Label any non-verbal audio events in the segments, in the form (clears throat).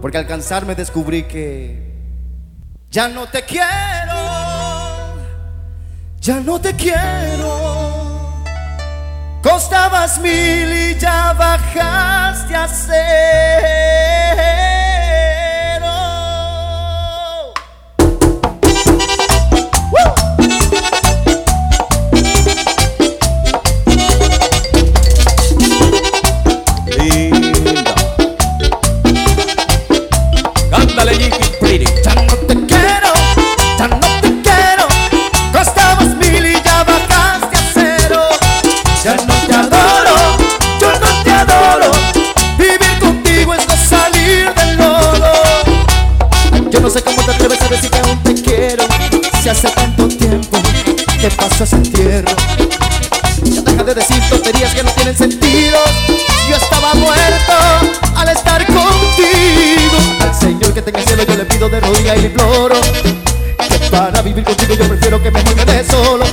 Porque al cansarme descubrí que ya no te quiero, ya no te quiero. Costabas mil y ya bajaste a cero. No sé cómo te atreves a decir que aún te quiero. Si hace tanto tiempo que pasó ese entierro. Ya deja de decir tonterías que no tienen sentido. Yo estaba muerto al estar contigo. Al Señor que tenga el cielo yo le pido de rodillas y le imploro. Que para vivir contigo yo prefiero que me dejes solo.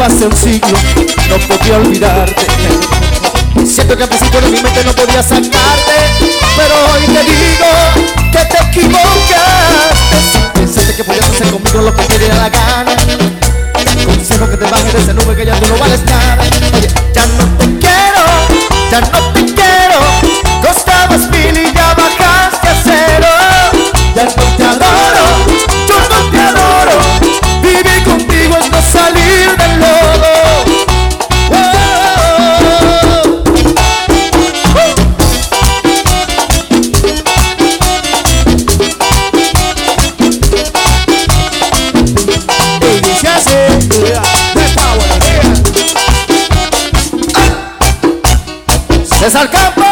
Pase un siglo no podía olvidarte. Siento que al principio de mi mente no podía sacarte Pero hoy te digo que te equivocaste. Pensaste que podías hacer conmigo lo que te diera la gana. Te aconsejo que te bajes de esa nube que ya tú no vales nada César Campo,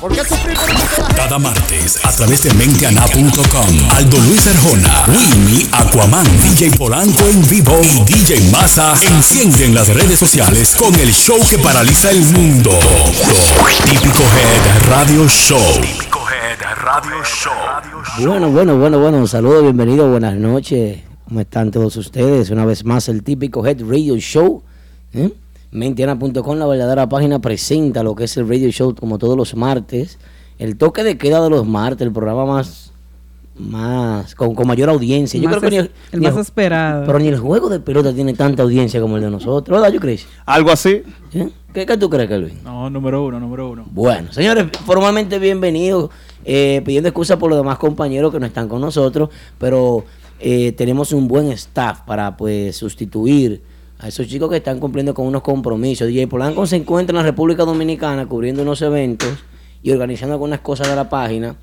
¿por qué sufrir por Cada martes a través de menteana.com. Aldo Luis Arjona, Winnie, Aquaman, DJ Polanco en vivo y DJ Massa encienden las redes sociales con el show que paraliza el mundo. Típico Head Radio Show. Típico Head Radio Show. Bueno, bueno, bueno, bueno, un saludo, bienvenido, buenas noches. ¿Cómo están todos ustedes? Una vez más el típico Head Radio Show. ¿eh? Mentiana.com, la verdadera página, presenta lo que es el Radio Show como todos los martes. El toque de queda de los martes, el programa más, más con, con mayor audiencia. Yo Más creo que ni el más esperado. Pero ni el juego de pelota tiene tanta audiencia como el de nosotros, ¿verdad, yo crees? Algo así. ¿Eh? ¿Qué, ¿Qué tú crees, Kelvin? No, número uno, número uno. Bueno, señores, formalmente bienvenidos. eh, pidiendo excusa por los demás compañeros que no están con nosotros, pero eh, tenemos un buen staff para pues sustituir a esos chicos que están cumpliendo con unos compromisos. DJ Polanco se encuentra en la República Dominicana cubriendo unos eventos y organizando algunas cosas de la página.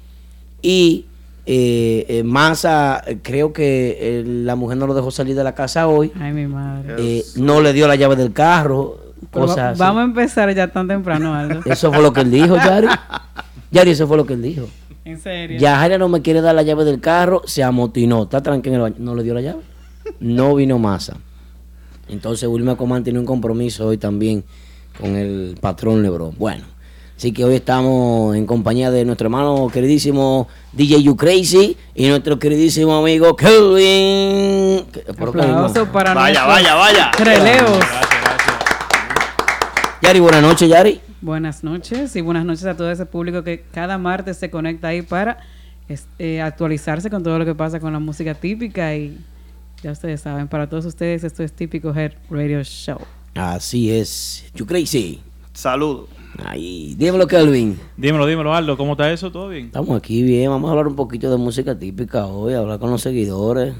Y eh, eh, Massa, eh, creo que eh, la mujer no lo dejó salir de la casa hoy. Ay, mi madre. no le dio la llave del carro. Va- vamos a empezar ya tan temprano, Aldo. (laughs) Eso fue lo que él dijo, Yari. Yari, eso fue lo que él dijo. En serio. Ya Jaira no me quiere dar la llave del carro, se amotinó, está tranquilo en el baño. No le dio la llave. No vino masa. Entonces Wilma Comán tiene un compromiso hoy también con el patrón Lebron. Bueno, así que hoy estamos en compañía de nuestro hermano queridísimo DJ You Crazy y nuestro queridísimo amigo Kelvin. Aplauso para Vaya, vaya, vaya. Relevos. Yari, buenas noches, Yari. Buenas noches y buenas noches a todo ese público que cada martes se conecta ahí para eh, actualizarse con todo lo que pasa con la música típica y ya ustedes saben, para todos ustedes esto es Típico Head Radio Show. Así es. You Crazy. Saludos. Ahí, dímelo, Kelvin. Dímelo, dímelo, Aldo, ¿cómo está eso? ¿Todo bien? Estamos aquí bien, vamos a hablar un poquito de música típica hoy, hablar con los seguidores,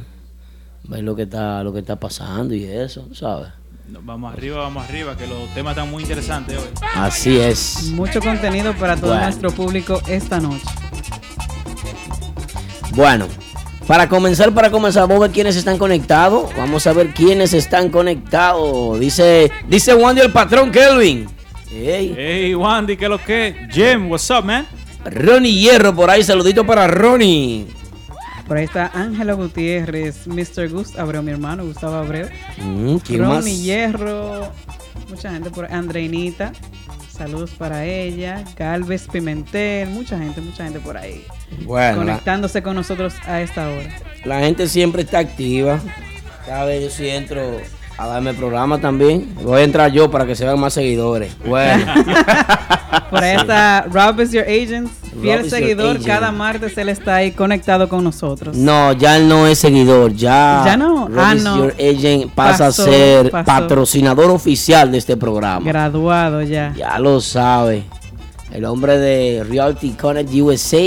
ver lo que está, lo que está pasando y eso, ¿sabes? No, Vamos arriba, vamos arriba, que los temas están muy interesantes hoy. Así es. Mucho contenido para todo Bueno. nuestro público esta noche. Bueno, para comenzar, para comenzar, vamos a ver quiénes están conectados. Vamos a ver quiénes están conectados. Dice, dice Wandy el patrón Kelvin. Ey, Hey, Wandy, ¿qué es lo que? Jim, what's up, man? Ronnie Hierro por ahí, saludito para Ronnie. Por ahí está Ángela Gutiérrez, Mr. Gus Abreu, mi hermano Gustavo Abreu. Mm, ¿Quién más? Ronnie Hierro, mucha gente por ahí. Andreinita, saludos para ella. Galvez Pimentel, mucha gente, mucha gente por ahí. Bueno, conectándose con nosotros a esta hora. la gente siempre está activa. Cada vez yo sí entro a darme el programa también. Voy a entrar yo para que se vean más seguidores. Bueno. (laughs) Por ahí está Rob is your agent, fiel Rob seguidor. agent. Cada martes él está ahí conectado con nosotros. No, ya él no es seguidor, ya. Ya no, Rob ah, is no. Your agent pasa Pasó, a ser pasó. patrocinador oficial de este programa. Graduado ya. Ya lo sabe. El hombre de Realty Connect USA.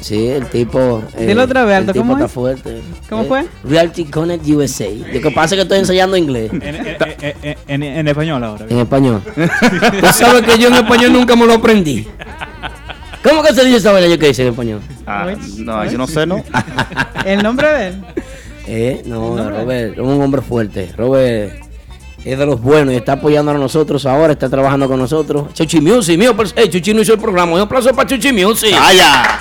Sí, el tipo. eh, Dilo otra vez, Aldo, el tipo ¿cómo está es? fuerte. ¿Cómo Eh, fue? Realty Connect USA. Lo que pasa es que estoy ensayando inglés. En, en- en- en- en español ahora. En español. Tú sabes que yo en español nunca me lo aprendí. ¿Cómo que se dice esa vaina yo que dice en español? Ah, no, yo no sé, ¿no? (laughs) El nombre de él. Eh, no. Robert es un hombre fuerte. Robert es de los buenos y está apoyando a nosotros ahora, está trabajando con nosotros. Chuchi Music, mío, pero, hey, Chuchi no hizo el programa. Un aplauso para Chuchi Music. ¡Vaya!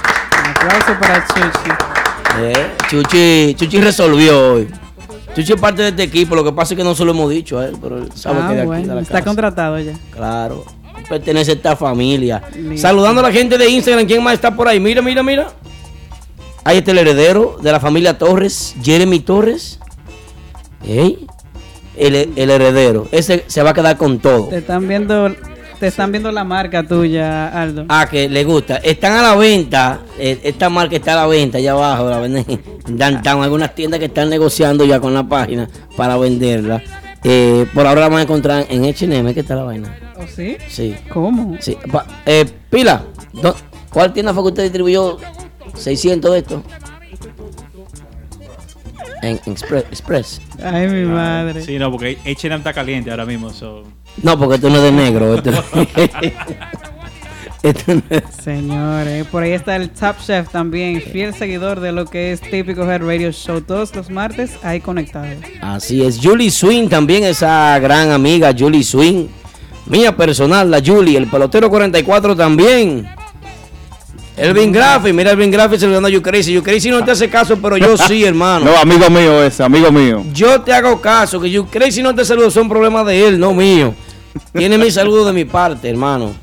Aplauso para Chuchi. Eh, Chuchi, Chuchi resolvió hoy. Chuchi es parte de este equipo, lo que pasa es que no se lo hemos dicho a él, pero él sabe Ah, que de aquí de la está casa. contratado ya. Claro, pertenece a esta familia. Saludando a la gente de Instagram, ¿quién más está por ahí? Mira, mira, mira. Ahí está el heredero de la familia Torres, Jeremy Torres. Ey, El, el heredero. Ese se va a quedar con todo. Te están viendo, te están viendo la marca tuya, Aldo. Ah, que le gusta. Están a la venta. eh, Esta marca está a la venta allá abajo. La venden en downtown. Algunas tiendas que están negociando ya con la página para venderla. Eh, por ahora la van a encontrar en HM. ¿Qué está la vaina? ¿Oh, sí? Sí. ¿Cómo? Sí. Pa- eh, Pila, ¿dó- ¿cuál tienda fue que usted distribuyó 600 de estos? En, en Express, Express. Ay, mi madre. Sí, no, porque H&M está caliente ahora mismo. so- No, porque esto no es de negro. Esto, (laughs) esto no es- Señores, por ahí está el Top Chef también, fiel seguidor de lo que es Típico Head Radio Show todos los martes, ahí conectado. Así es. Julie Swing también, esa gran amiga Julie Swing. Mía personal, la Julie. El pelotero 44 también. Elvin Graffi, mira Elvin Graffi saludando a You Crazy. You Crazy no te hace caso, pero yo sí, (laughs) hermano. No, amigo mío ese, amigo mío. Yo te hago caso, que You Crazy no te saludo, son problemas de él, no mío. Tiene mi saludo de mi parte, hermano.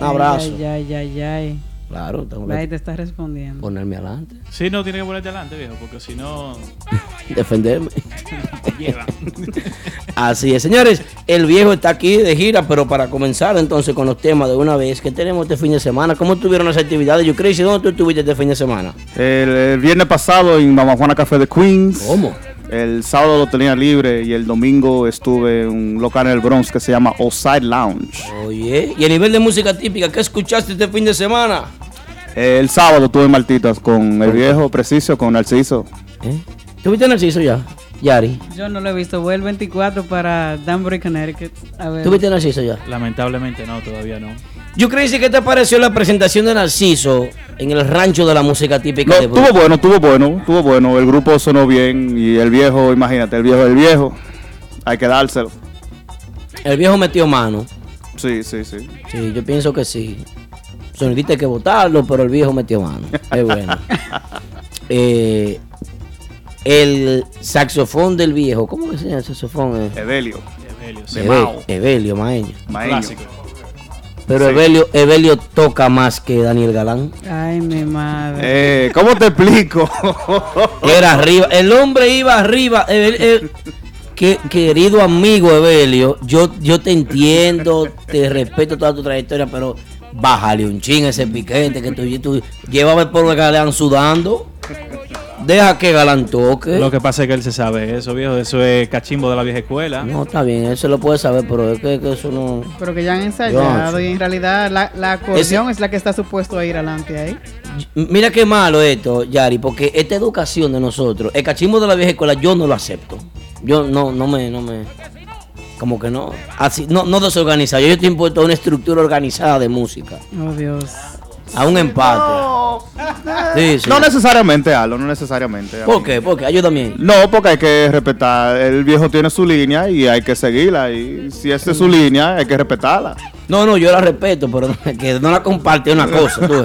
Un abrazo. Ay, ay, ay, ay. Claro, tengo Ahí que te está respondiendo. ponerme adelante, Sí, no, tiene que ponerte adelante, viejo, porque si no, (laughs) defenderme. (laughs) Así es, señores. El viejo está aquí de gira, pero para comenzar entonces con los temas de una vez, ¿qué tenemos este fin de semana? ¿Cómo tuvieron las actividades? Yo Crazy, ¿dónde tú estuviste este fin de semana? El, el viernes pasado en Mama Juana Café de Queens. ¿Cómo? El sábado lo tenía libre y el domingo estuve en un local en el Bronx que se llama Outside Lounge. Oye, y a nivel de música típica, ¿qué escuchaste este fin de semana? El sábado estuve en Martitas con el viejo preciso, con Narciso. ¿Eh? ¿Tuviste Narciso ya? Yari. Yo no lo he visto, voy el 24 para Danbury, Connecticut. A ver. ¿Tuviste Narciso ya? Lamentablemente no, todavía no. Yo Crazy, ¿qué te pareció la presentación de Narciso en el rancho de la música típica No, de estuvo bueno, estuvo bueno, estuvo bueno. El grupo sonó bien y el viejo, imagínate, el viejo, el viejo, hay que dárselo. El viejo metió mano. Sí, sí, sí. Sí, yo pienso que sí. Sonidita hay que votarlo, pero el viejo metió mano. Es bueno. (laughs) Eh, el saxofón del viejo, ¿cómo que se llama el saxofón? Evelio, Evelio, sí. Evelio Maeño. Maeño. Clásico. Pero Sí. Evelio, Evelio toca más que Daniel Galán. Ay, mi madre. Eh, ¿Cómo te explico? (laughs) Era arriba. El hombre iba arriba. Evel- eh, que- querido amigo Evelio, yo, yo te entiendo, te respeto toda tu trayectoria, pero bájale un ching ese piquete que tú, tú llévame por el galán sudando. Deja que Galán toque. Lo que pasa es que él se sabe eso, viejo. Eso es cachimbo de la vieja escuela. No, está bien, él se lo puede saber, pero es que, que eso no. Pero que ya han ensayado y en realidad la, la acordeón es la que está supuesto a ir adelante ahí. Mira qué malo esto, Yari, porque esta educación de nosotros, el cachismo de la vieja escuela, yo no lo acepto. Yo no, no me, no me, como que no, así, no, no desorganizado. Yo estoy impuesto a una estructura organizada de música, Oh, Dios. A un empate. Sí, sí. No necesariamente, Alo, no necesariamente. ¿Por qué? ¿Por qué? Ayúdame. No, porque hay que respetar. El viejo tiene su línea y hay que seguirla. Y si esa es su línea, hay que respetarla. No, no, yo la respeto, pero (laughs) que no la comparte una cosa. tú.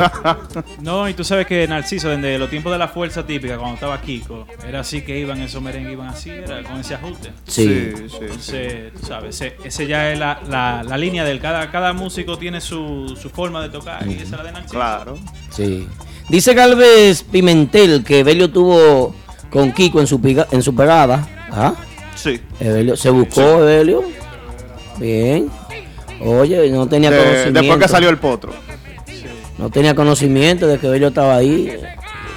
(laughs) No, y tú sabes que Narciso, desde los tiempos de la fuerza típica, cuando estaba Kiko, era así que iban esos merengues, iban así, era con ese ajuste. Sí. sí, sí. Entonces, tú sabes, ese, ese ya es la, la, la línea del cada, cada músico tiene su, su forma de tocar y esa es la de Narciso. Claro. Sí. Dice Galvez Pimentel que Evelio tuvo con Kiko en su, piga- en su pegada. ¿Ah? Sí. Evelio, ¿Se buscó Evelio? Bien. Oye, no tenía De- conocimiento. después que salió el potro. No tenía conocimiento de que Evelio estaba ahí.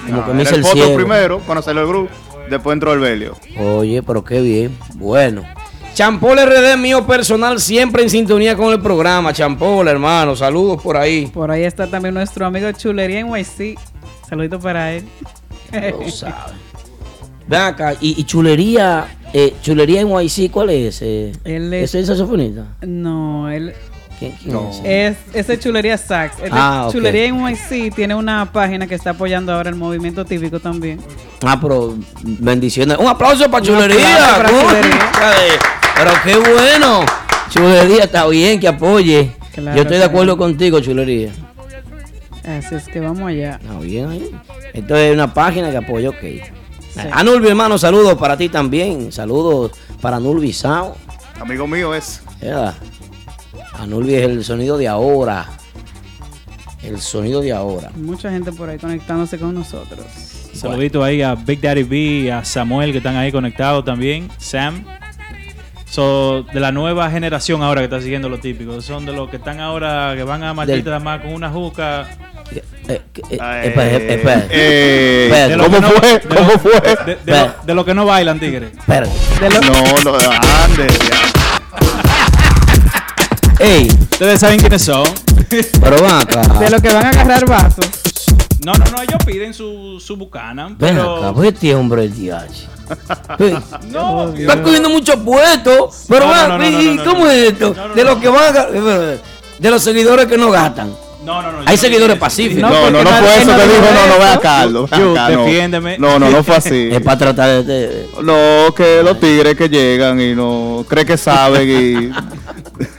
Como No, que me era hice el el potro ciego. primero, cuando salió el grupo. Después entró el Belio. Oye, pero qué bien. Bueno. Champol RD mío personal, siempre en sintonía con el programa. Champol, hermano, saludos por ahí. Por ahí está también nuestro amigo Chulería en YC. Saludito para él. Lo sabe. Ven acá, y, y chulería, eh, chulería en YC, ¿cuál es? Eh, Él es- ¿Ese es el saxofonista? No, él, ¿Quién, quién No. es? ese? Es, es Chulería Sax. El Ah. Chulería NYC tiene una página que está apoyando ahora el movimiento típico también. Ah, pero bendiciones. Un aplauso para Un chulería. aplauso para Chulería. Pero qué bueno. Chulería está bien que apoye. Claro, Yo estoy de claro. acuerdo contigo, chulería. Así es que vamos allá. Está bien ahí. Esto es una página que apoya, ok. Anulvi, hermano, saludos para ti también. Saludos para Anulvi Sao. Amigo mío es. ¿verdad? Anulvi es el sonido de ahora. El sonido de ahora. Mucha gente por ahí conectándose con nosotros. Saludito ahí a Big Daddy B, a Samuel que están ahí conectados también, Sam. So, de la nueva generación ahora que está siguiendo lo típico. Son de los que están ahora, que van a Martita Del- más con una juca. Eh, eh, eh, espera, eh, eh, ¿Cómo que no- fue? de lo- ¿Cómo fue? De, de lo, de lo que no bailan, tigre. espérate. Lo- No, no, ande. Ey, Ustedes saben quiénes son. pero ven acá. de lo que van a agarrar vasos. No, no, no, ellos piden su, su bucana. Ven Pero. acá, pues este hombre el DH. No, Está cogiendo muchos puestos. Pero No, ven, no, no, ¿y cómo no. es esto? No, no, de no. los que van a ga- De los seguidores que no gastan. No, no. no, Hay seguidores pacíficos. No, No, no, fue eso que dijo no, no, ve a Carlos. defiéndeme. No, no, no fue así. (laughs) Es para tratar de. No, que los tigres que llegan y no cree que saben y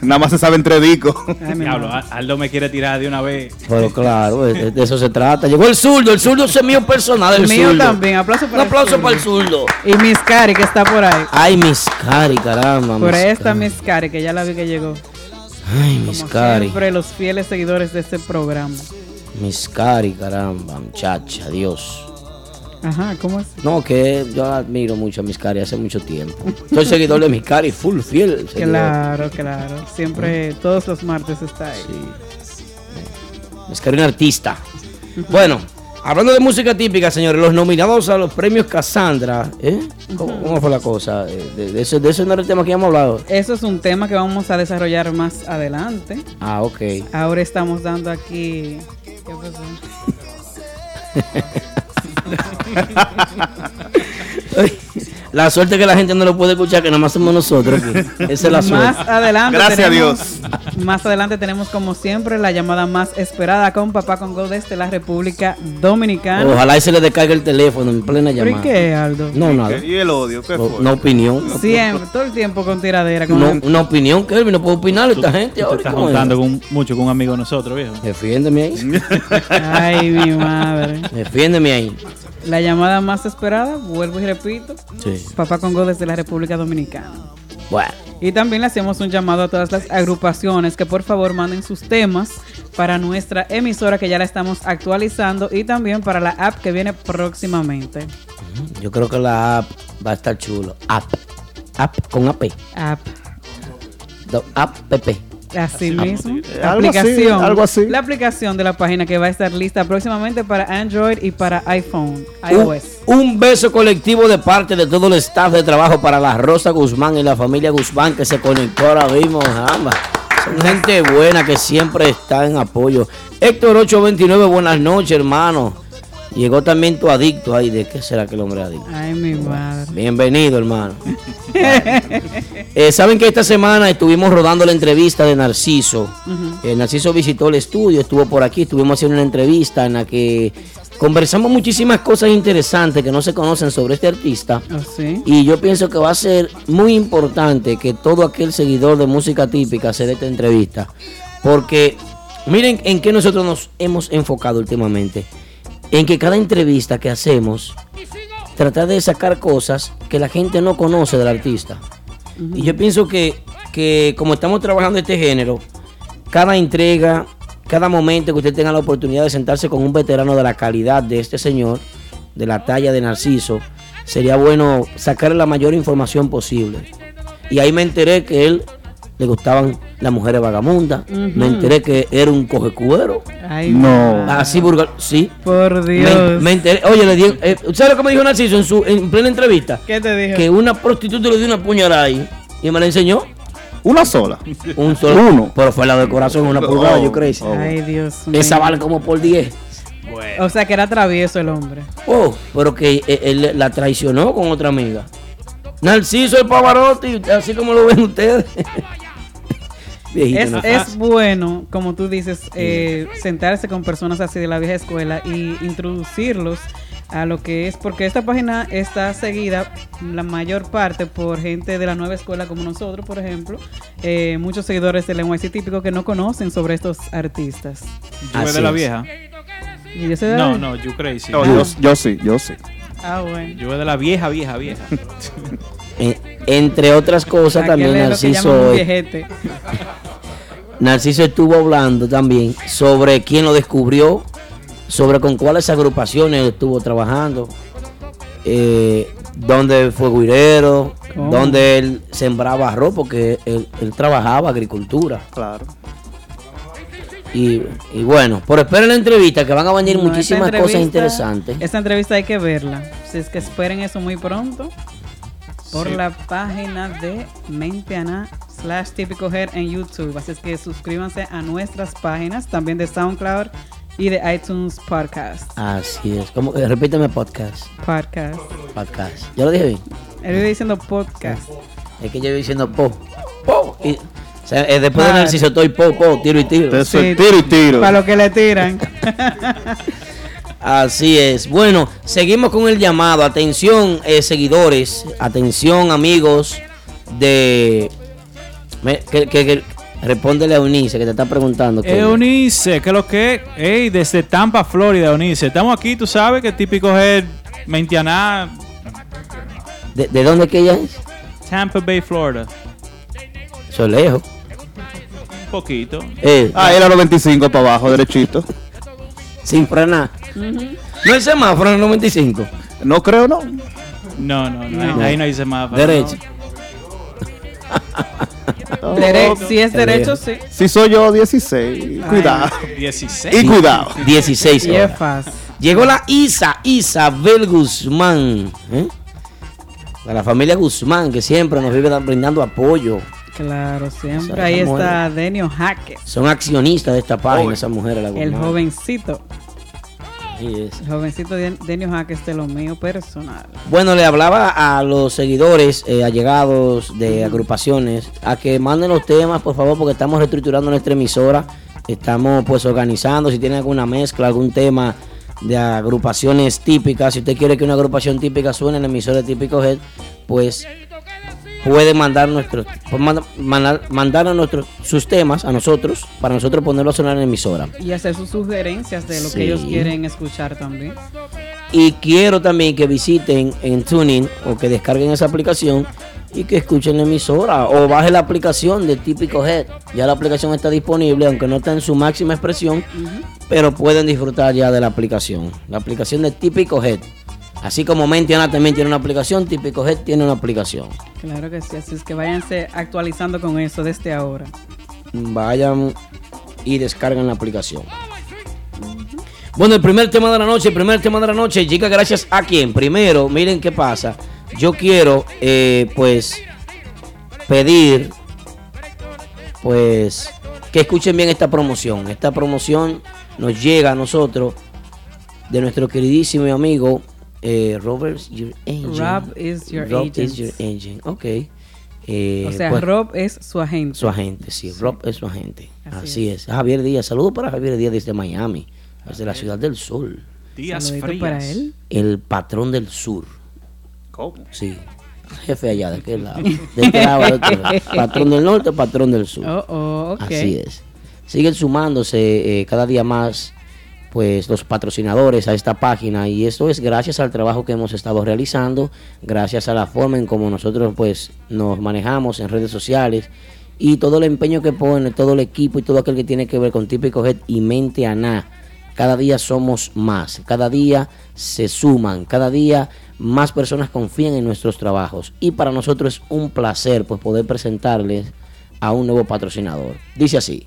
(laughs) nada más se saben entre discos. Diablo. Aldo me quiere tirar de una vez. Pero claro, de, de eso se trata. Llegó el zurdo, el zurdo es mío personal. El Mío zurdo. también. Aplauso Un para el aplauso para el zurdo. Y Miss Cari que está por ahí. Ay, Miss Cari, caramba. Por Miss ahí está Cari. Miss Cari, que ya la vi que llegó. Ay, Como Cari. siempre, los fieles seguidores de este programa. Miss Cari, caramba, muchacha, Dios. Ajá, ¿cómo es? No, que yo admiro mucho a Miss Cari hace mucho tiempo. Soy seguidor de Miss Cari, full fiel. seguidor. Claro, claro. Siempre, todos los martes está ahí. Miss Cari, una artista. Bueno, hablando de música típica, señores, los nominados a los premios Cassandra, ¿eh? ¿Cómo, cómo fue la cosa? Eh, De, de ese, de ese no era el tema que hemos hablado. Eso es un tema que vamos a desarrollar más adelante. Ah, ok. Ahora estamos dando aquí. ¿Qué pasó? (laughs) (laughs) La suerte que la gente no lo puede escuchar, que nada más somos nosotros aquí. (laughs) Esa es la Más suerte. adelante. Gracias a Dios. Más adelante tenemos, como siempre, la llamada más esperada con Papá Congo desde la República Dominicana. Ojalá y se le descargue el teléfono en plena ¿Por llamada. qué, Aldo? No, nada. ¿Y el odio? ¿Qué fue? Una opinión. (laughs) Siempre, todo el tiempo con tiradera. Con No, una opinión, Kelvin. No puedo opinar esta gente Tú te ahora. estás ¿cómo es? juntando con, mucho con un amigo de nosotros, viejo. Defiéndeme ahí. Ay, mi madre. Defiéndeme ahí. La llamada más esperada, vuelvo y repito, Sí. Papá Congo desde la República Dominicana. Bueno. Y también le hacemos un llamado a todas las agrupaciones que por favor manden sus temas para nuestra emisora que ya la estamos actualizando y también para la app que viene próximamente. Yo creo que la app va a estar chulo. App. App con AP. App. Do- App Así mismo. La algo así, aplicación. algo así. La aplicación de la página que va a estar lista próximamente para Android y para iPhone, Un, iOS. un beso colectivo de parte de todo el staff de trabajo para la Rosa Guzmán y la familia Guzmán que se conectó ahora mismo. Caramba. Son gente buena que siempre está en apoyo. Héctor 829, buenas noches, hermano. Llegó también tu adicto ahí. ¿De qué será que el hombre adicto? Ay, mi madre. Bienvenido, hermano. (laughs) Eh, Saben que esta semana estuvimos rodando la entrevista de Narciso. Eh, Narciso visitó el estudio, estuvo por aquí, estuvimos haciendo una entrevista en la que conversamos muchísimas cosas interesantes que no se conocen sobre este artista. ¿Oh, sí? Y yo pienso que va a ser muy importante que todo aquel seguidor de música típica se dé esta entrevista. Porque miren en qué nosotros nos hemos enfocado últimamente. En que cada entrevista que hacemos, tratar de sacar cosas que la gente no conoce del artista. Y yo pienso que, que como estamos trabajando este género, cada entrega, cada momento que usted tenga la oportunidad de sentarse con un veterano de la calidad de este señor, de la talla de Narciso, sería bueno sacarle la mayor información posible. Y ahí me enteré que él le gustaban las mujeres vagamundas. Me enteré que era un cojecuero. Ay, No. Así vulgar. Sí. Por Dios. me enteré. Oye, le di. eh, ¿Sabes lo que me dijo Narciso en, su, en plena entrevista? ¿Qué te dije? Que una prostituta le dio una puñalada ahí. Y me la enseñó. Una sola. Un solo. Uno. Pero fue la de corazón, una pulgada, yo creo. oh. Ay, Dios mío. Esa vale como por 10. O sea que era travieso el hombre. Oh, pero que eh, él la traicionó con otra amiga. Narciso el Pavarotti, así como lo ven ustedes. (laughs) viejito Es, no es bueno, como tú dices, eh, sentarse con personas así de la vieja escuela y introducirlos a lo que es, porque esta página está seguida la mayor parte por gente de la nueva escuela como nosotros, por ejemplo, eh, muchos seguidores del NYC típico que no conocen sobre estos artistas. Yo Así de la vieja. Y yo sé de- No, no, you crazy. No, yo, yo sí, yo sí. Ah, bueno. Yo de la vieja, vieja, vieja. Eh, entre otras cosas, Aquel también Narciso. Narciso estuvo hablando también sobre quién lo descubrió, sobre con cuáles agrupaciones estuvo trabajando, eh, dónde fue guirero, ¿Cómo? dónde él sembraba arroz, porque él, él trabajaba agricultura. Claro. Y, y bueno, por esperen la entrevista, que van a venir No, muchísimas cosas interesantes. Esta entrevista hay que verla. Si es que esperen eso muy pronto. Por Sí. la página de Menteana slash típico head en YouTube. Así es que suscríbanse a nuestras páginas, también de SoundCloud y de iTunes Podcast. Así es. ¿Cómo? Eh, repíteme podcast. Podcast. Podcast. ¿Ya lo dije bien? Él vive diciendo podcast. Es que yo iba diciendo po. Po. Y, o sea, después de Vale. Narciso estoy po, po, tiro y tiro. Eso Sí. es tiro y tiro. Para lo que le tiran. (laughs) Así es. Bueno, seguimos con el llamado. Atención, eh, seguidores. Atención, amigos de. Me- que, que, que- respóndele a Eunice que te está preguntando. que- Eunice, ¿qué es lo que? Ey, desde Tampa, Florida, Eunice. Estamos aquí, tú sabes que típico es Mentianá, ¿De, de dónde que ella es? Tampa Bay, Florida. Eso es lejos. Un poquito. Eh, Ah, era los 25 para abajo, derechito. Sin frenar. No es semáforo en el 95. No creo, no. No, no, no, No. Ahí, no hay semáforo. Derecho. (laughs) Dere- si es derecho, sí. Si soy yo, 16. Cuidado. 16. Y cuidado. 16 Y es horas. Llegó la Isa, Isabel Guzmán. ¿eh? De la familia Guzmán, que siempre nos vive da- brindando apoyo. Claro, siempre. Ahí mujer. está Denio Jaque, Son accionistas de esta página, esa mujer. La el jovencito. El jovencito de Denio Jaque es de lo mío personal. Bueno, le hablaba a los seguidores, eh, allegados de agrupaciones, a que manden los temas, por favor, porque estamos reestructurando nuestra emisora. Estamos pues organizando, si tienen alguna mezcla, algún tema de agrupaciones típicas, si usted quiere que una agrupación típica suene en la emisora de Típico Head, pues puede mandar nuestros pues, manda- mandar, mandarnos nuestros sus temas a nosotros para nosotros ponerlos a sonar en la emisora. Y hacer sus sugerencias de lo Sí. que ellos quieren escuchar también. Y quiero también que visiten en Tuning o que descarguen esa aplicación y que escuchen la emisora o baje la aplicación de Típico Head. Ya la aplicación está disponible, aunque no está en su máxima expresión, pero pueden disfrutar ya de la aplicación. La aplicación de Típico Head. Así como Mentiana también tiene una aplicación, Típico Head tiene una aplicación. Claro que sí, así es que váyanse actualizando con eso desde ahora. Vayan y descargan la aplicación. Bueno, el primer tema de la noche, el primer tema de la noche llega gracias a quien. Primero, miren qué pasa. Yo quiero, eh, pues, pedir, pues, que escuchen bien esta promoción. Esta promoción nos llega a nosotros de nuestro queridísimo amigo eh, Robert Your Engine. Rob is your Rob agent. is your engine. Ok. Eh, O sea, pues, Rob es su agente. su agente, sí. Rob es su agente. Así Así, es. Javier Díaz. Saludos para Javier Díaz desde Miami, desde la ciudad del sol. Días Saludito frías. para él. El patrón del sur. ¿Cómo? Sí. Jefe allá, de aquel lado. De este lado, de este lado. (laughs) Patrón del norte, patrón del sur. Oh, oh, ok. Así es. Siguen sumándose eh, cada día más pues los patrocinadores a esta página y esto es gracias al trabajo que hemos estado realizando, gracias a la forma en como nosotros pues nos manejamos en redes sociales y todo el empeño que pone todo el equipo y todo aquel que tiene que ver con Típico Head y Mente Aná. Cada día somos más, cada día se suman, cada día más personas confían en nuestros trabajos y para nosotros es un placer pues poder presentarles a un nuevo patrocinador. Dice así.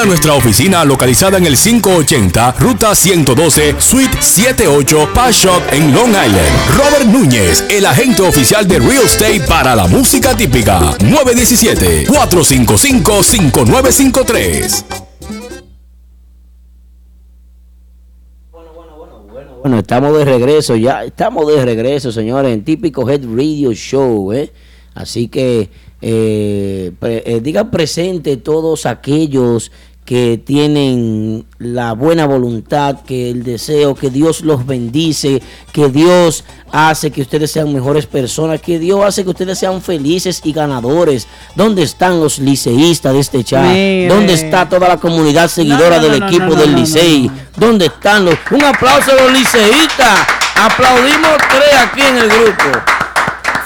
nuestra oficina localizada en el 580 Ruta 112 Suite 78 Shop en Long Island. Robert Núñez, el agente oficial de Real Estate para la música típica. 917-455-5953. Bueno, estamos de regreso, ya estamos de regreso, señores, en típico Head Radio Show, ¿eh? Así que eh, eh, digan presente todos aquellos que tienen la buena voluntad, que el deseo, que Dios los bendice, que Dios hace que ustedes sean mejores personas, que Dios hace que ustedes sean felices y ganadores. ¿Dónde están los liceístas de este chat? ¿Dónde está toda la comunidad seguidora No, no, del no, equipo del Licey? ¿Dónde están los? Un aplauso a los liceístas. Aplaudimos tres aquí en el grupo.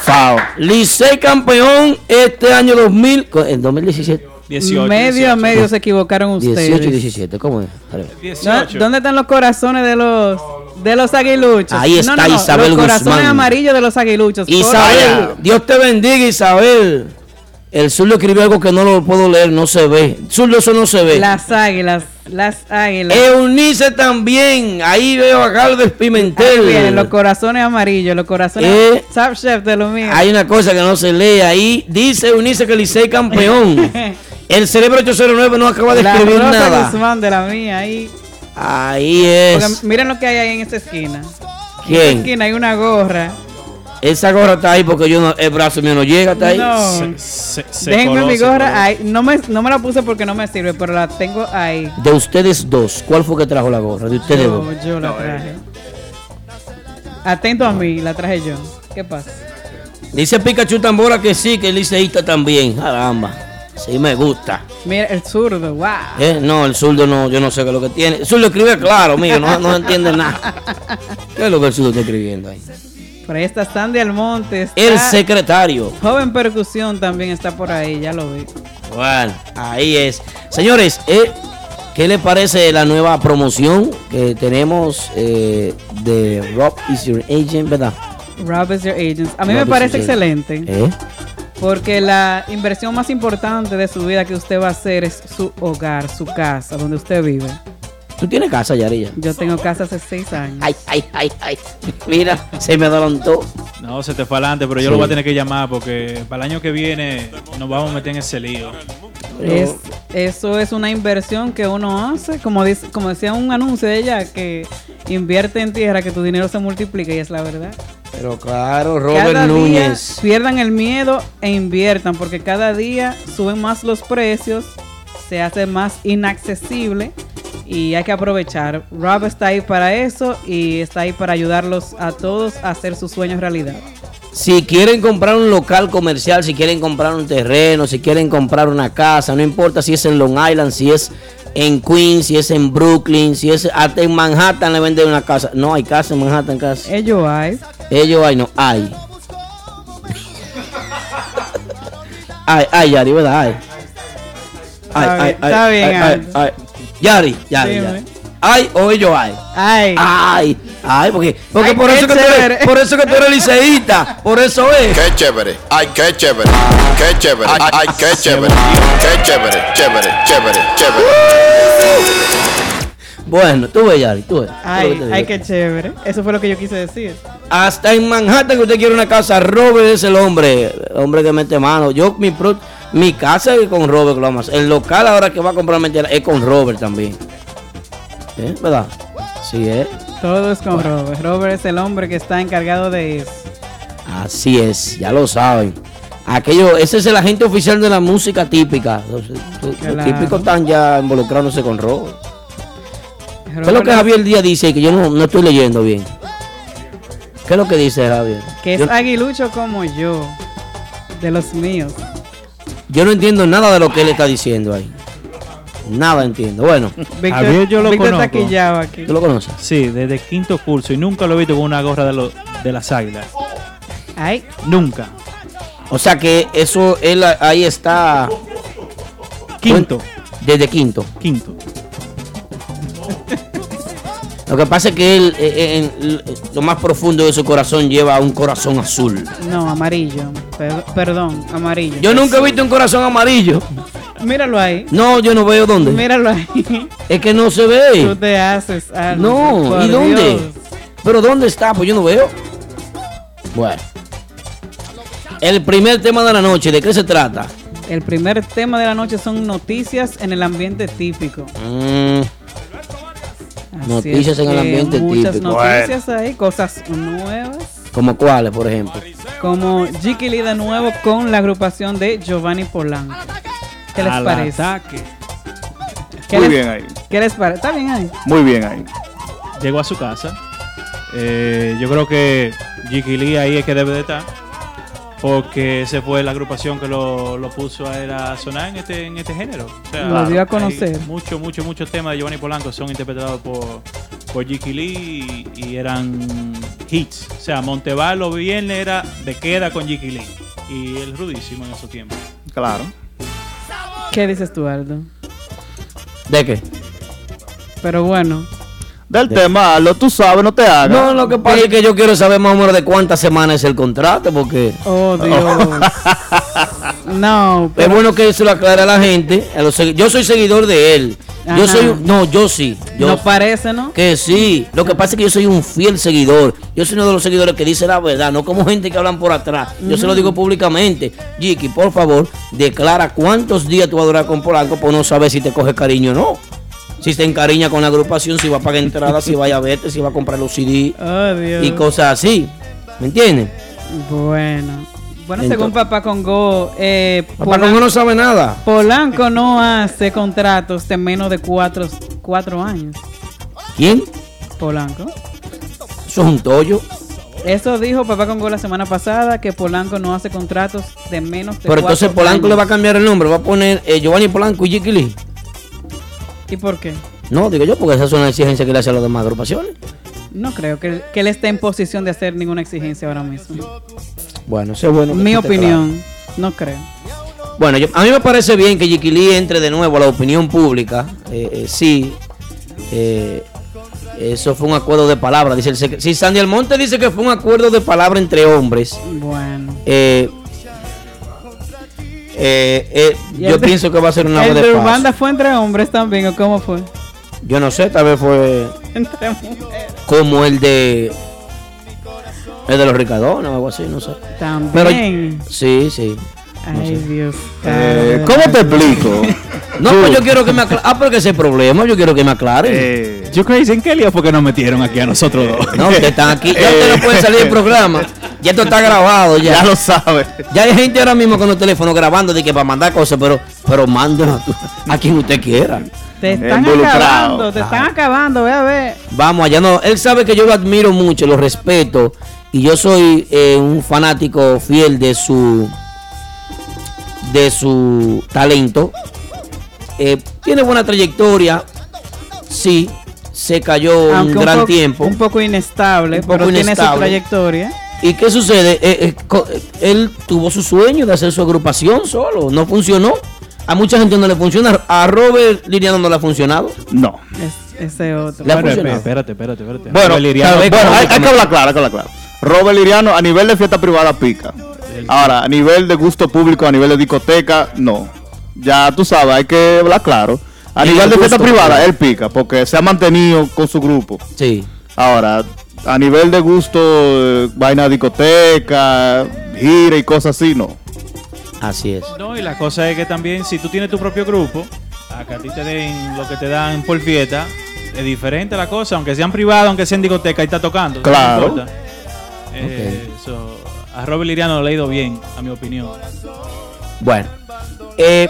Fao. Licey campeón este año 2000, co- en 2017. 18. medio a 18. medio se equivocaron ustedes. 18 y 17, ¿cómo es? A ver. 18. ¿Dó- ¿Dónde están los corazones de los de los aguiluchos? Ahí está Isabel Los corazones Guzmán. amarillos de los aguiluchos. Isabel, Dios te bendiga, Isabel. El zurdo escribió algo que no lo puedo leer, no se ve. Zurdo, eso no se ve. Las águilas, las águilas. Eunice también. Ahí veo a Ahí Pimentel. los corazones amarillos, los corazones. Eh. Sub Chef de lo mío. Hay una cosa que no se lee ahí. Dice Eunice que Licey campeón. (laughs) El cerebro 809 no acaba de la escribir Rosa nada. Guzmán de la mía. Ahí. Ahí Porque es. miren lo que hay ahí en esta esquina. En esta ¿Quién? esquina hay una gorra. Esa gorra está ahí porque yo no, el brazo mío no llega, está ahí. No. Se- se Déjenme coló, mi se gorra coló. ahí. No me, no me la puse porque no me sirve, pero la tengo ahí. De ustedes dos, ¿cuál fue que trajo la gorra? De ustedes Yo, dos. yo la traje. Atento a mí, la traje yo. ¿Qué pasa? Dice Pikachu Tambora que sí, que el liceísta también. Caramba. Sí me gusta. Mira, el zurdo, wow. Eh, No, el zurdo no, yo no sé qué es lo que tiene. El zurdo escribe claro, mío, no, no entiende nada. (laughs) ¿Qué es lo que el zurdo está escribiendo ahí? Por ahí está Sandy Almonte. Está El secretario. Joven Percusión también está por ahí, ya lo vi. Bueno, ahí es. Señores, eh, ¿qué les parece la nueva promoción que tenemos eh, de Rob is Your Agent, verdad? Rob is your agent. A mí Rob me parece excelente. ¿Eh? Porque la inversión más importante de su vida que usted va a hacer es su hogar, su casa, donde usted vive. ¿Tú tienes casa, Yarilla? Yo tengo casa hace seis años. Ay, ay, ay, ay. Mira, se me adelantó. No, se te fue adelante, pero yo Sí. lo voy a tener que llamar porque para el año que viene nos vamos a meter en ese lío. Es, eso es una inversión que uno hace, como, dice, como decía un anuncio de ella, que invierte en tierra, que tu dinero se multiplica y es la verdad. Pero claro, Robert cada Núñez. día pierdan el miedo e inviertan, porque cada día suben más los precios, se hace más inaccesible y hay que aprovechar. Rob está ahí para eso y está ahí para ayudarlos a todos a hacer sus sueños realidad. Si quieren comprar un local comercial, si quieren comprar un terreno, si quieren comprar una casa, no importa si es en Long Island, si es en Queens, si es en Brooklyn, si es hasta en Manhattan le venden una casa. No hay casa en Manhattan, casi. Ellos hay. Ellos hay, no, hay. Ay, ay, Yari, ¿verdad? Ay. Ay, ay, ay, está bien, ay, ay, Aldo. ay. Yari, Yari, Dime. Yari. Ay o ellos hay. Ay. Ay, ay, porque, porque Ay, por, eso que tú eres, por eso que tú eres liceísta, por eso es. Qué chévere, ay, qué chévere, qué chévere, ay, ay, qué chévere, qué chévere, chévere, chévere, chévere. Bueno, tú ves, Yari, tú ves. Ay, Tú ves, tú ay, qué chévere. Eso fue lo que yo quise decir. Hasta en Manhattan que usted quiere una casa, Robert es el hombre, hombre que mete mano. Yo, mi, pro- mi casa es con Robert que lo vamos a hacer. El local ahora que va a comprar mentira es con Robert también. ¿Eh? ¿Verdad? Sí, es. Todo es con Robert. Robert es el hombre que está encargado de eso. Así es, ya lo saben. Aquello, ese es el agente oficial de la música típica. Los, los Claro. típicos están ya involucrándose con Robert. ¿Qué es lo que Javier Díaz dice? Que yo no, no estoy leyendo bien. ¿Qué es lo que dice Javier? Que es yo, aguilucho como yo. De los míos. Yo no entiendo nada de lo que él está diciendo ahí. Nada entiendo. Bueno, Víctor, Javier, yo lo Víctor conozco. taquillaba aquí. ¿tú lo conoces? Sí, desde quinto curso y nunca lo he visto con una gorra de, los de las águilas. Ay, Nunca. O sea que eso, él a- ahí está Quinto. desde quinto. Quinto. Lo que pasa es que él, eh, eh, en lo más profundo de su corazón lleva un corazón azul. no, amarillo. Per- perdón, amarillo. Yo nunca he visto un corazón amarillo. Míralo ahí. No, yo no veo dónde. Míralo ahí. (laughs) Es que no se Tú ve. te haces algo. No, ¿y dónde? Dios. Pero ¿dónde está? Pues yo no veo. Bueno. El primer tema de la noche, ¿de qué se trata? El primer tema de la noche son noticias en el ambiente típico. Mm, Así Noticias es en el ambiente muchas típico. noticias ahí, cosas nuevas. ¿Como cuáles, por ejemplo? Como Jiki Lee de nuevo con la agrupación de Giovanni Polanco. ¿Qué les parece? ataque. ¿Qué Muy les- bien ahí. ¿Qué les parece? ¿Está bien ahí? Muy bien ahí. Llegó a su casa. Eh, yo creo que Jiki Lee ahí es que debe de estar. Porque esa fue la agrupación que lo, lo puso a él a sonar en este, en este género. O sea, Lo dio a conocer. Muchos, muchos, muchos temas de Giovanni Polanco son interpretados por, por Jiki Lee y, y eran hits. O sea, Monteval los viernes era de queda con Jiki Lee. Y el rudísimo en esos tiempos. Claro. ¿Qué dices tú, Aldo? ¿De qué? Pero bueno, Del tema, lo tú sabes, no te hagas. No, lo que pasa es que yo quiero saber más o menos de cuántas semanas es el contrato, porque oh (laughs) Dios. no, es bueno que eso lo aclare a la gente. a los segui- yo soy seguidor de él. Yo soy, no, yo sí. Yo, no parece, ¿no? que sí. Lo que pasa es que yo soy un fiel seguidor. Yo soy uno de los seguidores que dice la verdad, no como gente que hablan por atrás. Yo se lo digo públicamente. Jiki, por favor, declara cuántos días tú vas a durar con Polanco, por no saber si te coge cariño o no. Si te encariña con la agrupación, si va a pagar entrada, si vaya a verte, si va a comprar los CD Oh Dios. y cosas así. ¿Me entiendes? Bueno. Bueno, Entonces- según Papá Congo, eh, Papá Congo no sabe nada. Polanco no hace contratos de menos de cuatro, cuatro años. ¿Quién? Polanco. Eso es un tollo. Eso dijo Papá Congo la semana pasada, que Polanco no hace contratos de menos de Pero entonces Polanco años. le va a cambiar el nombre, va a poner eh, Giovanni Polanco y Lee. ¿Y por qué? No, digo yo, porque esa es una exigencia que le hace a las demás agrupaciones. No creo que, que él esté en posición de hacer ninguna exigencia ahora mismo. Bueno, eso es bueno. Mi opinión, no creo. Bueno, yo- a mí me parece bien que Lee entre de nuevo a la opinión pública. Eh, eh, sí. eh, eso fue un acuerdo de palabra. Dice el si Sandy Almonte dice que fue un acuerdo de palabra entre hombres, Bueno. Eh, eh, yo pienso que va a ser una ¿El de. Urbanda fue entre hombres también o cómo fue? Yo no sé, tal vez fue Entre mujeres. como el de el de los Ricadones o algo así, no sé. Pero También. sí, Ay, Dios. Eh. ¿Cómo te explico? No, pues yo quiero que me aclare. Ah, porque ese es el problema, yo quiero que me aclaren. Eh, Yo crazy, ¿en qué lío fue que nos metieron aquí a nosotros dos? No, ustedes están aquí. Ya ustedes no pueden salir del programa. Ya esto está grabado ya. ya lo sabes. Ya hay gente ahora mismo con los teléfonos grabando de que para mandar cosas, pero, pero mándenlo a, a quien usted quiera. Te están acabando, te están acabando, ve a ver. Vamos, allá no. Él sabe que yo lo admiro mucho, lo respeto. Y yo soy eh, un fanático fiel de su de su talento. Eh, tiene buena trayectoria. Sí, se cayó Aunque un gran poco- tiempo. Un poco inestable, Un poco pero tiene su trayectoria. ¿Y qué sucede? Eh, eh, él tuvo su sueño de hacer su agrupación solo. No funcionó. A mucha gente no le funciona. A Robert Liriano no le ha funcionado. No. Es, ese otro. Le ha Bueno, funcionado. espérate, espérate, espérate. Bueno, Robert Liriano- bueno, hay, hay que hablar claro, hay que hablar claro. Robert Liriano a nivel de fiesta privada pica. Ahora, a nivel de gusto público, a nivel de discoteca, no. Ya tú sabes, hay que hablar claro. A Y nivel el de fiesta privada, él pica, porque se ha mantenido con su grupo. Sí. Ahora, a nivel de gusto, eh, vaina de discoteca, gira y cosas así, no. Así es. No, y la cosa es que también si tú tienes tu propio grupo, a que a ti te den lo que te dan por fiesta, es diferente la cosa, aunque sean privados, aunque sean discoteca, y está tocando. no Claro. Eh, so, a Robert Liriano lo he ido bien, a mi opinión. Bueno, eh,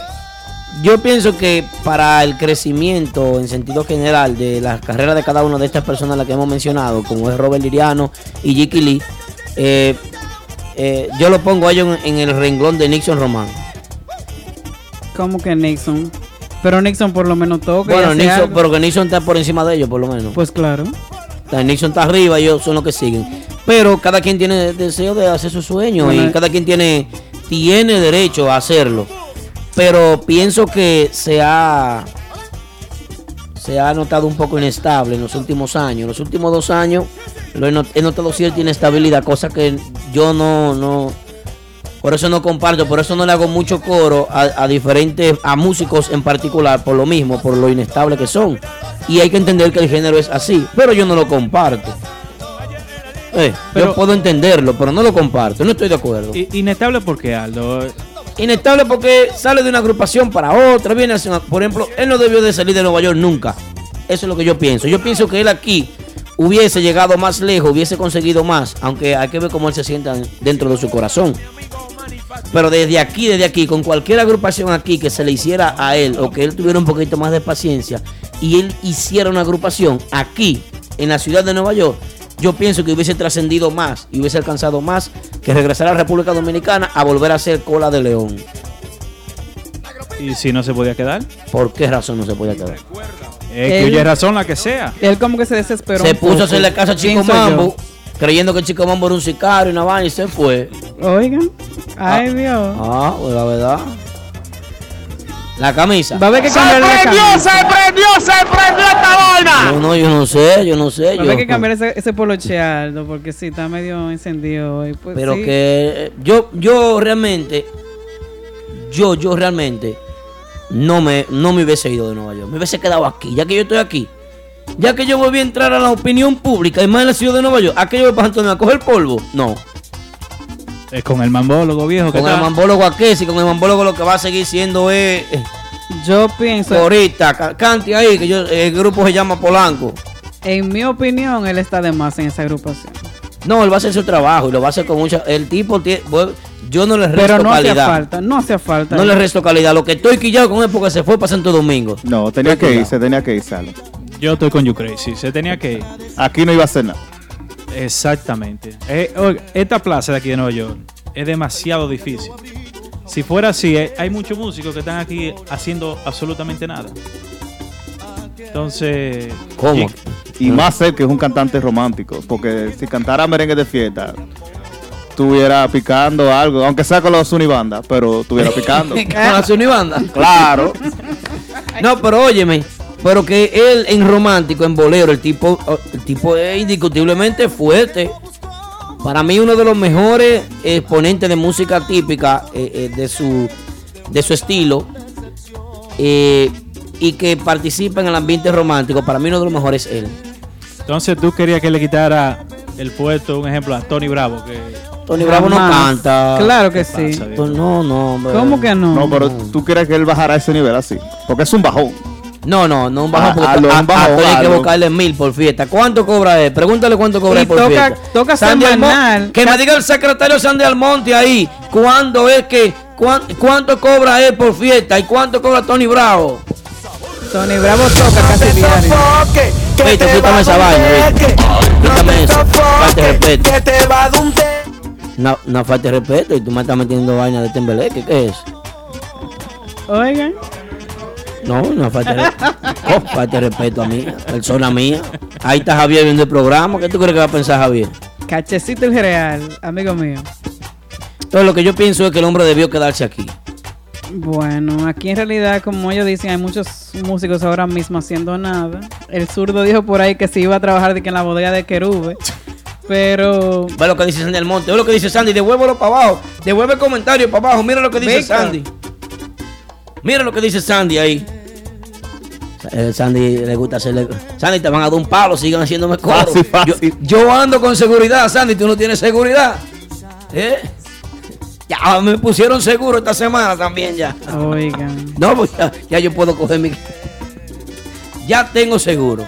yo pienso que para el crecimiento en sentido general de las carreras de cada una de estas personas a las que hemos mencionado, como es Robert Liriano y Jiki Lee, eh, eh, yo lo pongo a ellos en, en el renglón de Nixon Román. Como que Nixon. Pero Nixon por lo menos toca. Bueno, Nixon, pero que Nixon está por encima de ellos, por lo menos. Pues claro. Nixon está arriba, ellos son los que siguen. Pero cada quien tiene deseo de hacer su sueño Bueno, y cada quien tiene, tiene derecho a hacerlo. Pero pienso que se ha, se ha notado un poco inestable en los últimos años. En los últimos dos años lo he, not- he notado cierta inestabilidad, cosa que yo no, no, por eso no comparto, por eso no le hago mucho coro a, a diferentes, a músicos en particular, por lo mismo, por lo inestable que son. Y hay que entender que el género es así, pero yo no lo comparto. Eh, Pero- yo puedo entenderlo, pero no lo comparto, no estoy de acuerdo. Inestable porque Aldo. Inestable porque sale de una agrupación para otra, viene hacia una- por ejemplo, él no debió de salir de Nueva York nunca. Eso es lo que yo pienso. Yo pienso que él aquí hubiese llegado más lejos, hubiese conseguido más, aunque hay que ver cómo él se sienta dentro de su corazón. Pero desde aquí, desde aquí, con cualquier agrupación aquí que se le hiciera a él o que él tuviera un poquito más de paciencia y él hiciera una agrupación aquí, en la ciudad de Nueva York, yo pienso que hubiese trascendido más y hubiese alcanzado más que regresar a la República Dominicana a volver a ser cola de león. Y si no se podía quedar. ¿Por qué razón no se podía quedar? Es que Él- razón la que sea. Él como que se desesperó. Se puso a hacerle casa a Chico yo. Mambo, creyendo que el Chico Mambo era un sicario y una vaina y se fue. Oigan. Ay, Dios. Ah, pues la verdad. La camisa. Va a haber que cambiar la camisa. No, no, yo no sé, yo no sé. Va a yo- haber que cambiar ese, ese poloche Aldo, porque sí, está medio encendido hoy. Pues Pero sí. que yo, yo realmente, yo, yo realmente no me, no me hubiese ido de Nueva York. Me hubiese quedado aquí, ya que yo estoy aquí. Ya que yo volví a entrar a la opinión pública y más en la ciudad de Nueva York. ¿A qué yo voy para Antonio a coger polvo? No. Es con el mambólogo viejo que Con el está. mambólogo aquí, si con el mambólogo lo que va a seguir siendo es eh, Yo pienso, ahorita, ca- cante ahí, que yo, el grupo se llama Polanco. en mi opinión, él está de más en esa agrupación. No, él va a hacer su trabajo y lo va a hacer con mucha. El tipo, tie- bueno, yo no le resto Pero no hacía calidad. falta, no hacía falta. No le resto calidad. Lo que estoy quillado con él porque se fue para Santo Domingo. No, tenía Estoy que quillado. irse, tenía que irse. Aldo. Yo estoy con You Crazy. Se tenía que ir. Aquí no iba a hacer nada. Exactamente. Eh, oiga, esta plaza de aquí de Nueva York es demasiado difícil. Si fuera así, eh, hay muchos músicos que están aquí haciendo absolutamente nada. Entonces. ¿Cómo? Y más él que es un cantante romántico. Porque si cantara merengue de fiesta, estuviera picando algo. Aunque sea con los Unibanda, pero estuviera picando. (laughs) Con la Unibanda. claro. No, pero óyeme. Pero que él en romántico, en bolero, el tipo, el tipo es indiscutiblemente fuerte. Para mí uno de los mejores exponentes de música típica eh, eh, de su de su estilo eh, y que participa en el ambiente romántico. Para mí uno de los mejores es él. Entonces tú querías que le quitara el puesto, un ejemplo, a Tony Bravo, que Tony Bravo no canta. Claro que sí. Pues no, no. hombre. ¿Cómo que no? No, pero tú quieres que él bajara a ese nivel así. Porque es un bajón. No, no, no un bajón Ah, porque a- un bajón, a- hay que buscarle mil por fiesta. ¿Cuánto cobra él? Pregúntale cuánto cobra Y él por toca- fiesta. toca Sandy Almo- semanal. Que me diga el secretario Sandy Almonte ahí. ¿Cuándo es que cuán- cuánto cobra él por fiesta y cuánto cobra Tony Bravo? Tony Bravo toca casi diario. Viste, quítame esa vaina. Quítame eso. Falta de respeto. No, no falta de respeto y tú me estás metiendo vaina de tembeleque. ¿Qué es? Oigan, No, no falta de, oh, falta de respeto a mí, persona mía. Ahí está Javier viendo el programa. ¿Qué tú crees que va a pensar Javier? cachecito el real, amigo mío. Entonces lo que yo pienso es que el hombre debió quedarse aquí. Bueno, aquí en realidad, como ellos dicen, hay muchos músicos ahora mismo haciendo nada. El zurdo dijo por ahí que se iba a trabajar de que en la bodega de Querube. Pero Ve lo que dice Sandy Almonte, ve lo que dice Sandy, devuélvelo para abajo, devuelve el comentario para abajo, mira lo que dice. Sandy. Mira lo que dice Sandy ahí. Eh, Sandy le gusta hacerle. Sandy, te van a dar un palo, sigan haciéndome coro. Fácil, fácil. Yo, yo ando con seguridad, Sandy, tú no tienes seguridad. ¿Eh? Ya me pusieron seguro esta semana también ya. Oigan. No, pues ya, ya yo puedo coger mi. Ya tengo seguro.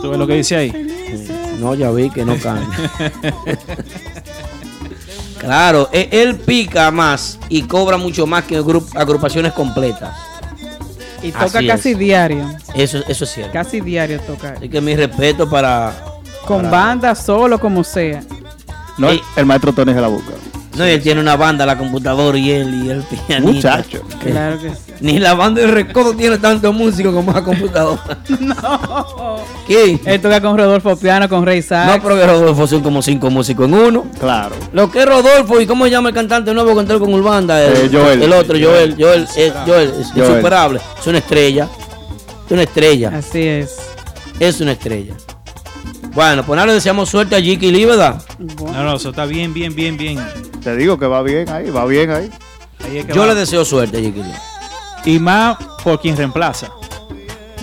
¿Tú ves lo que dice ahí? No, ya vi que no cambia. (laughs) claro, e- él pica más y cobra mucho más que gru- agrupaciones completas. Y toca Así casi es. diario. Eso, eso es cierto. Casi diario toca. Así que mi respeto para. Con para- banda, solo, como sea. No, el, Ey. el maestro Tony se la busca. No, y él tiene una banda, la computadora y él y el pianista. Muchacho. Claro que sí. Ni la banda de recodo tiene tantos músicos como la computadora. (laughs) No. ¿Qué? Él toca con Rodolfo Piano, con Rey Sax. No, pero que Rodolfo son como cinco músicos en uno. Claro. Lo que es Rodolfo y cómo se llama el cantante nuevo que entró con Urbanda. El, Eh, Joel. el otro, Joel. Joel, es, Joel, es Joel. insuperable. Es una estrella. Es una estrella. Así es. Es una estrella. Bueno, pues nada, le deseamos suerte a Jiki Lee, ¿verdad? No, no, eso está bien, bien, bien, bien. Te digo que va bien ahí, va bien ahí. Ahí es que Yo va. le deseo suerte Lee. Y más por quien reemplaza.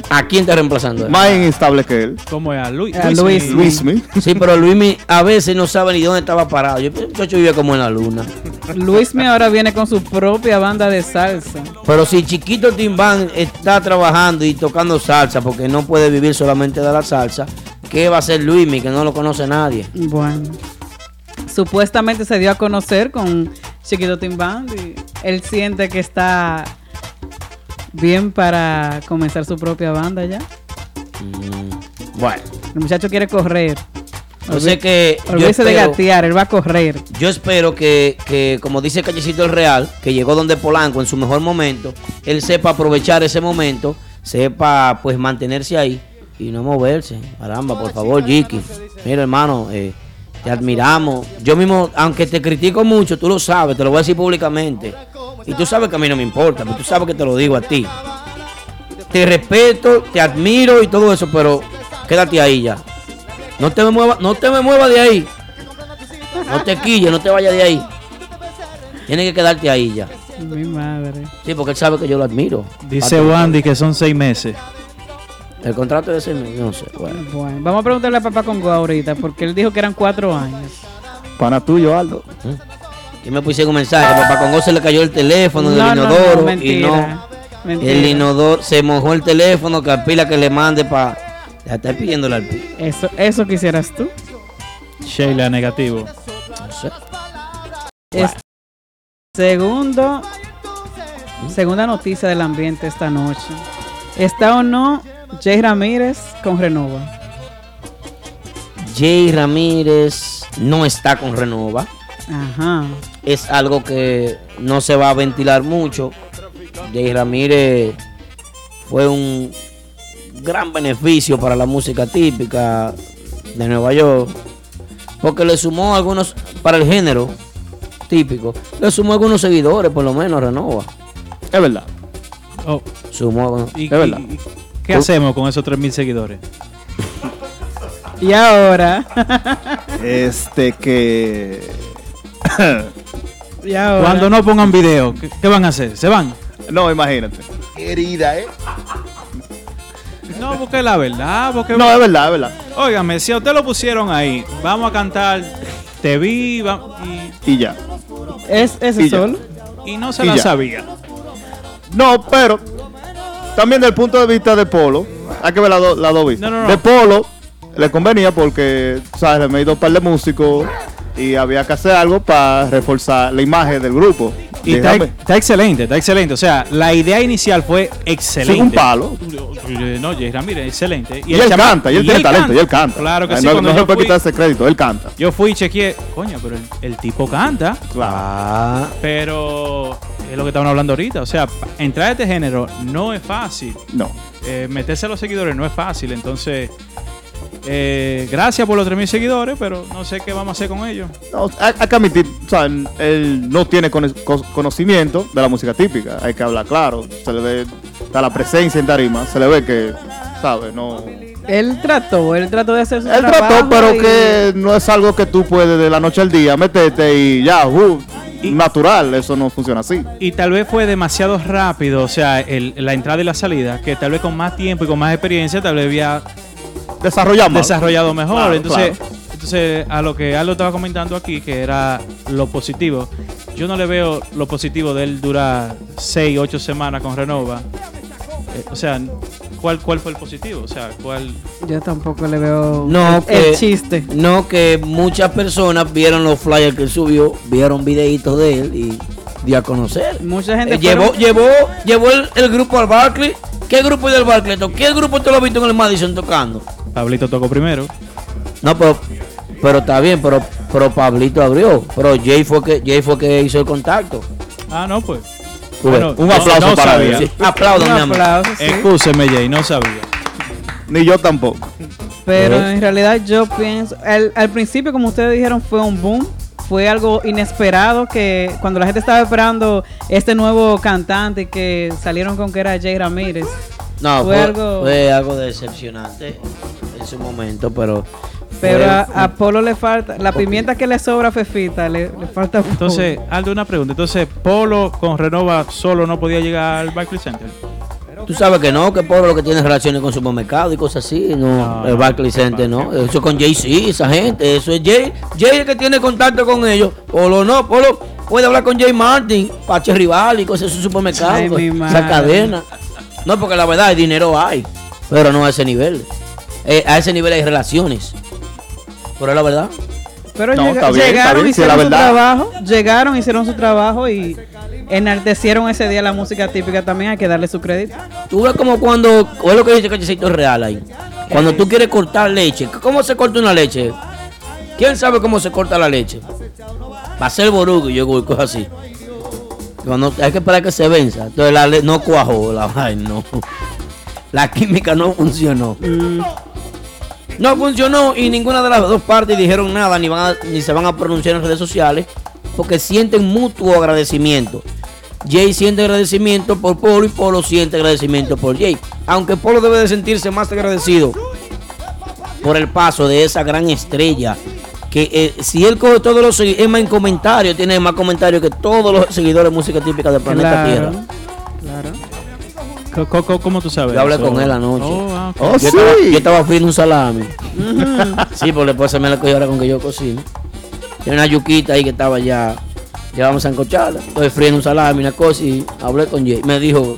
¿A quién está reemplazando? él? Más inestable que él. Como es a Luis. A Luis. Luismi. Sí, pero Luis a veces no sabe ni dónde estaba parado. Yo muchacho vivía como en la luna. Luismi ahora viene con su propia banda de salsa. Pero si Chiquito Timbán está trabajando y tocando salsa, porque no puede vivir solamente de la salsa, ¿qué va a hacer Luismi que no lo conoce nadie? Bueno. Supuestamente se dio a conocer con Chiquito Tim Band y él siente que está bien para comenzar su propia banda ya. Mm, Bueno, El muchacho quiere correr. yo sé que yo Olvídese de espero, gatear, él va a correr. yo espero que, que, como dice Callecito el Real, que llegó donde Polanco en su mejor momento, él sepa aprovechar ese momento, sepa pues mantenerse ahí y no moverse. Caramba, por favor, Jiki. Mira, hermano, eh, te admiramos. Yo mismo, aunque te critico mucho, tú lo sabes, te lo voy a decir públicamente. Y tú sabes que a mí no me importa, pero tú sabes que te lo digo a ti. Te respeto, te admiro y todo eso, pero quédate ahí ya. No te me muevas, no te me muevas de ahí. No te quilles, no te vayas de ahí. Tienes que quedarte ahí ya. Mi madre. Sí, porque él sabe que yo lo admiro. Dice Wandy que son seis meses. El contrato de ese mes, no sé. Bueno. Bueno, vamos a preguntarle a papá Congo ahorita, porque él dijo que eran cuatro años. Pana tuyo, Aldo. Y me pusieron un mensaje, papá Congo se le cayó el teléfono del No, no, no, inodoro y mentira. no. Mentira. El inodoro se mojó el teléfono, que pila que le mande para. Ya está pidiéndole al pi. Eso, eso quisieras tú. Sheila negativo. No sé. Es- segundo, segunda noticia del ambiente esta noche. ¿Está o no Jay Ramírez con Renova? Jay Ramírez no está con Renova. Ajá. Es algo que no se va a ventilar mucho. Jay Ramírez fue un gran beneficio para la música típica de Nueva York. Porque le sumó algunos, para el género típico, le sumó algunos seguidores, por lo menos Renova. Es verdad. Oh, Sumó. ¿y, Es verdad. y- y qué hacemos con esos 3.000 seguidores? Y ahora, Este que. (laughs) y ahora. Cuando no pongan video, ¿qué, qué van a hacer? ¿Se van? no, imagínate. Herida, ¿eh? No, porque la verdad. Porque, No, es verdad, es verdad. Óigame, si a usted lo pusieron ahí, vamos a cantar Te vi va- y, Y ya. ¿Es ese Y ya. solo? y no se Y la ya. sabía. No, pero también desde el punto de vista de Polo, hay que ver las do- las dos vistas. No, no, no. De Polo le convenía porque, ¿sabes? Le he ido un par de músicos y había que hacer algo para reforzar la imagen del grupo. Y está, excelente, está excelente. O sea, la idea inicial fue excelente. Sí, un palo. No, Jay Ramírez, excelente. Y, él chama- canta, y él tiene talento, y él canta. Claro que Eh, sí. No, no se puede quitar ese crédito, él canta. Yo fui y chequeé, coño, pero el, el tipo canta, Ah, pero es lo que estaban hablando ahorita. O sea, entrar a este género no es fácil. No. Eh, meterse a los seguidores no es fácil. Entonces, eh, gracias por los 3.000 seguidores, pero no sé qué vamos a hacer con ellos. No, hay, que admitir, o sea, él no tiene cono- co- conocimiento de la música típica, hay que hablar claro, se le ve, está la presencia en tarima, se le ve que, ¿sabes? No... Él trató, él trató de hacer su Él trabajo trató, pero y- que no es algo que tú puedes de la noche al día meterte y ya, uh, Y- natural, eso no funciona así. Y tal vez fue demasiado rápido, o sea, el- la entrada y la salida, que tal vez con más tiempo y con más experiencia, tal vez había Desarrollamos. desarrollado mejor. Claro, entonces, claro. entonces, a lo que Aldo estaba comentando aquí, que era lo positivo, yo no le veo lo positivo de él durar 6, 8 semanas con Renova. Eh, o sea, ¿cuál, ¿cuál fue el positivo? O sea, ¿cuál? Yo tampoco le veo No, el, que- el chiste. No, que muchas personas vieron los flyers que él subió, vieron videitos de él y dio a conocer. Mucha gente Eh, llevó, fueron- llevó, llevó el, el grupo al Barclay. ¿Qué grupo del Barclay? ¿Qué grupo te lo has visto en el Madison tocando? Pablito tocó primero. No, pero, pero está bien, pero Pero Pablito abrió. Pero Jay fue que Jay fue que hizo el contacto. Ah, no, pues. Un aplauso no para sabía. él. Sí, aplaudan, Un mi amor. aplauso, sí. Excúseme, Jay, no sabía. Ni yo tampoco. Pero ¿Eh? en realidad yo pienso, al, al principio como ustedes dijeron fue un boom, fue algo inesperado que cuando la gente estaba esperando este nuevo cantante que salieron con que era Jay Ramírez. No, Fue fue, algo- fue algo decepcionante en su momento, pero. Pero fue- a, a Polo le falta, la pimienta que le sobra a Fefita, le, le falta. Entonces, Aldo, una pregunta. Entonces, Polo con Renova solo no podía llegar al Barclays Center. Tú sabes que no, que Polo lo que tiene relaciones con supermercado y cosas así. No, No, el Barclays Center no. Eso con Jay sí, esa gente. Eso es Jay. Jay el que tiene contacto con ellos. Polo no, Polo puede hablar con Jay Martin, Pache Rival y cosas de su supermercado. Ay, esa madre. cadena. No, porque la verdad, el dinero hay. Pero no a ese nivel. Eh, a ese nivel hay relaciones. Pero es la verdad. Pero No, llega- está bien, está llegaron, bien, la hicieron su trabajo, llegaron, hicieron su trabajo y enaltecieron ese día la música típica también, hay que darle su crédito. Tú ves como cuando, o es lo que dice Cachecito Real ahí. Cuando tú quieres cortar leche, ¿cómo se corta una leche? ¿Quién sabe cómo se corta la leche? Va a ser borugo y yogur, cosas así. Cuando, hay que esperar que se venza. Entonces la le- no cuajó la (laughs) vaina, no. La química no funcionó. No funcionó y ninguna de las dos partes dijeron nada ni, van ni se van a pronunciar en redes sociales porque sienten mutuo agradecimiento. Jay siente agradecimiento por Polo y Polo siente agradecimiento por Jay. Aunque Polo debe de sentirse más agradecido por el paso de esa gran estrella. Que eh, si él coge todos los segui- es más en comentarios, tiene más comentarios que todos los seguidores de música típica del planeta Claro, Tierra. claro. Co- co- ¿Cómo tú sabes? Yo hablé eso? con él anoche. Oh, ah. Oh, yo, sí. estaba, yo estaba friendo un salami. sí, porque después se me la cogió ahora con que yo cocino. Y una yuquita ahí que estaba ya. Ya vamos a encocharla. Estoy friendo un salami, una cosa y hablé con Jay. Me dijo,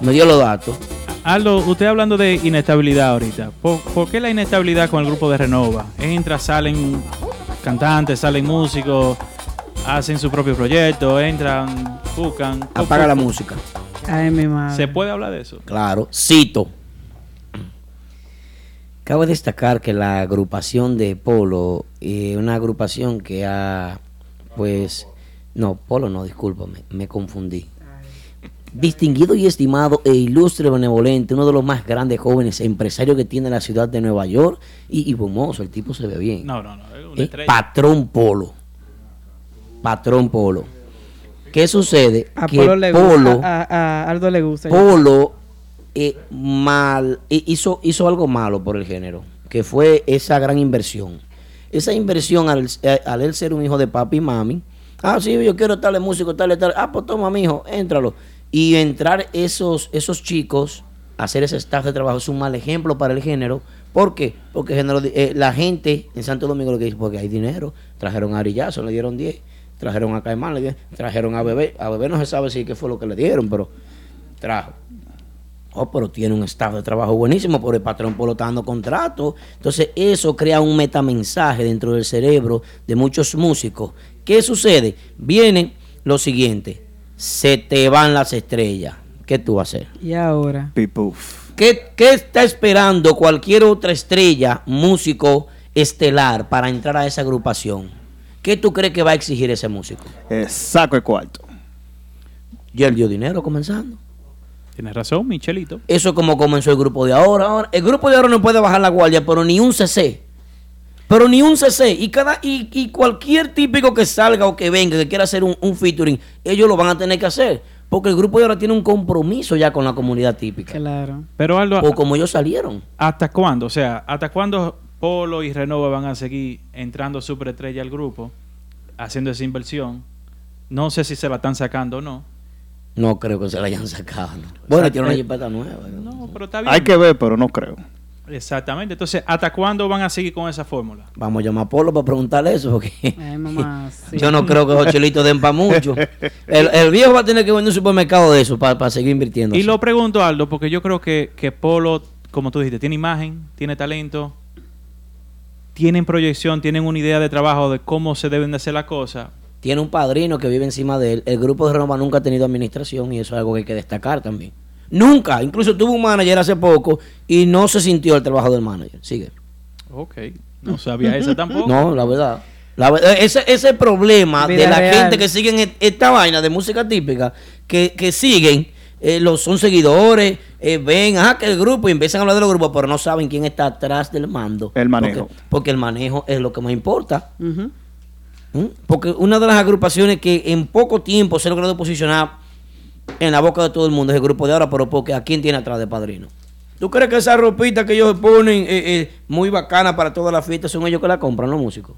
me dio los datos. Aldo, usted hablando de inestabilidad ahorita. ¿Por, por qué la inestabilidad con el grupo de Renova? Entra, salen cantantes, salen músicos, hacen su propio proyecto, entran, buscan. Apaga la música. Ay, mi madre. ¿Se puede hablar de eso? Claro, cito. Cabe destacar que la agrupación de Polo, eh, una agrupación que ha, pues, no, Polo no, discúlpame, me confundí. Distinguido y estimado e ilustre benevolente, uno de los más grandes jóvenes empresarios que tiene la ciudad de Nueva York y, y el tipo se ve bien. No, no, no. Eh, estrella. Patrón Polo. Patrón Polo. ¿Qué sucede? A que Polo le gusta. Polo, A, a- a Aldo le gusta. Polo eh, mal, eh, hizo, hizo algo malo por el género, que fue esa gran inversión. Esa inversión al, eh, al él ser un hijo de papi y mami, ah, sí, yo quiero tal músico, tal, tal, ah, pues toma, mijo, éntralo. Y entrar esos, esos chicos a hacer ese staff de trabajo es un mal ejemplo para el género. ¿Por qué? Porque género, eh, la gente en Santo Domingo lo que dice, porque hay dinero, trajeron a Arillazo, le dieron 10, trajeron a Caimán, le dieron, trajeron a Bebé, a Bebé no se sabe si qué fue lo que le dieron, pero trajo. Oh, pero tiene un staff de trabajo buenísimo, por el patrón por lo dando contrato. Entonces, eso crea un metamensaje dentro del cerebro de muchos músicos. ¿Qué sucede? Viene lo siguiente: se te van las estrellas. ¿Qué tú vas a hacer? Y ahora. Pipuf. ¿Qué, qué está esperando cualquier otra estrella, músico estelar, para entrar a esa agrupación? ¿Qué tú crees que va a exigir ese músico? Eh, saco el cuarto. Ya él dio dinero comenzando. Tienes razón, Michelito. Eso es como comenzó el grupo de ahora. Ahora, El grupo de ahora no puede bajar la guardia, pero ni un CC. Pero ni un CC. Y cada y, y cualquier típico que salga o que venga, que quiera hacer un, un featuring, ellos lo van a tener que hacer. Porque el grupo de ahora tiene un compromiso ya con la comunidad típica. Claro. Pero Aldo, O como ellos salieron. ¿hasta cuándo? O sea, ¿hasta cuándo Polo y Renova van a seguir entrando superestrella al grupo, haciendo esa inversión? No sé si se la están sacando o no. No creo que se la hayan sacado. ¿no? Bueno, tiene una eh, jipeta nueva. ¿no? No, pero está bien. Hay que ver, pero no creo. Exactamente. Entonces, ¿hasta cuándo van a seguir con esa fórmula? Vamos a llamar a Polo para preguntarle eso, porque Ay, mamá. (laughs) sí. yo no creo que esos chelitos den para mucho. El, el viejo va a tener que vender un supermercado de eso para, seguir invirtiendo. Y así. lo pregunto, Aldo, porque yo creo que, que Polo, como tú dijiste, tiene imagen, tiene talento, tienen proyección, tienen una idea de trabajo de cómo se deben de hacer las cosas. tiene un padrino que vive encima de él. El grupo de Renova nunca ha tenido administración y eso es algo que hay que destacar también. Nunca. Incluso tuvo un manager hace poco y no se sintió el trabajo del manager. Sigue. Ok. No sabía eso (laughs) tampoco. No, la verdad. La verdad, ese, ese problema Vida de la real. gente que siguen e- esta vaina de música típica, que, que siguen, eh, los son seguidores, eh, ven, ajá, que el grupo, y empiezan a hablar de los grupos, pero no saben quién está atrás del mando. El manejo. Porque, porque el manejo es lo que más importa. ¿Mm? Porque una de las agrupaciones que en poco tiempo se ha logrado posicionar en la boca de todo el mundo es el grupo de ahora, pero porque ¿a quién tiene atrás de padrino? ¿Tú crees que esa ropita que ellos ponen eh, eh, muy bacana para todas las fiestas son ellos que la compran, los músicos?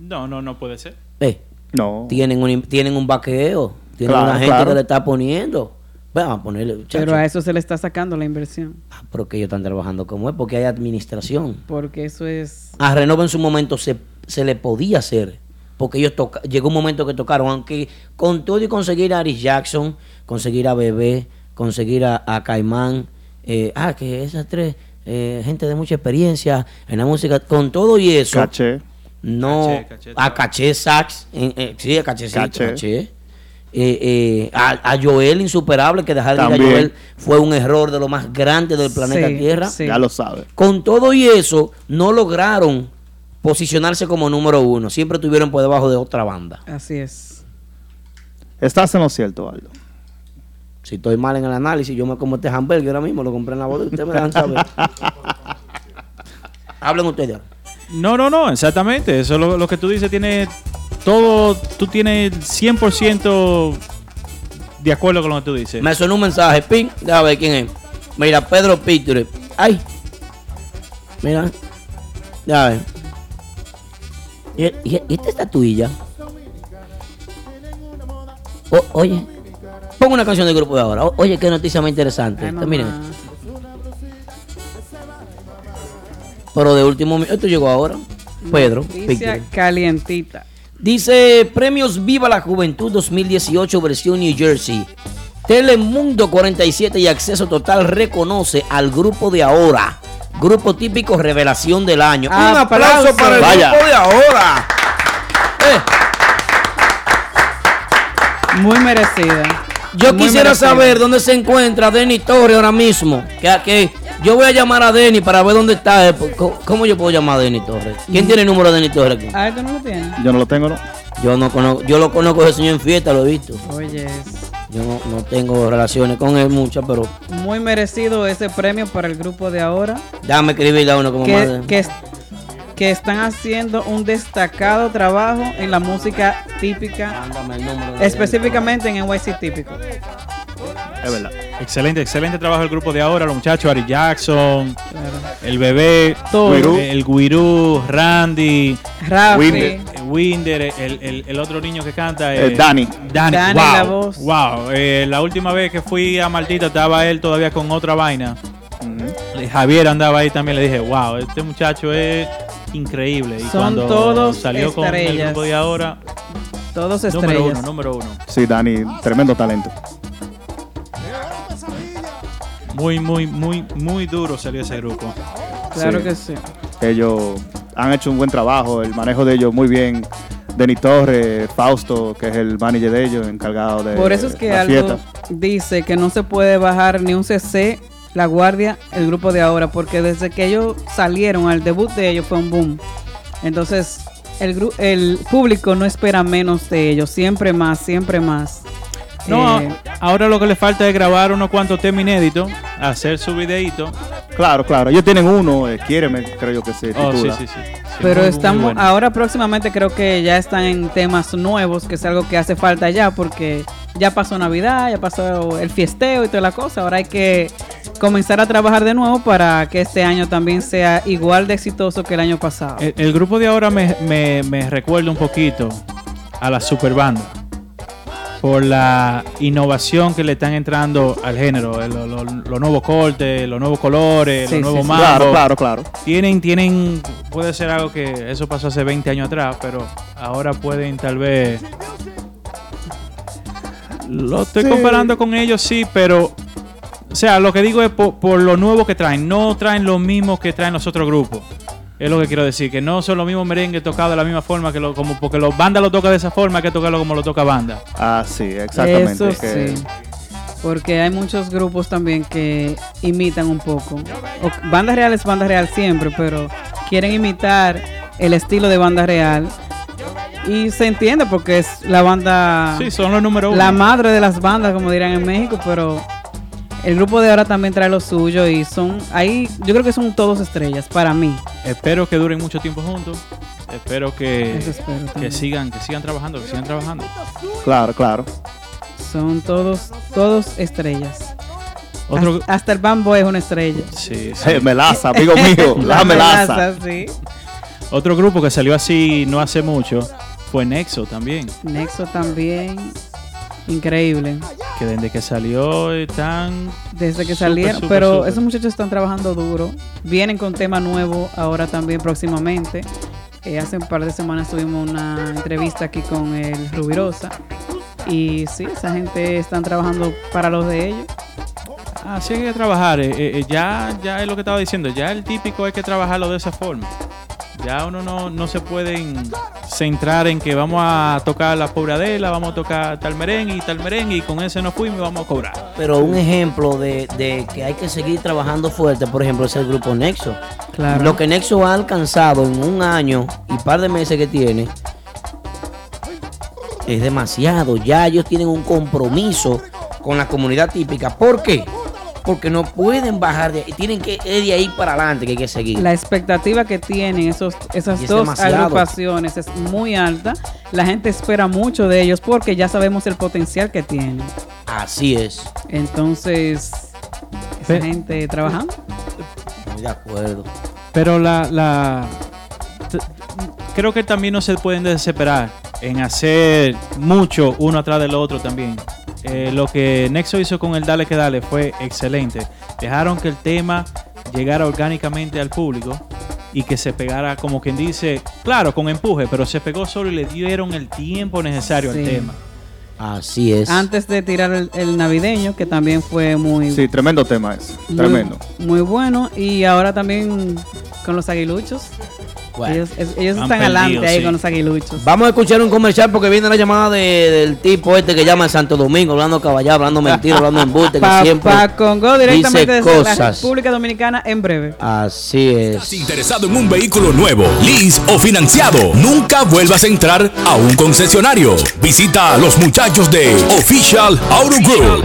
No, no, no puede ser. Eh, No. tienen un, tienen un vaqueo, tienen Claro, una gente claro. que le está poniendo. Vamos a ponerle, Pero a eso se le está sacando la inversión. Ah, pero que ellos están trabajando como es, porque hay administración. Porque eso es. A Renova en su momento se, se le podía hacer. Porque ellos toca, llegó un momento que tocaron, aunque con todo y conseguir a Aris Jackson, conseguir a Bebé, conseguir a, a Caimán, eh, ah, que esas tres, eh, gente de mucha experiencia en la música, con todo y eso, Caché. no, Caché, caché, a. Caché Sax, en- eh, sí, a Caché, Caché. Caché. Eh, eh, a, a Joel Insuperable, que dejar de ir a. Joel fue un error de lo más grande del planeta Sí, Tierra. sí. Ya lo sabe. Con todo y eso, no lograron posicionarse como número uno. Siempre estuvieron por debajo de otra banda. Así es. Estás en lo cierto, Aldo. Si estoy mal en el análisis, yo me como este hamburger ahora mismo, lo compré en la boda y ustedes me dejan saber. (laughs) Hablen ustedes ahora. No, no, no, exactamente. Eso es lo, lo que tú dices. Tiene todo, tú tienes 100% de acuerdo con lo que tú dices. Me sonó un mensaje, ping, déjame ver quién es. Mira, Pedro Picture. Ay. Mira. Ya ver. ¿Y, y, y esta estatuilla? O- oye. Pongo una canción del grupo de ahora. O- oye, qué noticia más interesante. Ay, miren. Pero de último mi- Esto llegó ahora. Pedro Noticia Picture. calientita. Dice Premios Viva la Juventud 2018 versión New Jersey. Telemundo 47 y Acceso Total reconoce al grupo de ahora. Grupo típico revelación del año. Un aplauso Aplauso. para el Vaya. grupo de ahora. Eh, Muy merecida. yo Muy quisiera merecida. saber dónde se encuentra Denny Torres ahora mismo. Que, que yo voy a llamar a Denny para ver dónde está. eh, ¿Cómo, cómo yo puedo llamar a Denny Torres? ¿Quién tiene el número de Denny Torres aquí? Ah, ¿tú no lo tienes? Yo no lo tengo, ¿no? Yo no conozco, yo lo conozco ese señor en fiesta, lo he visto. Oye, Yo no, no tengo relaciones con él muchas, pero muy merecido ese premio para el grupo de ahora. déjame escribirle a uno como que, madre. que, es- que están haciendo un destacado trabajo en la música típica, Mándame el número de- específicamente en NYC típico. Es verdad. Excelente, excelente trabajo el grupo de ahora. Los muchachos, Ari Jackson, Claro. el bebé, Todo. El Guirú, Randy, Rafi, Winder. Eh, Winder, el, el- el otro niño que canta. Eh, Dani. Dani, Dani, wow, la voz. wow. Eh, la última vez que fui a Martita estaba él todavía con otra vaina. Eh, Javier andaba ahí también. Le dije, wow, este muchacho es increíble. Y Son cuando todos salió con el estrellas. grupo de ahora, todos número estrellas. uno, número uno. Sí, Dani, tremendo talento. Muy, muy, muy, muy duro salió ese grupo. Claro Sí. que sí. Ellos han hecho un buen trabajo, el manejo de ellos muy bien. Denis Torres, Fausto, que es el manager de ellos, encargado de Por eso es que algo dice que no se puede bajar ni un CC, la guardia, el grupo de ahora, porque desde que ellos salieron al debut de ellos fue un boom. Entonces, el, el público no espera menos de ellos, siempre más, siempre más. No, Eh, ahora lo que le falta es grabar unos cuantos temas inéditos, hacer su videíto. Claro, claro. Ellos tienen uno, eh, Quiéreme, creo yo que se Oh, sí, titula. sí, sí. Sí, pero muy, muy estamos bueno. ahora próximamente creo que ya están en temas nuevos, que es algo que hace falta ya, porque ya pasó Navidad, ya pasó el fiesteo y toda la cosa. Ahora hay que comenzar a trabajar de nuevo para que este año también sea igual de exitoso que el año pasado. El, el grupo de ahora me, me, me recuerda un poquito a la super banda por la innovación que le están entrando al género, lo- lo- los nuevos cortes, los nuevos colores, Sí, los nuevos sí. Claro, claro, claro. Tienen, tienen, puede ser algo que eso pasó hace 20 años atrás, pero ahora pueden tal vez... Lo estoy comparando con ellos, sí, pero... O sea, lo que digo es por, por lo nuevo que traen. No traen lo mismo que traen los otros grupos. Es lo que quiero decir, que no son los mismos merengues tocados de la misma forma que lo, como porque los bandas lo tocan de esa forma hay que tocarlo como lo toca banda. Ah, sí, exactamente. Eso que- sí. Porque hay muchos grupos también que imitan un poco. O- banda real es banda real siempre, pero quieren imitar el estilo de banda real. Y se entiende porque es la banda, Sí, son los número uno. la madre de las bandas, como dirán en México, pero el grupo de ahora también trae lo suyo y son, ahí yo creo que son todos estrellas para mí. Espero que duren mucho tiempo juntos. Espero que, espero que sigan, que sigan trabajando, que sigan trabajando. Claro, claro. Son todos, todos estrellas. Otro, Hasta, hasta el bambo es una estrella. sí, sí. Eh, melaza, amigo (laughs) mío. La melaza. sí. Otro grupo que salió así no hace mucho fue Nexo también. Nexo también. Increíble. Que desde que salió están. Desde que salieron. pero esos muchachos están trabajando duro. Vienen con tema nuevo ahora también próximamente. Eh, hace un par de semanas tuvimos una entrevista aquí con el Rubirosa. Y sí, esa gente están trabajando para los de ellos. Así hay que trabajar. eh, eh, ya, ya es lo que estaba diciendo. Ya el típico hay que trabajarlo de esa forma. Ya uno no, no se pueden centrar en que vamos a tocar la pobradela, vamos a tocar tal merengue y tal merengue y con ese nos fuimos y vamos a cobrar. Pero un ejemplo de, de que hay que seguir trabajando fuerte, por ejemplo, es el grupo Nexo. Claro. Lo que Nexo ha alcanzado en un año y par de meses que tiene es demasiado. Ya ellos tienen un compromiso con la comunidad típica. ¿Por qué? Porque no pueden bajar de ahí. Tienen que ir de ahí para adelante que hay que seguir. La expectativa que tienen esos, esas es dos demasiado. agrupaciones es muy alta. La gente espera mucho de ellos porque ya sabemos el potencial que tienen. Así es. Entonces, esa Pe- gente trabajando. Estoy de acuerdo. Pero la, la creo que también no se pueden desesperar en hacer mucho uno atrás del otro también. Eh, lo que Nexo hizo con el Dale que Dale fue excelente. Dejaron que el tema llegara orgánicamente al público y que se pegara, como quien dice, claro, con empuje, pero se pegó solo y le dieron el tiempo necesario Sí. al tema. Así es. Antes de tirar el, el navideño, que también fue muy, Sí, tremendo tema muy- Tremendo. muy bueno. Y ahora también con los aguiluchos. Bueno. Ellos, es- ellos están perdido, adelante ahí sí. con los aguiluchos. Vamos a escuchar un comercial porque viene la llamada de- del tipo este que llama en Santo Domingo, hablando caballado, hablando (laughs) mentira, hablando embuste, que siempre Papá Congo directamente dice desde la cosas. República Dominicana en breve. Así ¿Estás es. interesado en un vehículo nuevo, lease o financiado? Nunca vuelvas a entrar a un concesionario. Visita a los muchachos de Official Auto Group.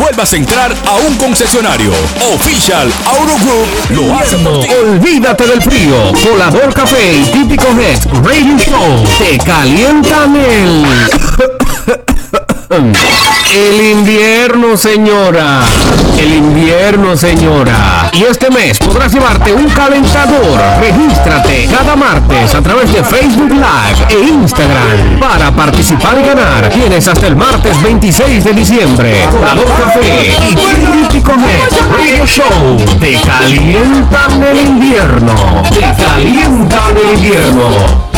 vuelvas a entrar a un concesionario. Official Auto Group lo hace por ti. Olvídate del frío. Colador Café y Típico Head Radio Show te calientan el. (coughs) El invierno, señora. El invierno, señora. Y este mes podrás llevarte un calentador. Regístrate cada martes a través de Facebook Live e Instagram para participar y ganar. Tienes hasta el martes 26 de diciembre. Colador Café y Típico Head Radio Show te calientan el invierno. Te calientan el invierno.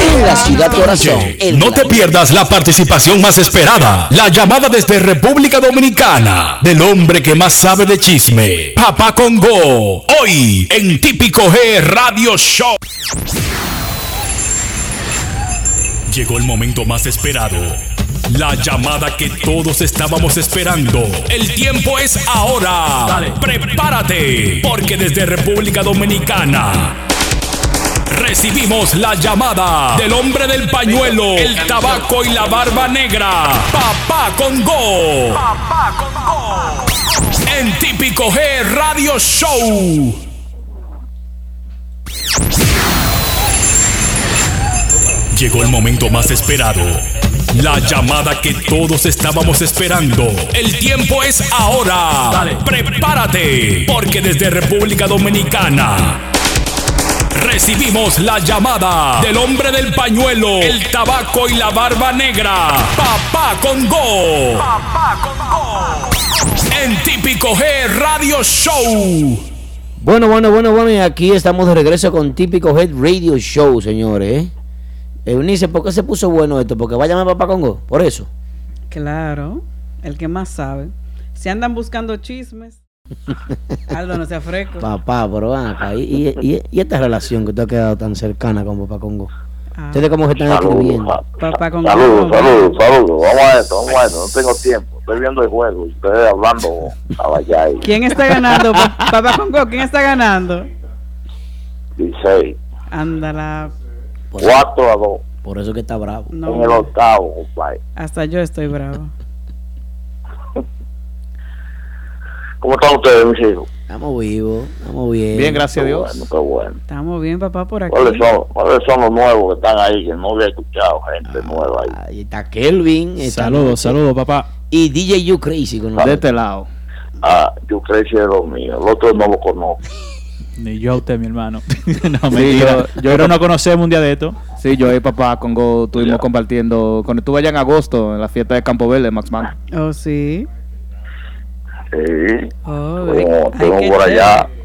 En la ciudad corazón. No te pierdas la participación más esperada, la llamada desde República Dominicana del hombre que más sabe de chisme, Papá Congo, hoy en Típico G Radio Show. Llegó el momento más esperado. La llamada que todos estábamos esperando. El tiempo es ahora. Prepárate, porque desde República Dominicana recibimos la llamada del hombre del pañuelo, el tabaco y la barba negra, Papá Congo. En Típico G Radio Show. Llegó el momento más esperado. La llamada que todos estábamos esperando. El tiempo es ahora. Prepárate, porque desde República Dominicana recibimos la llamada del hombre del pañuelo, el tabaco y la barba negra, Papá Congo. En Típico G Radio Show. Bueno, bueno, bueno, bueno, y aquí estamos de regreso con Típico Head Radio Show, señores. Eunice, ¿por qué se puso bueno esto? Porque vaya a Papá Congo, por eso. Claro, el que más sabe. Si andan buscando chismes, (laughs) Aldo no sea fresco. Papá, pero van acá. ¿Y, y, y- y esta relación que te ha quedado tan cercana con Papá Congo? Ah, ¿Ustedes cómo se están escribiendo? papá con Saludos, saludos, saludos. Vamos a esto, vamos a esto. No tengo tiempo. Estoy viendo el juego y ustedes hablando a vaya ahí. ¿Quién está ganando? Pa- (laughs) Papá Congo, ¿quién está ganando? 16, Ándala. 4 a 2 Por eso que está bravo. en el No, octavo, compadre. hasta yo estoy bravo. (laughs) ¿Cómo están ustedes, mis hijos? Estamos vivos, estamos bien. Bien, gracias a Qué Dios. Bueno, qué bueno. Estamos bien, papá, por aquí. ¿Cuáles son, ¿Cuáles son los nuevos que están ahí que no había escuchado? Gente nueva ahí. Ahí está Kelvin. Saludos, saludos, papá. Y DJ You Crazy con De este lado. Ah, yo crecí de lo mío. El otro no lo conozco. (laughs) Ni yo a usted, mi hermano. (laughs) no, Sí, yo- yo- Pero nos conocemos un día de esto. Sí, yo y papá Congo estuvimos compartiendo. Cuando estuve allá en agosto, en la fiesta de Campo Verde, Max Man. Oh, sí. Sí. Oh, Como por allá. chévere.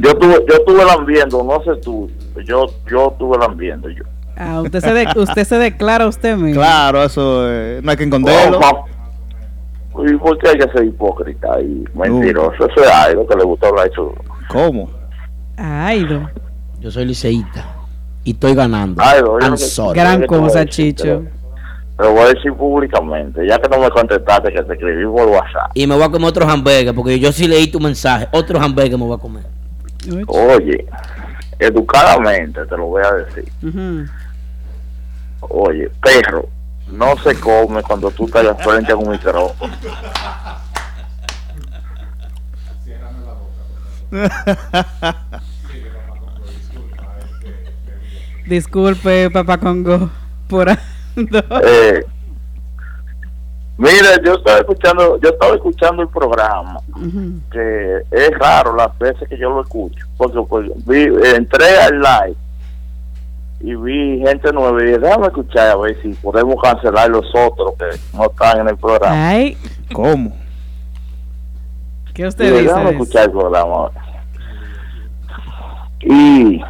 Yo tuve, yo tuve lambiendo, no sé tú. Yo, yo tuve lambiendo. Yo. Ah, usted se, de- usted se declara usted mismo. Claro, eso eh, no hay que esconderlo. Oh, ¿Y por qué hay que ser hipócrita y mentiroso? Eso es algo que le gusta hablar eso. ¿Cómo? Ay, do. Yo soy liceísta. Y estoy ganando. Yo I'm sorry. Gran te a cosa, decir, Chicho. Pero, pero voy a decir públicamente, ya que no me contestaste, que te escribí por WhatsApp. Y me voy a comer otro hamburger, porque yo sí leí tu mensaje. Otro hamburger me voy a comer. Oye, educadamente te lo voy a decir. Oye, perro, no se come cuando tú estás de frente a un micrófono. (laughs) Disculpe, papá Congo, por ando. Eh, mira, yo estaba escuchando, yo estaba escuchando el programa. Que es raro las veces que yo lo escucho, porque pues, vi, entré al live y vi gente nueva y dije, déjame escuchar a ver si podemos cancelar los otros que no están en el programa. Ay, ¿Cómo? ¿qué usted Dije, dice? déjame escuchar el programa ahora. Y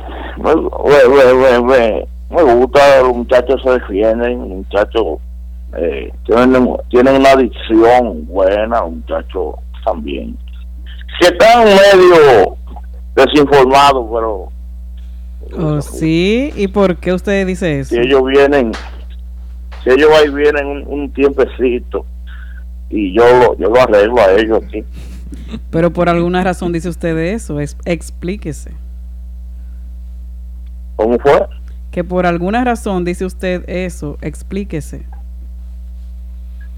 me, me, gusta, los muchachos se defienden, los muchachos eh, tienen, tienen una adicción buena, los muchachos también. Que están medio desinformados, pero Oh, sí, ¿y por qué usted dice eso? si ellos vienen, si ellos ahí vienen un, un tiempecito y yo lo, yo lo arreglo a ellos aquí. Pero por alguna razón dice usted eso, es- explíquese. ¿Cómo fue? Que por alguna razón dice usted eso, explíquese.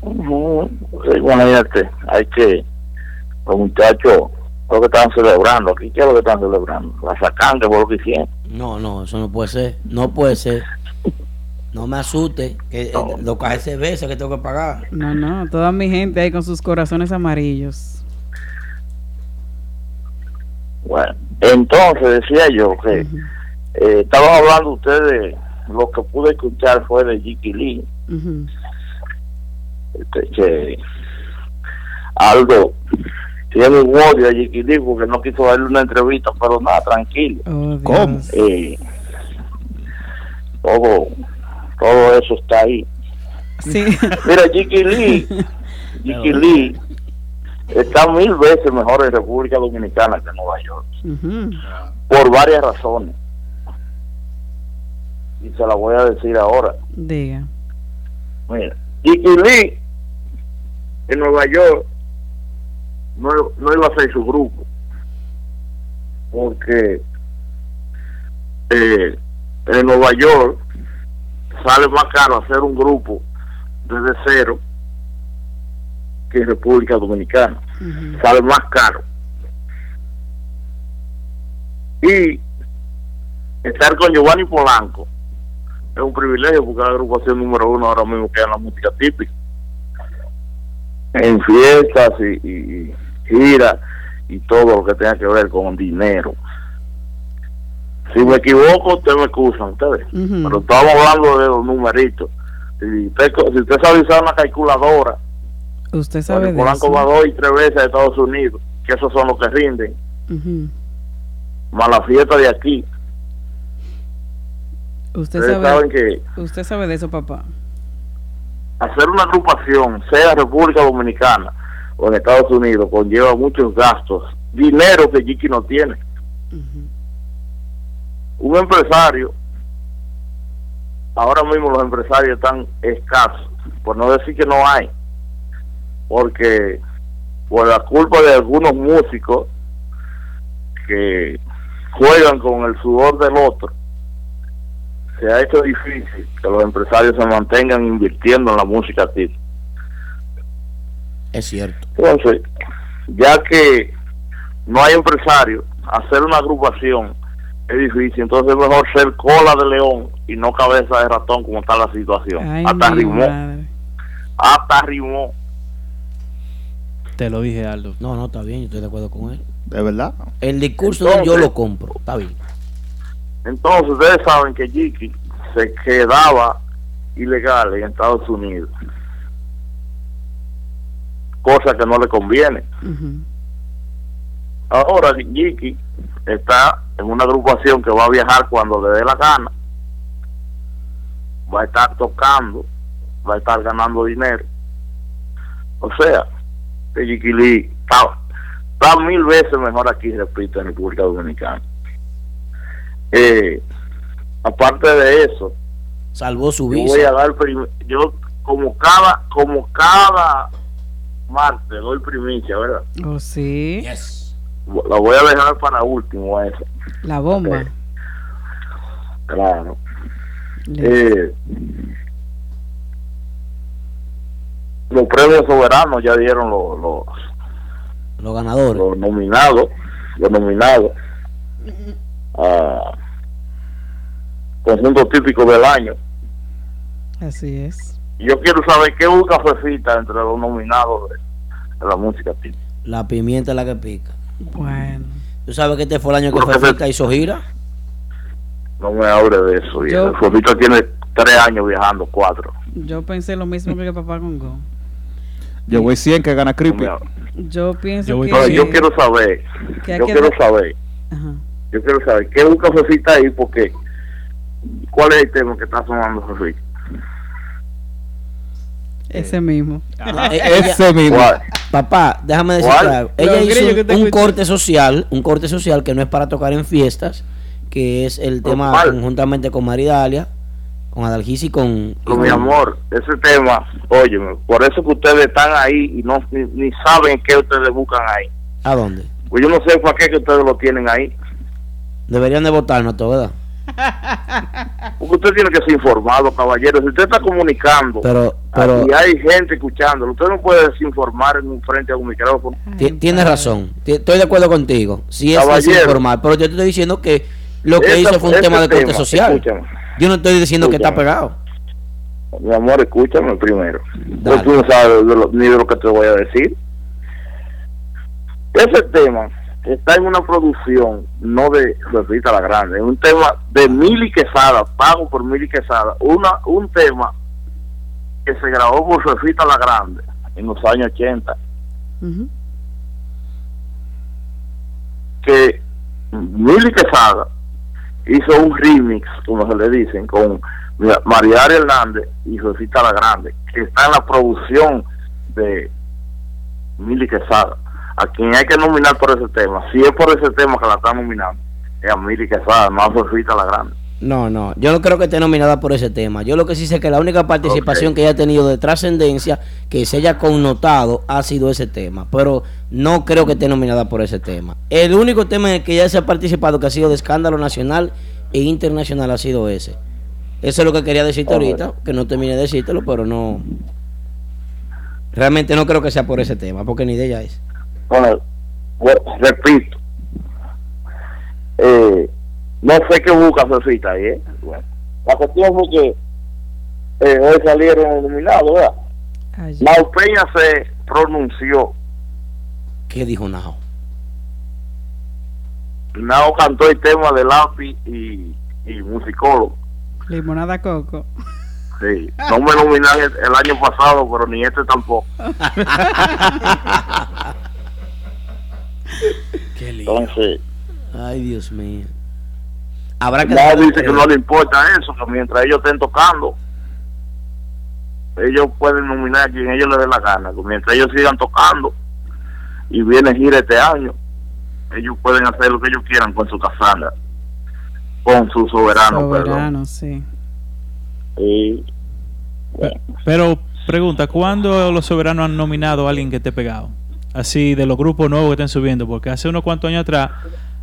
Ujú. Sí, Imagínate, hay que, los muchachos, lo que están celebrando aquí, ¿qué es lo que están celebrando? La sacante fue lo que hicieron. No, no, eso no puede ser. No puede ser. No me asuste. Que eh, lo cae cerveza que tengo que pagar. No, no, toda mi gente ahí con sus corazones amarillos. Bueno, entonces decía yo que eh, estaban hablando ustedes, lo que pude escuchar fue de Jiki Lee, Ujú. este, que Aldo tiene un odio a Jiki Lee porque no quiso darle una entrevista, pero nada, tranquilo. Oh, ¿Cómo? Eh, todo, todo eso está ahí. Sí. (laughs) Mira, Jiki Lee, Jiki Lee está mil veces mejor en República Dominicana que en Nueva York, por varias razones. Y se la voy a decir ahora. Diga. Mira, Jiki Lee en Nueva York no, no iba a ser su grupo, porque eh, en Nueva York sale más caro hacer un grupo desde cero que en República Dominicana. Sale más caro. Y estar con Giovanni Polanco es un privilegio porque es la agrupación número uno ahora mismo que es la música típica. En fiestas y, y, y giras y todo lo que tenga que ver con dinero. Si me equivoco, ustedes me excusan, ustedes. Pero estamos hablando de los numeritos. Si usted, si usted sabe usar una calculadora, Usted sabe de eso. dos y tres veces a Estados Unidos, que esos son los que rinden. Más la fiesta de aquí. Usted sabe, saben que usted sabe de eso, papá. hacer una agrupación, sea República Dominicana o en Estados Unidos, conlleva muchos gastos, dinero que Jiki no tiene. Un empresario, ahora mismo los empresarios están escasos, por no decir que no hay, porque por la culpa de algunos músicos que juegan con el sudor del otro, se ha hecho difícil que los empresarios se mantengan invirtiendo en la música típica. Es cierto. Entonces, ya que no hay empresario, hacer una agrupación es difícil, entonces es mejor ser cola de león y no cabeza de ratón como está la situación. Ay, Hasta rimó, madre. hasta rimó. Te lo dije, Aldo. No, no, está bien, yo estoy de acuerdo con él. De verdad. El discurso de él yo lo compro, está bien. Entonces, ustedes saben que Jiki se quedaba ilegal en Estados Unidos, cosa que no le conviene. Ujú. Ahora Jiki está en una agrupación que va a viajar cuando le dé la gana, va a estar tocando, va a estar ganando dinero. O sea, que Jiki Lee está, está mil veces mejor aquí, repito, en República Dominicana. Eh, aparte de eso, Salvó su yo visa. voy a dar prim- yo como cada como cada martes doy primicia, ¿verdad? Oh, sí. Yes. La voy a dejar para último esa. La bomba. Claro. Eh, los premios soberanos ya dieron los, los, Los ganadores. los nominados, los nominados a conjunto típico del año. Así es. Yo quiero saber qué busca Fefita entre los nominados de, de la música típica. La pimienta es la que pica. Bueno. ¿Tú sabes que este fue el año que Fefita hizo gira? No me hable de eso. Fefita tiene tres años viajando, cuatro. Yo pensé lo mismo que papá Congo. Yo voy 100 que gana Creepy. Yo pienso Yo voy que. Pero yo quiero saber, que yo quiero saber, Ajá. yo quiero saber qué busca Fefita ahí, porque ¿cuál es el tema que está sonando Fefita? Ese mismo. Eh, ella- Ese mismo. ¿Cuál? Papá, déjame decirte ¿Cuál? algo. Ella Los hizo un, corte social, un corte social que no es para tocar en fiestas, que es el ¿Pero tema cuál? conjuntamente con Maridalia, con Adalgis y con... Pero mi con- amor, ese tema, óyeme, por eso que ustedes están ahí y no ni, ni saben qué ustedes buscan ahí. ¿A dónde? Pues yo no sé para qué que ustedes lo tienen ahí. Deberían de votarnos ¿verdad? Porque usted tiene que ser informado, caballero. Si usted está comunicando Pero, pero y hay gente escuchándolo, usted no puede desinformar en un frente a un micrófono. ti- tienes razón. Estoy de acuerdo contigo. Sí es informal, pero yo te estoy diciendo que lo que hizo fue un tema de corte tema, social. escúchame. Yo no estoy diciendo que está pegado. Mi amor, escúchame primero. Pues tú no sabes de lo- ni de lo que te voy a decir. Ese tema está en una producción, no de Rosita la Grande, es un tema de Mili Quesada, pago por Mili Quesada, una, un tema que se grabó por Rosita la Grande en los años 80, Ujú. que Mili Quesada hizo un remix, como se le dicen, con María Hernández y Rosita la Grande, que está en la producción de Mili Quesada, a quien hay que nominar por ese tema. Si es por ese tema que la están nominando, es a Mili Quesada, no a Rosita la Grande. No, no, yo no creo que esté nominada por ese tema. Yo lo que sí sé que la única participación que ella ha tenido de trascendencia que se haya connotado ha sido ese tema, pero no creo que esté nominada por ese tema. El único tema en el que ella se ha participado que ha sido de escándalo nacional e internacional ha sido ese. Eso es lo que quería decirte ahorita, que no terminé de decírtelo, pero no. Realmente no creo que sea por ese tema, porque ni de ella es. Bueno, bueno, repito, eh, no sé qué busca Rosita ahí, ¿eh? Bueno, la cuestión fue que eh, hoy salieron. Ayer. Mau Peña se pronunció ¿Qué dijo Nao? Nao cantó el tema de lápiz y, y musicólogo. Limonada coco. Sí. No me nominaron el, el año pasado, pero ni este tampoco. (laughs) (laughs) Qué lindo. Entonces, Ay, Dios mío. Habrá que Nadie dice que no le importa eso, que mientras ellos estén tocando, ellos pueden nominar a quien ellos les dé la gana. Que mientras ellos sigan tocando y viene gira este año, ellos pueden hacer lo que ellos quieran con su casana, con su soberano, perdón. Soberano, sí. Y, Pe- Pero pregunta, ¿cuándo los soberanos han nominado a alguien que esté pegado? Así de los grupos nuevos que estén subiendo, porque hace unos cuantos años atrás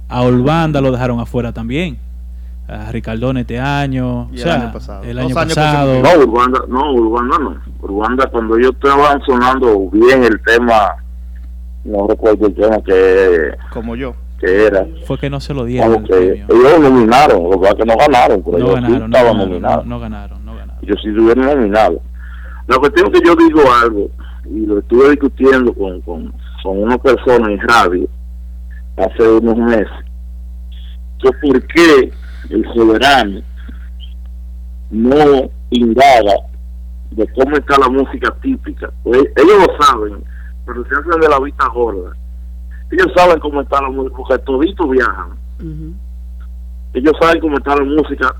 a Olvanda lo dejaron afuera también. A Ricardón este año, Y o el año pasado. el Dos año años pasado. no, Urbanda, no, Urbanda no. Urbanda, cuando ellos estaban sonando bien el tema, no recuerdo el tema que, Como yo. que era. Fue que no se lo dieron. Que ellos nominaron, lo que pasa es que no ganaron, pero No ellos ganaron, no estaban ganaron, nominados. no, no ganaron, no ganaron. Ellos sí estuvieron nominados. La cuestión es que yo digo algo, y lo estuve discutiendo con, con, con una persona en radio hace unos meses, que por qué el soberano no indaga de cómo está la música típica. Pues, ellos lo saben, pero se hacen de la vista gorda. Ellos saben cómo está la música, porque toditos viajan. Ellos saben cómo está la música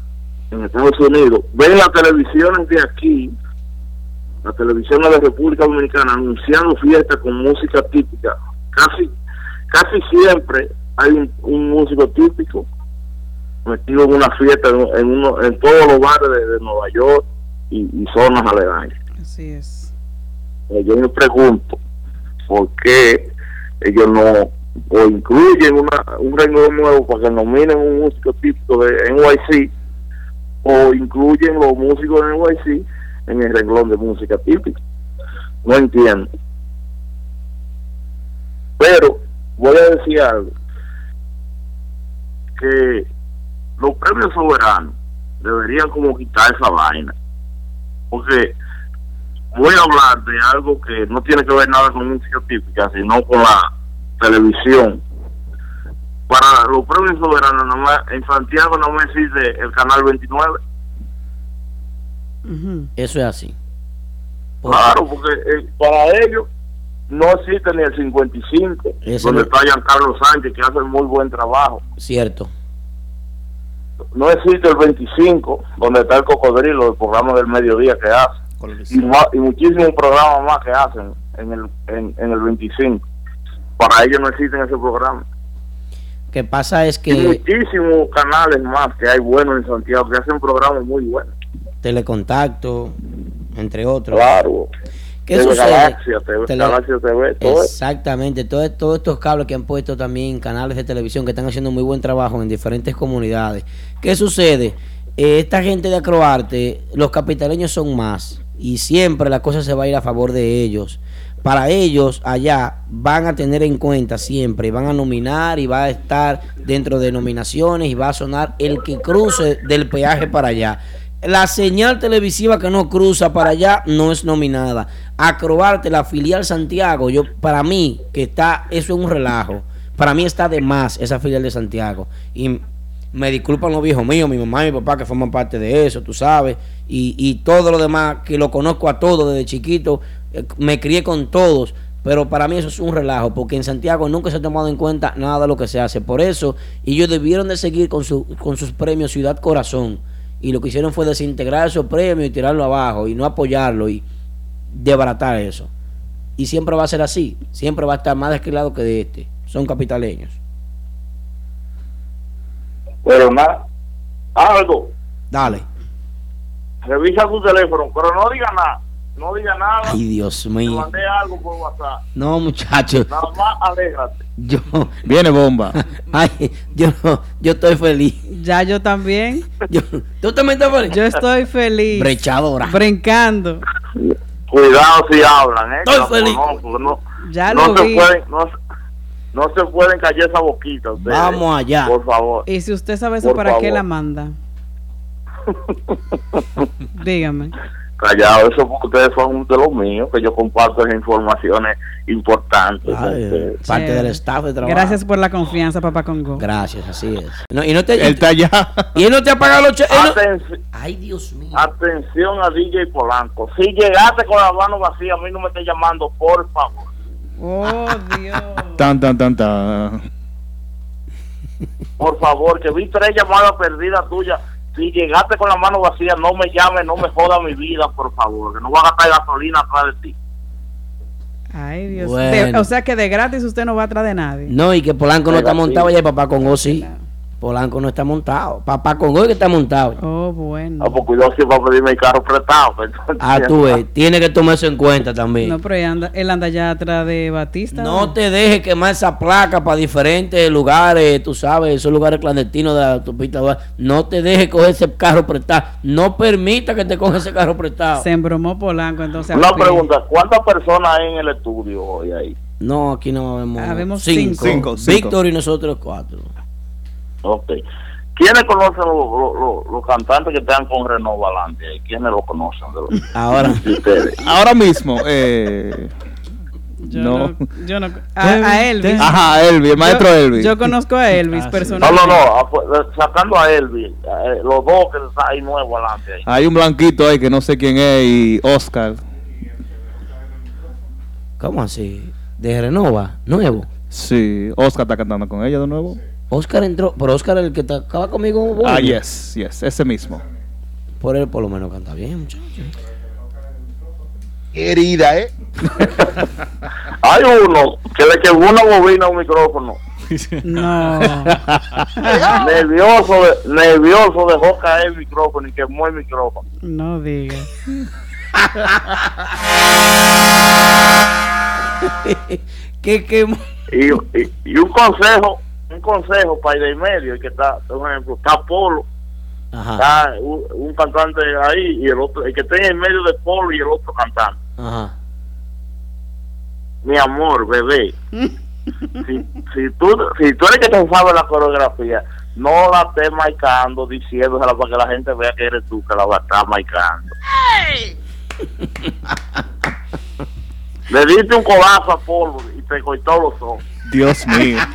en Estados Unidos. Ven las televisiones de aquí, las televisiones de República Dominicana, anunciando fiestas con música típica. Casi casi siempre hay un, un músico típico metido en una fiesta en, en uno, en todos los bares de, de Nueva York y, y zonas aledañas. Así es. Eh, yo me pregunto por qué ellos no o incluyen una, un renglón nuevo para que nominen un músico típico de NYC o incluyen los músicos de NYC en el renglón de música típica. No entiendo. Pero voy a decir algo que los premios soberanos deberían como quitar esa vaina porque voy a hablar de algo que no tiene que ver nada con música típica, sino con la televisión. Para los premios soberanos, en Santiago no me existe el canal 29. Eso es así. Porque- Claro, porque eh, para ellos no existe ni el 55, Ese donde no- está Giancarlo Sánchez, que hace muy buen trabajo. Cierto. No existe el 25, donde está el cocodrilo, el programa del mediodía que hace. y, ma- y muchísimos programas más que hacen en el, en, en el 25. Para ellos no existen ese programa. que pasa es Y que muchísimos canales más que hay buenos en Santiago que hacen programas muy buenos. Telecontacto, entre otros. Claro. ¿Qué TV sucede? Galaxia, TV, Tele- Galaxia TV, todo. Exactamente, todo- todos estos cables que han puesto también canales de televisión que están haciendo muy buen trabajo en diferentes comunidades. ¿Qué sucede? Eh, esta gente de Acroarte, los capitaleños son más y siempre la cosa se va a ir a favor de ellos. Para ellos allá van a tener en cuenta siempre, van a nominar y va a estar dentro de nominaciones y va a sonar el que cruce del peaje para allá. La señal televisiva que no cruza para allá no es nominada. Acroarte, la filial Santiago, yo para mí que está, eso es un relajo. Para mí está de más esa filial de Santiago. Y me disculpan los viejos míos, mi mamá y mi papá que forman parte de eso, tú sabes. Y, y todo lo demás, que lo conozco a todos desde chiquito, eh, me crié con todos. Pero para mí eso es un relajo, porque en Santiago nunca se ha tomado en cuenta nada de lo que se hace. Por eso, ellos debieron de seguir con, su, con sus premios Ciudad Corazón. Y lo que hicieron fue desintegrar esos premios y tirarlo abajo y no apoyarlo y desbaratar eso. Y siempre va a ser así. Siempre va a estar más de aquel lado que de este. Son capitaleños. Pero nada, algo, Dale. revisa tu teléfono, pero no diga nada. No diga nada. Ay, Dios Te mío. mandé algo por WhatsApp. No, muchachos. Nada más alégrate. Yo, (laughs) Viene bomba. (laughs) ay, yo, no- yo estoy feliz. Ya yo también. (laughs) Yo, ¿Tú también estás feliz? Yo estoy feliz. Brechadora. Brincando. Cuidado si hablan, ¿eh? Estoy feliz. conozco, no, Ya no lo se vi. pueden, no, se- no se pueden callar esa boquita ustedes. Vamos allá. Por favor. Y si usted sabe eso, Por ¿para qué favor. la manda? Dígame. Callado, eso porque ustedes son de los míos, que yo comparto esas informaciones importantes. Ay, Este, parte Chévere. del staff de trabajo. Gracias por la confianza, papá Congo. Gracias, así es. No, y no te, Él está allá. y él no te ha pagado los no- Ay, Dios mío. atención a DJ Polanco. Si llegaste con la mano vacía, a mí no me estés llamando, por favor. Oh, Dios. (laughs) Tan, tan, tan, tan. Por favor, que vi tres llamadas perdidas tuyas. Si llegaste con la mano vacía, no me llames, no me joda mi vida, por favor. Que no va a gastar gasolina atrás de ti. Ay, Dios. Bueno. De- o sea que de gratis usted no va atrás de nadie. No, y que Polanco no está montado ya, papá con sí. Polanco no está montado. Papá con que está montado. Oh, bueno. Ah, pues cuidado si va a pedirme el carro prestado. pues, entonces- Ah, tú ves, tiene que tomar eso en cuenta también. No, pero él anda, él anda ya atrás de Batista. No te dejes quemar esa placa para diferentes lugares, tú sabes, esos lugares clandestinos de la autopista. No te dejes coger ese carro prestado. No permita que te coja ese carro prestado. Se embromó Polanco, entonces. Una pregunta, ¿cuántas personas hay en el estudio hoy ahí? No, aquí no vemos. Cinco. Cinco, cinco. Víctor y nosotros cuatro. Ok. ¿Quiénes conocen los, los- los- los cantantes que están con Renova adelante? ahí? ¿Quiénes lo conocen de, los, Ahora. (laughs) Ahora mismo, eh, Yo no. no. yo no. A, a Elvis. Ajá, Elvis, el maestro yo, Elvis. Yo conozco a Elvis Ah. No, no, no, afu- sacando a Elvis, eh, los dos que están ahí nuevos adelante ahí. Hay un blanquito ahí que no sé quién es y Oscar. ¿Cómo así? ¿De Renova? ¿Nuevo? Sí, Oscar está cantando con ella de nuevo. Oscar entró, pero Oscar el que te acaba conmigo. Ah, yes, yes, ese mismo. Por él por lo menos canta bien, muchacho. Herida, ¿eh? (laughs) Hay uno que le quemó una bobina a un micrófono. No. (laughs) nervioso, de- nervioso dejó caer el micrófono y quemó el micrófono. No diga. (laughs) ¿Qué, qué? Y, y, y un consejo, un consejo para ir de medio, que está, por ejemplo, está Polo, Ajá, está un, un cantante ahí y el otro, el que está en el medio de Polo y el otro cantante. ajá. Mi amor, bebé, (laughs) si, si, tú, si tú eres que te sabe la coreografía, no la estés marcando, diciéndosela para que la gente vea que eres tú que la va a estar marcando. Le diste un codazo a Polo y te cortó los ojos. Dios mío. (laughs)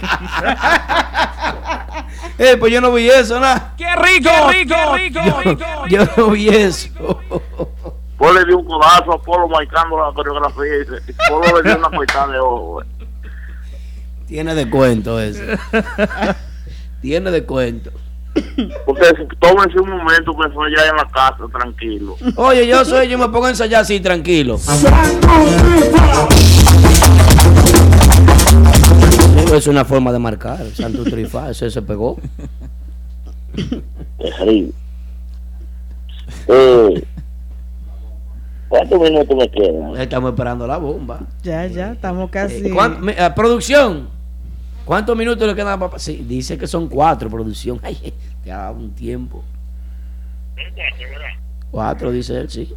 Eh, pues yo no vi eso, nada. ¡Qué rico! ¡Qué rico! ¡Qué rico! Yo no vi eso. Polo le dio un codazo a Polo marcando la coreografía y, y Polo le dio una cortada de ojo. Tiene descuento eso. Tiene descuento. Porque si- tómense un momento que eso ya en la casa, tranquilo. Oye, yo soy, yo me pongo a ensayar así, tranquilo. Es una forma de marcar, Santo Trifa, eso se pegó. Terrible. Eh, ¿Cuántos minutos me quedan? Estamos esperando la bomba. Ya, ya, estamos casi. ¿Cuán- mi- eh, producción, ¿cuántos minutos le quedan, papá? Sí, dice que son cuatro, producción. (laughs) Ay, te ha dado un tiempo. Cuatro, dice él, sí.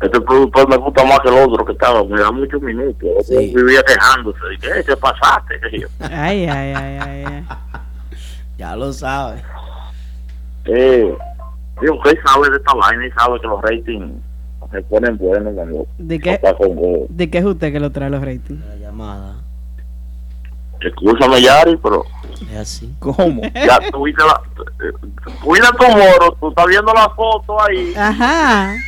Este productor me gusta más que el otro que estaba, me da muchos minutos. Sí. vivía quejándose. Y que, "Eh, ¿qué pasaste? Que yo, Ay, ay, ay, ay, ay. (laughs) Ya lo sabe. Eh, digo, que sabe de esta vaina y sabe que los ratings se ponen buenos cuando ¿De qué, está con go. ¿De qué es usted que lo trae los ratings? La llamada Escúchame, Yari, pero es así. ¿Cómo? (laughs) ya tuviste la. eh, Cuida tu moro, tú estás viendo la foto ahí. Ajá. (laughs)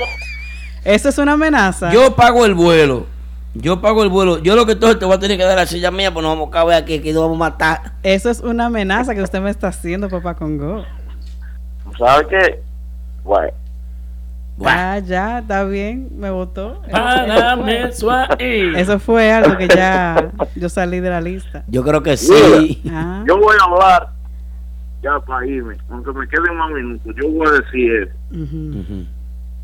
Eso es una amenaza. Yo pago el vuelo. Yo pago el vuelo. Yo lo que todo te voy a tener que dar la silla mía, pues nos vamos a caber aquí, que nos vamos a matar. Eso es una amenaza que usted me está haciendo, papá Congo. ¿Sabes qué? Bueno, Ah, ya, está bien, me votó. Eso fue algo que ya yo salí de la lista. Yo creo que sí. Ah, yo voy a hablar ya para irme, aunque me queden más minutos. Yo voy a decir eso. Ujú.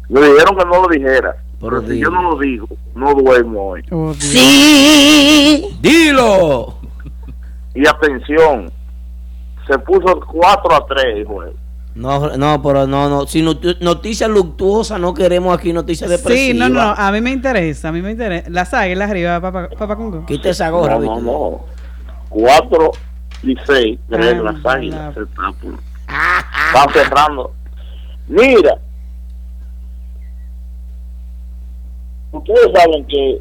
Me dijeron que no lo dijera. Pero Pero si yo no lo digo, no duermo hoy. Oh. Sí. Dilo. Y atención, se puso 4 a 3 el juego. No, no, pero no, no. Si not- noticias luctuosas, no queremos aquí noticias Sí, depresivas. no, no, a mí me interesa, a mí me interesa. Las águilas arriba, papá, papá Congo. Quita esa gorra, No, no, no. 4 y 6 de Ah, las la- águilas. Por- Están cerrando. Mira, ustedes saben que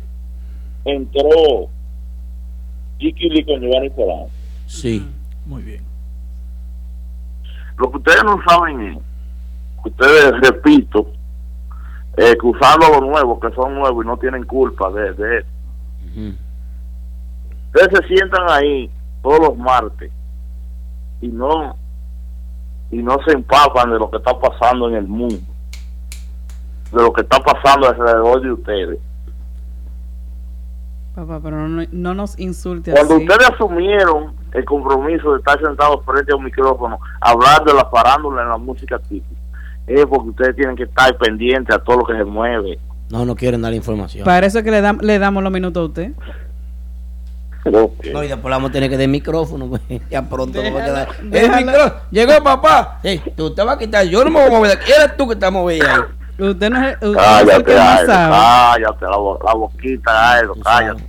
entró Jiki Lee con Giovanni Polanco. Sí. Muy bien. Lo que ustedes no saben es que ustedes, repito, eh, que usando lo nuevo, que son nuevos y no tienen culpa de, de. Ustedes se sientan ahí todos los martes y no y no se empapan de lo que está pasando en el mundo, de lo que está pasando alrededor de ustedes. Papá, pero no, no nos insulte Cuando así. ustedes asumieron el compromiso de estar sentados frente a un micrófono, hablar de la farándula en la música típica, es porque ustedes tienen que estar pendientes a todo lo que se mueve. No, no quieren dar información. Para eso es que le, dam- le damos los minutos a usted. No, y después le vamos a tener que dar el micrófono. pues, (laughs) ya pronto no va a quedar. El déjala. micrófono. Llegó papá. Ey, tú te vas a quitar. Yo no me voy a mover de aquí. Eres tú que estás ahí. Usted no es, usted no es el Cállate, que más Aero, sabe. cállate, la, la boquita, Aero, cállate.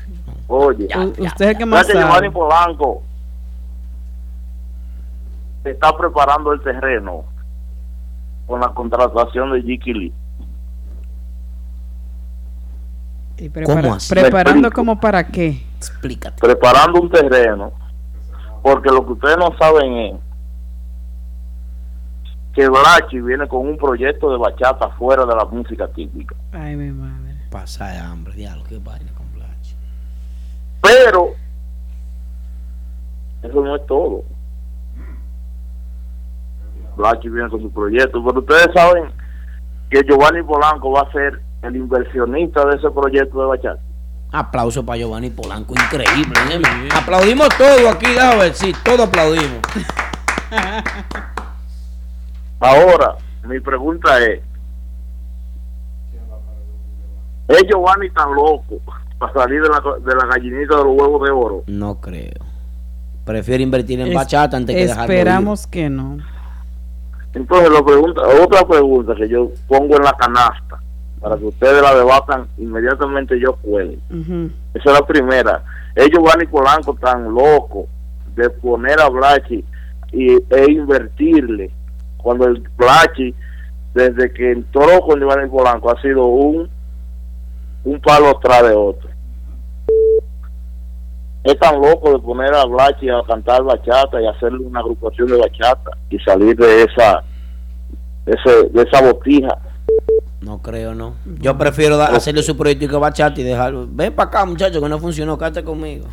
Oye, U- usted es el que más Fíjate, Giovanni sabe. Polanco está preparando el terreno con la contratación de Jiki Lee. Y prepara- ¿Cómo así? Preparando como para qué. Explícate. preparando un terreno, porque lo que ustedes no saben es que Blachi viene con un proyecto de bachata fuera de la música típica. Ay, mi madre. Pasa de hambre, diablo. Qué vaina con Blachi. Pero eso no es todo. Blachi viene con su proyecto, pero ustedes saben que Giovanni Polanco va a ser el inversionista de ese proyecto de bachata. Aplauso para Giovanni Polanco. Increíble. ¿eh? Aplaudimos todo aquí. Déjame ver. Sí, todo aplaudimos. (laughs) Ahora, mi pregunta es, ¿es Giovanni tan loco para salir de la, de la gallinita de los huevos de oro? No creo. Prefiero invertir en Es- bachata antes que dejarlo ir. Esperamos que no. Entonces, la pregunta, otra pregunta que yo pongo en la canasta para que ustedes la debatan inmediatamente yo cuelgue. Ujú. Esa es la primera. ¿Es Giovanni Polanco tan loco de poner a Blachi y, e invertirle cuando el Blachi, desde que entró con Giovanni Polanco, ha sido un, un palo tras de otro? Es tan loco de poner a Blachi a cantar bachata y hacerle una agrupación de bachata y salir de esa, ese, de esa botija. No creo, no. Yo prefiero da- hacerle su proyecto de bachata y dejarlo. Ven para acá, muchacho, que no funcionó. Cállate conmigo.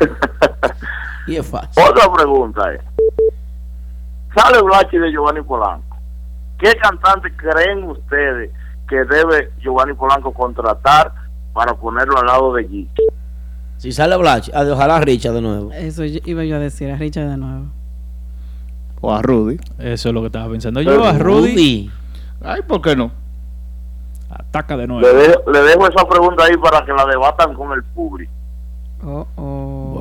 (laughs) y es fácil. Otra pregunta es, sale Blachi de Giovanni Polanco. ¿Qué cantante creen ustedes que debe Giovanni Polanco contratar para ponerlo al lado de G? Si sale Blachi, ah, ojalá Richard de nuevo. Eso iba yo a decir a Richard de nuevo. O a Rudy. Eso es lo que estaba pensando yo. A Rudy. Ay, ¿por qué no? Ataca de Le, nuevo. dejo- le dejo esa pregunta ahí para que la debatan con el público. Oh, oh.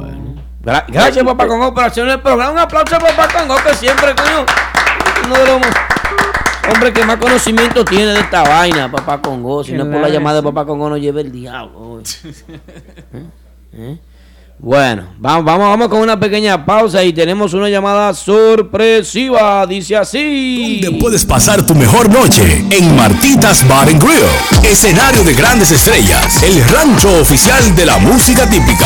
Gra- gracias, papá Congo, por hacer el programa. Un aplauso a papá Congo, que siempre, coño, uno de los hombres que más conocimiento tiene de esta vaina, papá Congo. Si no por la llamada de papá Congo, no lleve el diablo. ¿Eh? ¿Eh? Bueno, vamos, vamos, vamos con una pequeña pausa y tenemos una llamada sorpresiva. Dice así. Donde puedes pasar tu mejor noche en Martitas Bar and Grill, escenario de grandes estrellas, el rancho oficial de la música típica.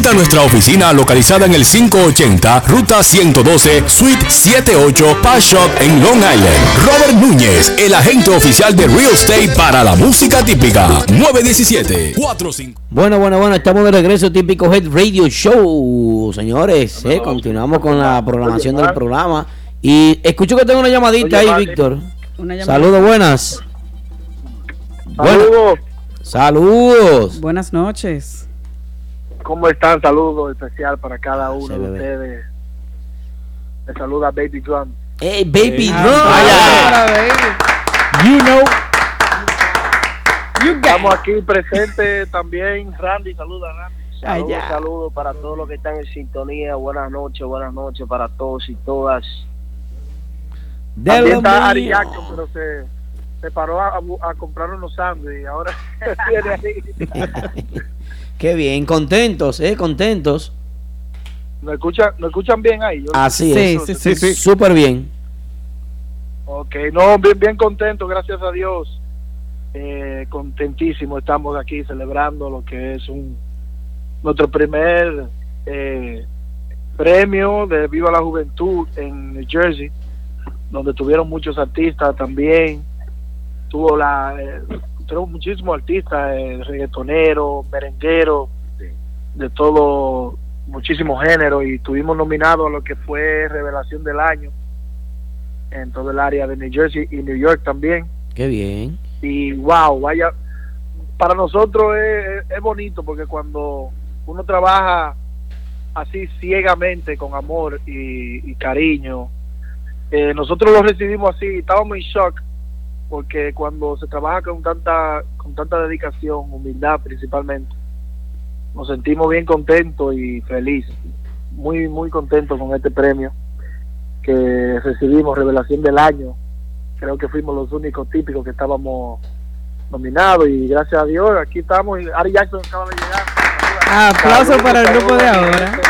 nuestra oficina localizada en el 580 Ruta 112 Suite 78 Pass Shop en Long Island. Robert Núñez, el agente oficial de Real Estate para la música típica. 917 45 Bueno, bueno, bueno, estamos de regreso, típico Head Radio Show, señores. eh, continuamos con la programación del programa. Y escucho que tengo una llamadita ahí. Víctor. Saludos, buenas. Saludos. Saludos. Buenas noches. ¿Cómo están? Saludos especial para cada uno Sí, de bebé. ustedes. Me saluda Baby Drum. Hey, baby, Eh, drum. Hola, baby. You know. Estamos aquí presentes también. Randy, saluda Randy. Saludos, Allá. saludos para todos los que están en sintonía. Buenas noches, buenas noches para todos y todas. De También está Ari. Jackson, pero se, se paró a, a comprar unos sándwiches y ahora (laughs) viene ahí. (laughs) Qué bien, contentos, eh, contentos. ¿Nos escuchan, ¿Nos escuchan bien ahí? Yo- Así Sí, es. sí, Sí, sí. Súper bien. Ok, no, bien, bien contento, gracias a Dios. Eh, contentísimo, estamos aquí celebrando lo que es un nuestro primer eh, premio de Viva la Juventud en New Jersey, donde tuvieron muchos artistas también. Tuvo la, eh, tuvieron muchísimos artistas, eh, reggaetoneros, merengueros, de todo, muchísimos géneros, y tuvimos nominados a lo que fue Revelación del Año en todo el área de New Jersey y New York también. Qué bien. Y wow, vaya, para nosotros es, es bonito porque cuando uno trabaja así ciegamente con amor y, y cariño, eh, nosotros lo recibimos así, estábamos en shock porque cuando se trabaja con tanta con tanta dedicación, humildad principalmente, nos sentimos bien contentos y felices, muy muy contentos con este premio que recibimos, Revelación del Año. Creo que fuimos los únicos típicos que estábamos nominados y gracias a Dios aquí estamos. y Ari Jackson acaba de llegar. Aplauso para el grupo de ahora.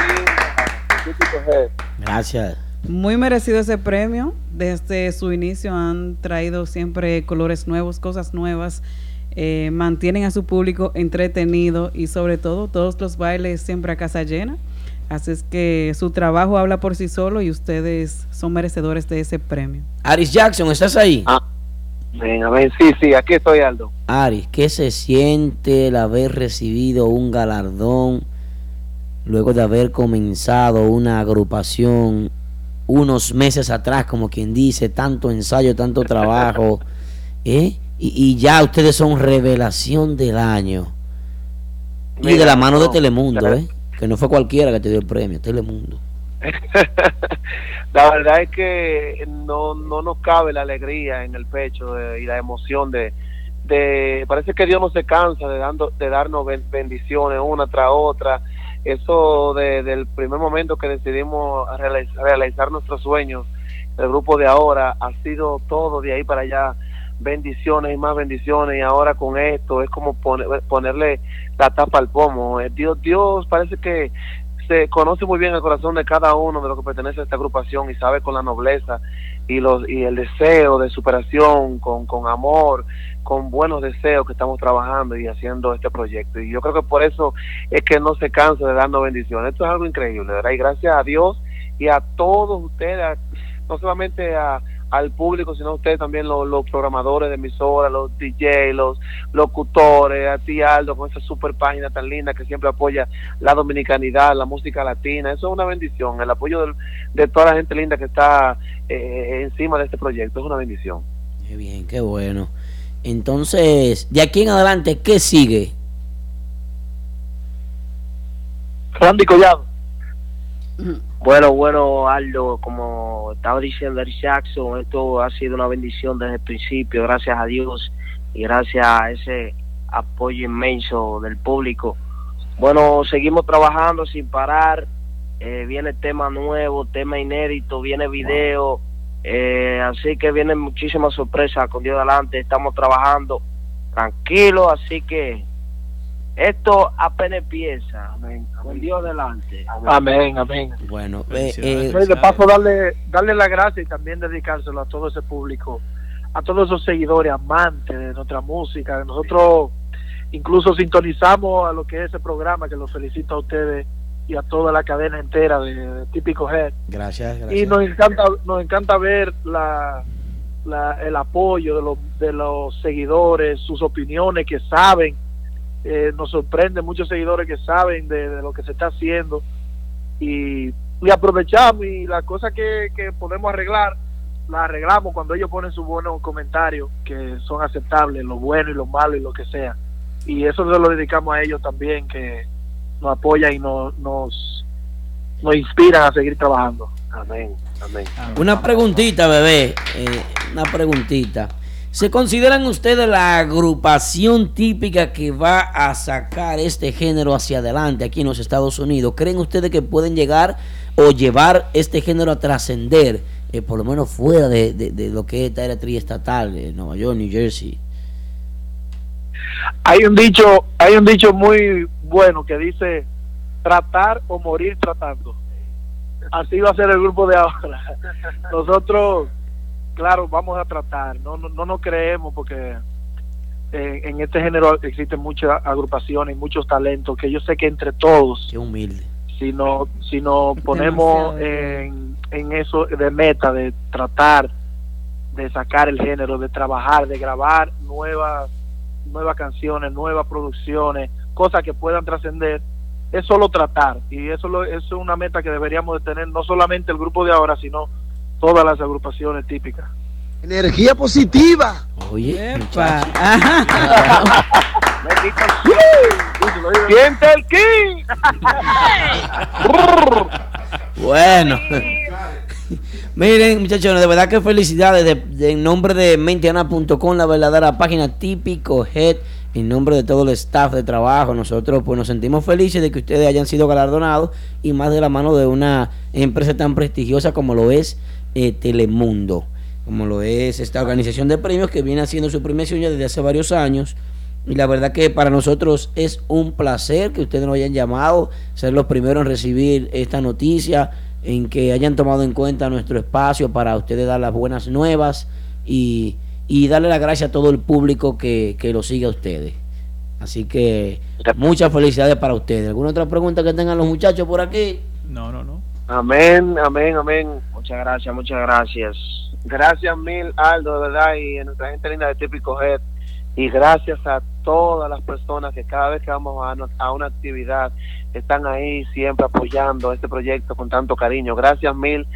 Gracias. Muy merecido ese premio. Desde su inicio han traído siempre colores nuevos, cosas nuevas. Eh, mantienen a su público entretenido y sobre todo todos los bailes siempre a casa llena. Así es que su trabajo habla por sí solo y ustedes son merecedores de ese premio. Aris Jackson, ¿estás ahí? Ah. Ven, a ver, sí, sí, aquí estoy Aldo. Aris, ¿qué se siente el haber recibido un galardón luego de haber comenzado una agrupación unos meses atrás, como quien dice, tanto ensayo, tanto trabajo, (laughs) ¿eh? y, y ya ustedes son revelación del año? y de la mano de Telemundo, ¿eh? que no fue cualquiera que te dio el premio, Telemundo. (laughs) la verdad es que no, no nos cabe la alegría en el pecho de- y la emoción de, de parece que Dios no se cansa de dando de darnos ben- bendiciones una tras otra eso de- del primer momento que decidimos realiz- realizar nuestros sueños el grupo de ahora ha sido todo de ahí para allá. Bendiciones y más bendiciones. Y ahora con esto es como pone- ponerle la tapa al pomo. Eh, Dios Dios parece que se conoce muy bien el corazón de cada uno de los que pertenece a esta agrupación y sabe con la nobleza y los y el deseo de superación con, con amor con buenos deseos que estamos trabajando y haciendo este proyecto y yo creo que por eso es que no se cansa de darnos bendiciones esto es algo increíble ¿verdad? y gracias a Dios y a todos ustedes no solamente a al público, sino a ustedes también los, los programadores de emisoras, los DJ, los locutores, a ti Aldo con esa super página tan linda que siempre apoya la dominicanidad, la música latina. Eso es una bendición. El apoyo del- de toda la gente linda que está eh, encima de este proyecto es una bendición. Qué bien, qué bueno. Entonces, de aquí en adelante, ¿qué sigue? Randy Collado. (clears throat) Bueno, bueno, Aldo, como estaba diciendo Eric Jackson, esto ha sido una bendición desde el principio, gracias a Dios y gracias a ese apoyo inmenso del público. Bueno, seguimos trabajando sin parar, eh, viene tema nuevo, tema inédito, viene video, eh, así que vienen muchísimas sorpresas con Dios delante, estamos trabajando tranquilos, así que esto apenas empieza, con Dios delante. Amén, amén. Bueno, eh, eh, Y de paso darle, darle la gracia y también dedicárselo a todo ese público, a todos esos seguidores amantes de nuestra música. Nosotros incluso sintonizamos a lo que es ese programa, que los felicito a ustedes y a toda la cadena entera de, de Típico Head. gracias, Y gracias. nos encanta, nos encanta ver la, la- el apoyo de los, de los seguidores, sus opiniones que saben. Eh, nos sorprende muchos seguidores que saben de, lo que se está haciendo y, aprovechamos y las cosas que, que podemos arreglar la arreglamos cuando ellos ponen sus buenos comentarios que son aceptables, lo bueno y lo malo y lo que sea. Y eso se lo dedicamos a ellos también que nos apoyan y nos, nos, nos inspiran a seguir trabajando. Amén, amén. Una preguntita, bebé. eh, una preguntita. ¿Se consideran ustedes la agrupación típica que va a sacar este género hacia adelante aquí en los Estados Unidos? ¿Creen ustedes que pueden llegar o llevar este género a trascender, eh, por lo menos fuera de, de- lo que es esta área triestatal, de Nueva York, New Jersey? Hay un dicho, hay un dicho muy bueno que dice tratar o morir tratando. Así va a ser el grupo de ahora. (laughs) Nosotros, claro, vamos a tratar, no no, no nos creemos porque eh, en este género existen muchas agrupaciones y muchos talentos que yo sé que entre todos Qué humilde. si no si nos ponemos en, en eso de meta de tratar de sacar el género de trabajar de grabar nuevas nuevas canciones nuevas producciones cosas que puedan trascender es solo tratar. Y eso lo, eso es una meta que deberíamos de tener no solamente el grupo de ahora sino todas las agrupaciones típicas Energía positiva. Oye, Epa. (laughs) siente el ki (laughs) Bueno. (laughs) Miren, muchachos, de verdad que felicidades de, de- en nombre de mentiana.com, la verdadera página típico Head, en nombre de todo el staff de trabajo. Nosotros pues nos sentimos felices de que ustedes hayan sido galardonados y más de la mano de una empresa tan prestigiosa como lo es eh, Telemundo, como lo es esta organización de premios que viene haciendo su premiación ya desde hace varios años. Y la verdad que para nosotros es un placer que ustedes nos hayan llamado, ser los primeros en recibir esta noticia, en que hayan tomado en cuenta nuestro espacio para ustedes dar las buenas nuevas y, y darle las gracias a todo el público que, que lo sigue a ustedes. Así que muchas felicidades para ustedes. ¿Alguna otra pregunta que tengan los muchachos por aquí? No, no, no. Amén, amén, amén. Muchas gracias, muchas gracias. Gracias mil, Aldo, de verdad, y a nuestra gente linda de Típico Head. Y gracias a todas las personas que cada vez que vamos a, a una actividad están ahí siempre apoyando este proyecto con tanto cariño. Gracias mil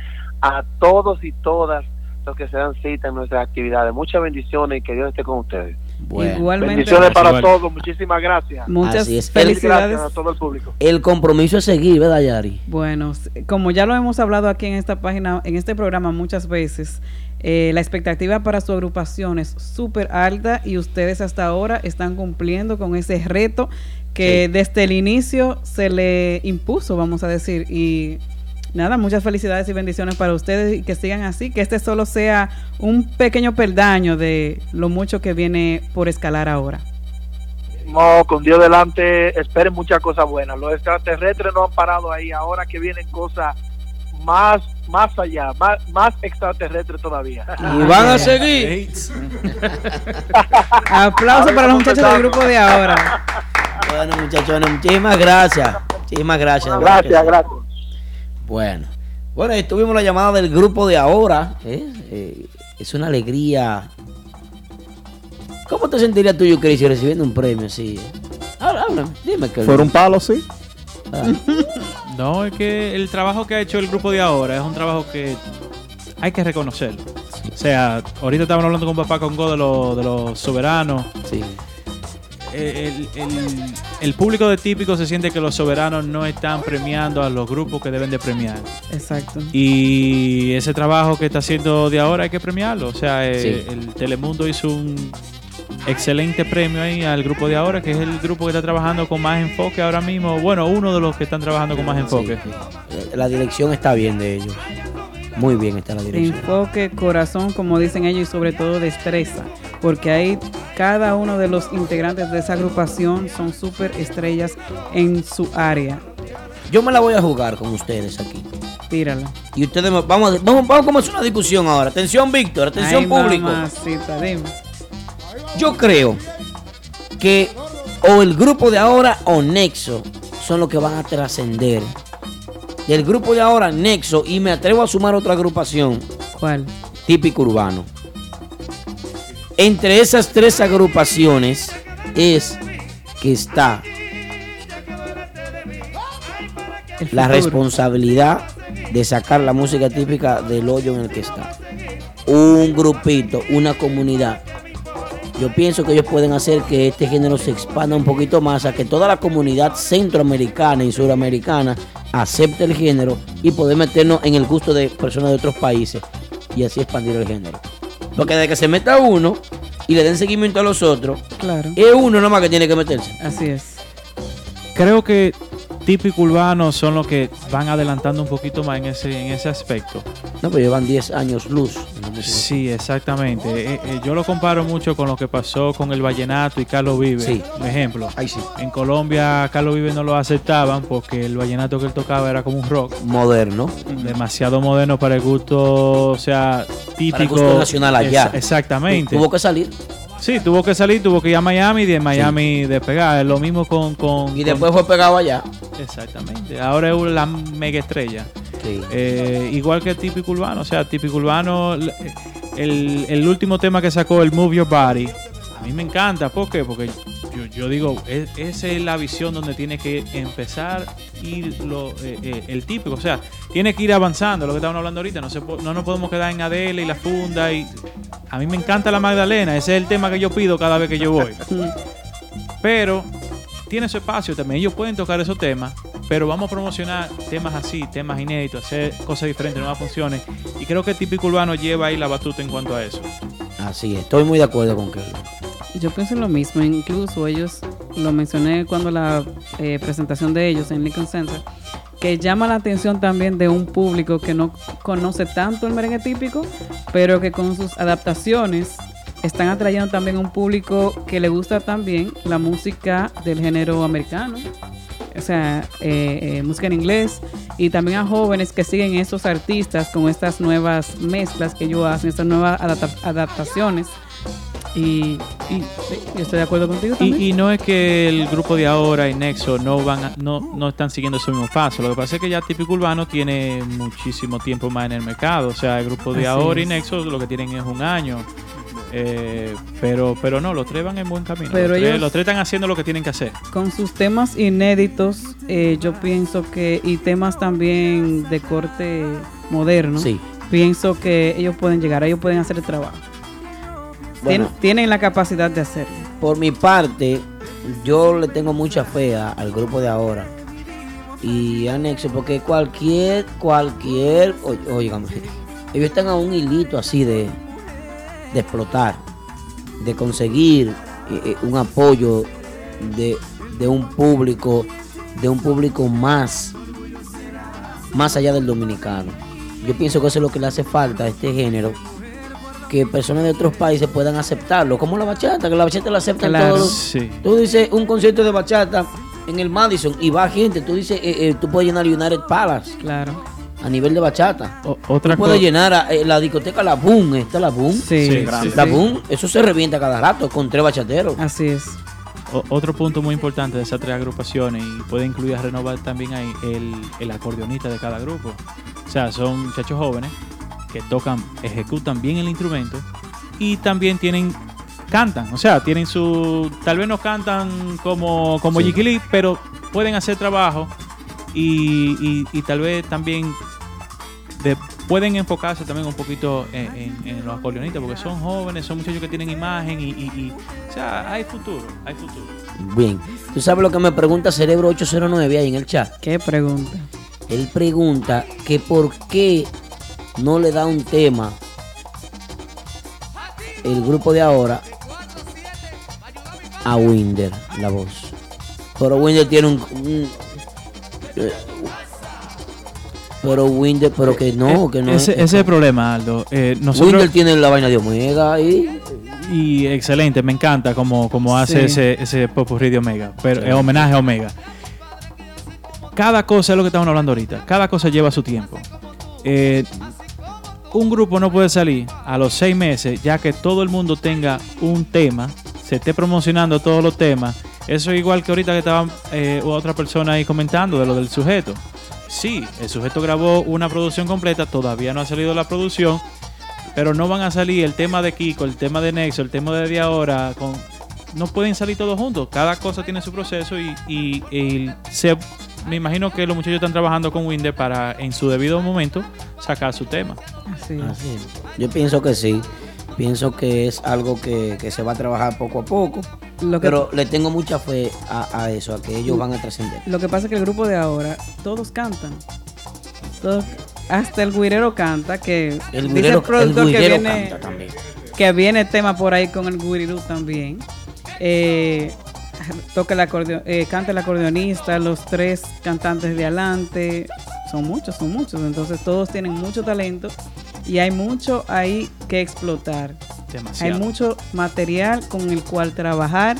a todos y todas los que se dan cita en nuestras actividades. Muchas bendiciones y que Dios esté con ustedes. Bueno, Igualmente. bendiciones para Igual. todos muchísimas gracias Muchas felicidades. gracias a todo el público el compromiso es seguir, ¿verdad, Yari? Bueno, como ya lo hemos hablado aquí en esta página, en este programa muchas veces, eh, la expectativa para su agrupación es súper alta y ustedes hasta ahora están cumpliendo con ese reto que desde el inicio se le impuso, vamos a decir. Y nada, muchas felicidades y bendiciones para ustedes y que sigan así, que este solo sea un pequeño peldaño de lo mucho que viene por escalar ahora. No, con Dios delante, esperen muchas cosas buenas. Los extraterrestres no han parado ahí. Ahora que vienen cosas más, más allá, más, más extraterrestres todavía. Y van a (laughs) seguir. (laughs) Aplausos para los muchachos del grupo de ahora. Bueno, muchachones, muchísimas gracias. Muchísimas gracias. Gracias, gracias. Bueno, bueno, ahí tuvimos la llamada del grupo de ahora. ¿eh? Eh, es una alegría. ¿Cómo te sentirías tú, yo Cristi, recibiendo un premio así? Habla, háblame, dime que Fuera un palo, sí. Ah, No, es que el trabajo que ha hecho el grupo de ahora es un trabajo que hay que reconocerlo. O sea, ahorita estábamos hablando con papá Congo de, los de los soberanos. sí. El, el- el público de típico se siente que los soberanos no están premiando a los grupos que deben de premiar. Exacto. Y ese trabajo que está haciendo de ahora hay que premiarlo. O sea, eh, Sí. el Telemundo hizo un excelente premio ahí al grupo de ahora, que es el grupo que está trabajando con más enfoque ahora mismo. Bueno, uno de los que están trabajando con más enfoque. Sí, sí. La dirección está bien de ellos. Muy bien está la dirección. Enfoque, corazón, como dicen ellos, y sobre todo destreza, porque ahí cada uno de los integrantes de esa agrupación son súper estrellas en su área. Yo me la voy a jugar con ustedes aquí. Tírala. Y ustedes me- vamos, a- vamos, vamos a comenzar una discusión ahora. Atención, Víctor, atención, Ay, público. mamacita, dime. Yo creo que o el grupo de ahora o Nexo son los que van a trascender. Del grupo de ahora, Nexo, y me atrevo a sumar otra agrupación, ¿Cuál? típico urbano. Entre esas tres agrupaciones es que está la responsabilidad de sacar la música típica del hoyo en el que está. un grupito, una comunidad. Yo pienso que ellos pueden hacer que este género se expanda un poquito más, a que toda la comunidad centroamericana y suramericana acepte el género y poder meternos en el gusto de personas de otros países y así expandir el género. Porque de que se meta uno y le den seguimiento a los otros, Claro. es uno nomás que tiene que meterse. Así es. Creo que típico urbano son los que van adelantando un poquito más en ese, en ese aspecto. No, pero llevan 10 años luz. Sí, exactamente. Eh, eh, yo lo comparo mucho con lo que pasó con el vallenato y Carlos Vive. Sí. Un ejemplo. Ahí sí. En Colombia Carlos Vive no lo aceptaban porque el vallenato que él tocaba era como un rock. Moderno. Demasiado moderno para el gusto, o sea, típico. gusto nacional allá. Ex- exactamente. Tuvo que salir. Sí, tuvo que salir, tuvo que ir a Miami y de Miami despegar. Lo mismo con. con Y después fue pegado allá. Exactamente. Ahora es la mega estrella. Sí. Eh, igual que típico urbano. O sea, típico urbano. El, el último tema que sacó, el Move Your Body. A mí me encanta. ¿Por qué? Porque yo, yo digo, es- esa es la visión donde tiene que empezar ir lo, eh, el típico. O sea, tiene que ir avanzando. Lo que estábamos hablando ahorita. No, se, no nos podemos quedar en Adele y la funda. y A mí me encanta la Magdalena. Ese es el tema que yo pido cada vez que yo voy. Pero tiene su espacio también. Ellos pueden tocar esos temas, pero vamos a promocionar temas así, temas inéditos, hacer cosas diferentes, nuevas funciones. Y creo que Típico Urbano lleva ahí la batuta en cuanto a eso. Así es, estoy muy de acuerdo con Kelvin. Yo pienso lo mismo, incluso ellos, lo mencioné cuando la eh, presentación de ellos en Lincoln Center, que llama la atención también de un público que no conoce tanto el merengue típico, pero que con sus adaptaciones están atrayendo también a un público que le gusta también la música del género americano, o sea, eh, eh, música en inglés, y también a jóvenes que siguen estos artistas con estas nuevas mezclas que ellos hacen, estas nuevas adapta- adaptaciones. Y, y sí, yo estoy de acuerdo contigo también. Y, y no es que el grupo de ahora y Nexo no van a- no, no están siguiendo ese mismo paso. Lo que pasa es que ya Típico Urbano tiene muchísimo tiempo más en el mercado. O sea, el grupo de Así ahora y. Nexo lo que tienen es un año. Eh, pero, pero no, los tres van en buen camino. Pero los, tres, ellos- los tres están haciendo lo que tienen que hacer. Con sus temas inéditos, eh, yo pienso que, y temas también de corte moderno, Sí. pienso que ellos pueden llegar, ellos pueden hacer el trabajo. Bueno. Tienen la capacidad de hacerlo. Por mi parte, yo le tengo mucha fe a- al grupo de ahora. Y a Nexo, porque cualquier, cualquier, o- óigame, ellos están a un hilito así de, de explotar, de conseguir eh, eh, un apoyo de, de un público, de un público más, más allá del dominicano. Yo pienso que eso es lo que le hace falta a este género, que personas de otros países puedan aceptarlo, como la bachata, que la bachata la aceptan Claro. todos. Sí. Tú dices un concierto de bachata en el Madison y va gente, tú dices, eh, eh, tú puedes llenar United Palace Claro. a nivel de bachata. O- otra tú puedes llenar a, eh, la discoteca La Boom, está La Boom. Sí, Sí, sí, grande. sí. La Boom, eso se revienta cada rato con tres bachateros. Así es. O- otro punto muy importante de esas tres agrupaciones y puede incluir a renovar también ahí el, el acordeonista de cada grupo. O sea, son muchachos jóvenes que tocan, ejecutan bien el instrumento y también tienen, cantan. O sea, tienen su, tal vez no cantan como, como Sí. Lee, pero pueden hacer trabajo y, y- y tal vez también de- pueden enfocarse también un poquito en, en- en los acordeonistas porque son jóvenes, son muchachos que tienen imagen y, y- y- o sea, hay futuro, hay futuro. Bien. ¿Tú sabes lo que me pregunta Cerebro 809 ahí en el chat? ¿Qué pregunta? Él pregunta que por qué no le da un tema el grupo de ahora a Winder, la voz. Pero Winder tiene un... un- eh, pero Winder, pero que no, que no. ese, ese es el problema, Aldo. Eh, nosotros, Winder tiene la vaina de Omega ahí. y excelente, me encanta como, como hace Sí. ese, ese Popurrí de Omega, pero Sí. es homenaje a Omega. Cada cosa es lo que estamos hablando ahorita, cada cosa lleva su tiempo. Eh, un grupo no puede salir a los seis meses ya que todo el mundo tenga un tema, se esté promocionando todos los temas. Eso es igual que ahorita que estaba eh, otra persona ahí comentando de lo del sujeto. Sí, el sujeto grabó una producción completa, todavía no ha salido la producción, pero no van a salir el tema de Kiko, el tema de Nexo, el tema de, de ahora, con, no pueden salir todos juntos. Cada cosa tiene su proceso y se me imagino que los muchachos están trabajando con Winder para en su debido momento sacar su tema. Así es. Así es. Yo pienso que sí. Pienso que es algo que, que se va a trabajar poco a poco. Lo que- pero le tengo mucha fe a, a eso, a que ellos van a trascender. Lo que pasa es que el grupo de ahora, todos cantan. Todos- hasta el guirero canta, que El dice guirero- productor el guirero que viene, canta también. Que viene tema por ahí con el guirero también. Eh, toca el acordeón, eh, canta el acordeonista, los tres cantantes de adelante. Son muchos, son muchos. Entonces todos tienen mucho talento y hay mucho ahí que explotar. Demasiado. Hay mucho material con el cual trabajar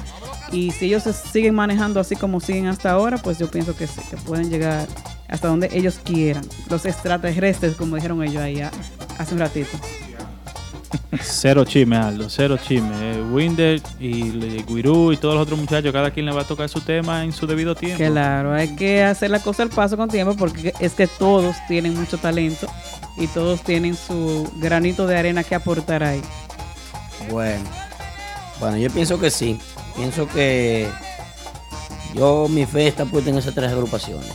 y si ellos se siguen manejando así como siguen hasta ahora, pues yo pienso que sí, que pueden llegar hasta donde ellos quieran. Los extraterrestres, como dijeron ellos ahí a- hace un ratito. Cero chisme, Aldo, cero chisme. Eh, Winder y Guirú y todos los otros muchachos, cada quien le va a tocar su tema en su debido tiempo. Claro, hay que hacer la cosa al paso con tiempo porque es que todos tienen mucho talento y todos tienen su granito de arena que aportar ahí. Bueno, bueno, yo pienso que sí. Pienso que yo mi fe está puesta en esas tres agrupaciones.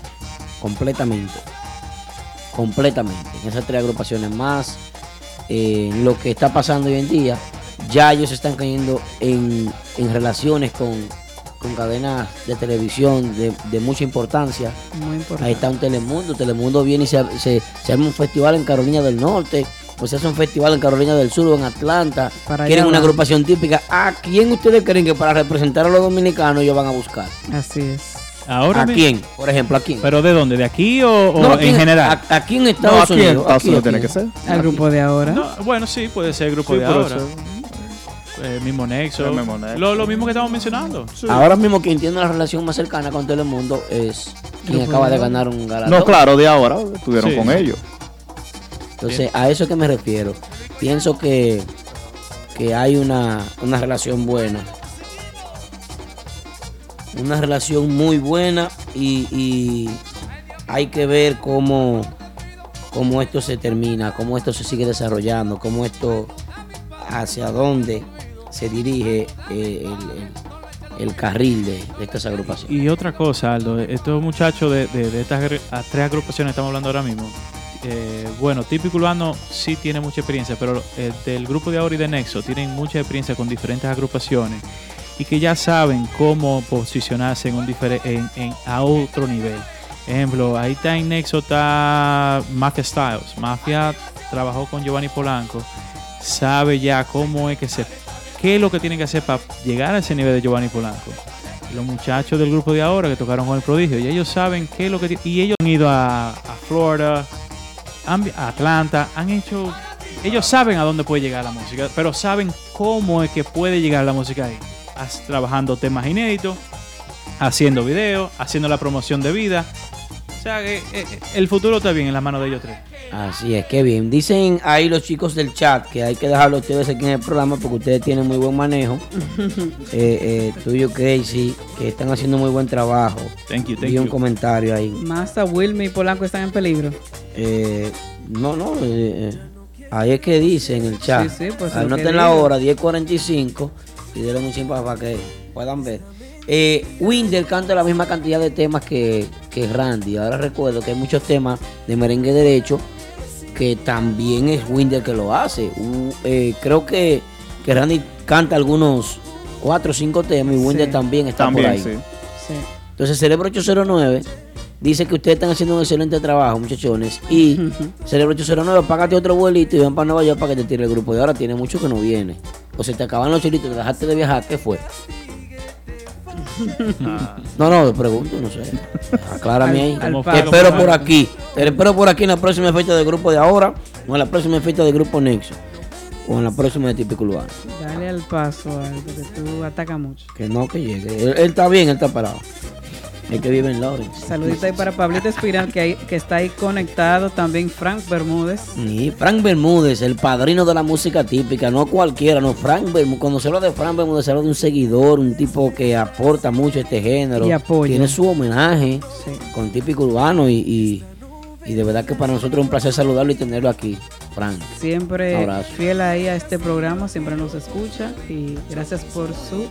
Completamente. Completamente. En esas tres agrupaciones más. Eh, lo que está pasando hoy en día. Ya ellos están cayendo en, en relaciones con, con cadenas de televisión de, de mucha importancia. Muy importante. Ahí está un Telemundo. Telemundo viene y se, se, se arma un festival en Carolina del Norte. O se hace un festival en Carolina del Sur o en Atlanta. Para Quieren una agrupación típica. ¿A quién ustedes creen que para representar a los dominicanos ellos van a buscar? Así es. Ahora ¿A quién? Por ejemplo, ¿a quién? ¿Pero de dónde? ¿De aquí o, o No, aquí en general? a- Aquí en Estados aquí en Unidos. Estados Unidos tiene que ser. Al grupo de ahora. No, bueno, sí, puede ser el grupo Sí, de ahora. Eh, mismo Nexo. El mismo Nexo. Lo, lo mismo que estamos mencionando. Ahora mismo quien tiene la relación más cercana con Telemundo es quien acaba de ganar un galardón. No, claro, de ahora estuvieron Sí. con ellos. Entonces, a eso que me refiero. Pienso que, que hay una, una relación buena. Una relación muy buena y, y hay que ver cómo, cómo esto se termina, cómo esto se sigue desarrollando, cómo esto, hacia dónde se dirige eh, el, carril de, estas agrupaciones. Y otra cosa, Aldo, estos muchachos de, de- estas tres agrupaciones estamos hablando ahora mismo, eh, bueno, Típico Urbano sí tiene mucha experiencia, pero eh, del grupo de ahora y de Nexo tienen mucha experiencia con diferentes agrupaciones y que ya saben cómo posicionarse en un en- en- a otro nivel. Ejemplo, ahí está en Nexo está Mafia Styles. Mafia trabajó con Giovanni Polanco, sabe ya cómo es que se, qué es lo que tienen que hacer para llegar a ese nivel de Giovanni Polanco los muchachos del grupo de ahora que tocaron con el prodigio y ellos saben qué es lo que y ellos han ido a, a Florida a Atlanta han hecho ellos saben a dónde puede llegar la música pero saben cómo es que puede llegar la música ahí trabajando temas inéditos haciendo videos haciendo la promoción de vida o sea que, eh, eh, el futuro está bien en las manos de ellos tres Así es, qué bien. Dicen ahí los chicos del chat que hay que dejarlo ustedes aquí en el programa porque ustedes tienen muy buen manejo. (laughs) eh, eh, tuyo, Casey, que están haciendo muy buen trabajo. thank you thank Vi un you comentario ahí. Massa, Wilmy y Polanco están en peligro. Eh, no, no, eh, eh, ahí es que dice en el chat. Sí, sí, pues, Anoten la hora, 10.45, y denle un chimpa para que puedan ver. Eh, Winder canta la misma cantidad de temas que, que Randy. Ahora recuerdo que hay muchos temas de merengue derecho que también es Winder que lo hace. Uh, eh, creo que, que Randy canta algunos cuatro o cinco temas y Winder Sí. también está También, por ahí. sí. Sí. Entonces, Cerebro 809 dice que ustedes están haciendo un excelente trabajo, muchachones. Y Cerebro 809, págate otro vuelito y ven para Nueva York para que te tire el grupo de ahora. Tiene mucho que no viene. O se te acaban los chelitos, te dejaste de viajar. ¿Qué fue? No, no, pregunto, no sé. Aclárame ahí. Al- palo, espero por aquí. Te espero por aquí en la próxima fecha del grupo de ahora. O en la próxima fecha del grupo Nexo. O en la próxima de Típico Urbano. Dale al paso, Al, porque tú atacas mucho. Que no, que llegue. Él, él está bien, él está parado. El que vive en Lawrence. Saludito ahí para Pablito Espiral, que, hay- que está ahí conectado. También Frank Bermúdez. Sí, Frank Bermúdez, el padrino de la música típica, no cualquiera, no, Frank Bermúdez, cuando se habla de Frank Bermúdez se habla de un seguidor, un tipo que aporta mucho a este género, Y apoya. tiene su homenaje Sí. con típico urbano y, y, y de verdad que para nosotros es un placer saludarlo y tenerlo aquí, Frank. Siempre fiel ahí a este programa, siempre nos escucha y gracias por su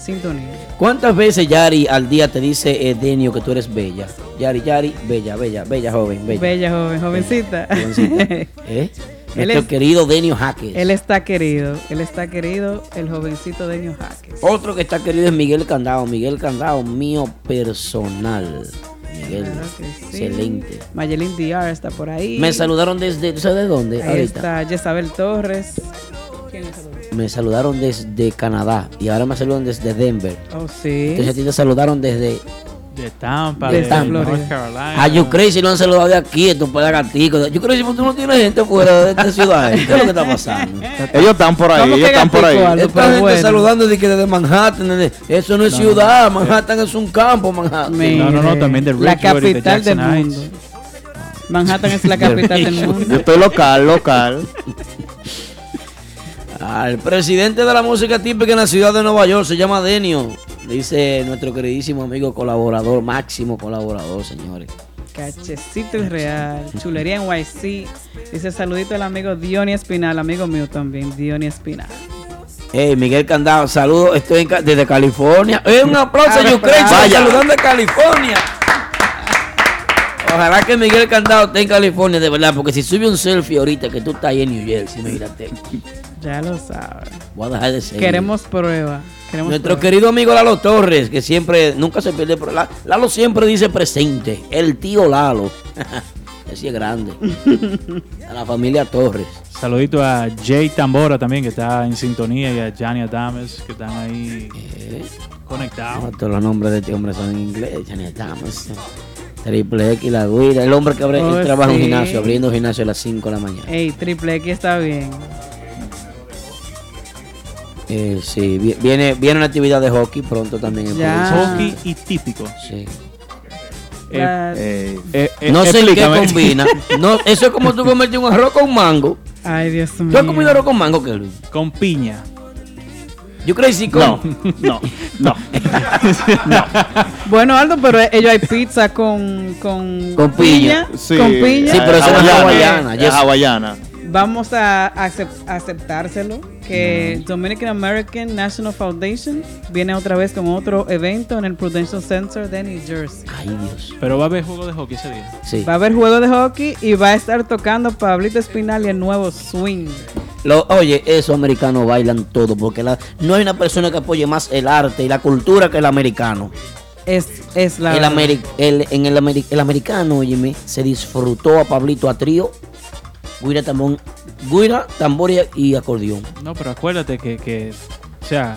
sintonía. ¿Cuántas veces Yari al día te dice eh, Denio que tú eres bella? Yari, Yari, bella, bella, bella joven, bella. Bella joven, jovencita. Jovencita. (laughs) ¿Eh? Él Nuestro es- querido Denio Jaques. Él está querido, él está querido, el jovencito Denio Jaques. Otro que está querido es Miguel Candado. Miguel Candado, mío personal. Miguel, Claro que sí. excelente. Mayelin DR está por ahí. Me saludaron desde, ¿tú sabes de dónde? Ahí Ahorita. está Jezabel Torres. ¿Quién me saludó? Me saludaron desde Canadá y ahora me saludan desde Denver. Oh, sí. Entonces a ti te saludaron desde De Tampa, De de, Tampa. North Carolina. A You Crazy lo han saludado de aquí, esto para gatico. You Crazy, ¿por qué tú no tienes gente fuera de esta ciudad? ¿Qué es lo que está pasando? (laughs) Ellos están por ahí, ¿Cómo ellos que están por ahí. Esta Pero gente bueno. saludando de que desde Manhattan, eso no es ciudad, Manhattan es un campo, Manhattan. No, no, no, también de La y de capital del Jackson mundo. Manhattan es la capital del Yo mundo. estoy local, local. Al presidente de la música típica en la ciudad de Nueva York se llama Denio. Dice nuestro queridísimo amigo colaborador, máximo colaborador, señores. Cachecito el Real, Chulería NYC. Dice saludito al amigo Diony Espinal, amigo mío también, Diony Espinal. Hey, Miguel Candado, saludos, estoy en desde California. Eh, un aplauso Crazy, Vaya. saludando de California. Ojalá que Miguel Candado esté en California, de verdad, porque si sube un selfie ahorita que tú estás ahí en New Jersey, mírate. Ya lo sabes. Voy a dejar de seguir. Queremos prueba. Queremos Nuestro prueba. querido amigo Lalo Torres, que siempre, nunca se pierde. pero La- Lalo siempre dice presente. El tío Lalo. (laughs) Ese es grande. A la familia Torres. Saludito a Jay Tambora también, que está en sintonía, y a Jania Dames, que están ahí conectados. No, todos los nombres de este hombre son en inglés. Janet Thomas, Triple X, la Guira. El hombre que abre, Oh, trabaja en un gimnasio, abriendo un gimnasio a las 5 de la mañana. Ey, Triple X está bien. Eh, sí, vi- viene, viene una actividad de hockey pronto también. En Ya. Hockey y típico. Sí. Eh, Eh, eh, No sé en qué combina. (laughs) No, eso es como tú comerte un arroz con mango. Ay, Dios mío. ¿Tú has comido arroz con mango, Kelvin? Con piña. Yo creo que sí con. no, no, (laughs) no. Bueno, Aldo, pero ellos hay pizza con, con, Con piña. Sí, Con piña. Sí, pero eso no es hawaiana. Es Yes. hawaiana. Vamos a acep- aceptárselo que Dominican American National Foundation viene otra vez con otro evento en el Prudential Center de New Jersey. Ay, Dios. Pero va a haber juego de hockey ese día. Sí. Va a haber juego de hockey y va a estar tocando Pablito Espinal y el nuevo swing. Lo- oye, esos americanos bailan todo porque la- no hay una persona que apoye más el arte y la cultura que el americano. Es, es la el, ameri- el- en el, ameri- el americano, óyeme, se disfrutó a Pablito a trío, guira, tambor, guira, tambor y- acordeón. No, pero acuérdate que, que, o sea,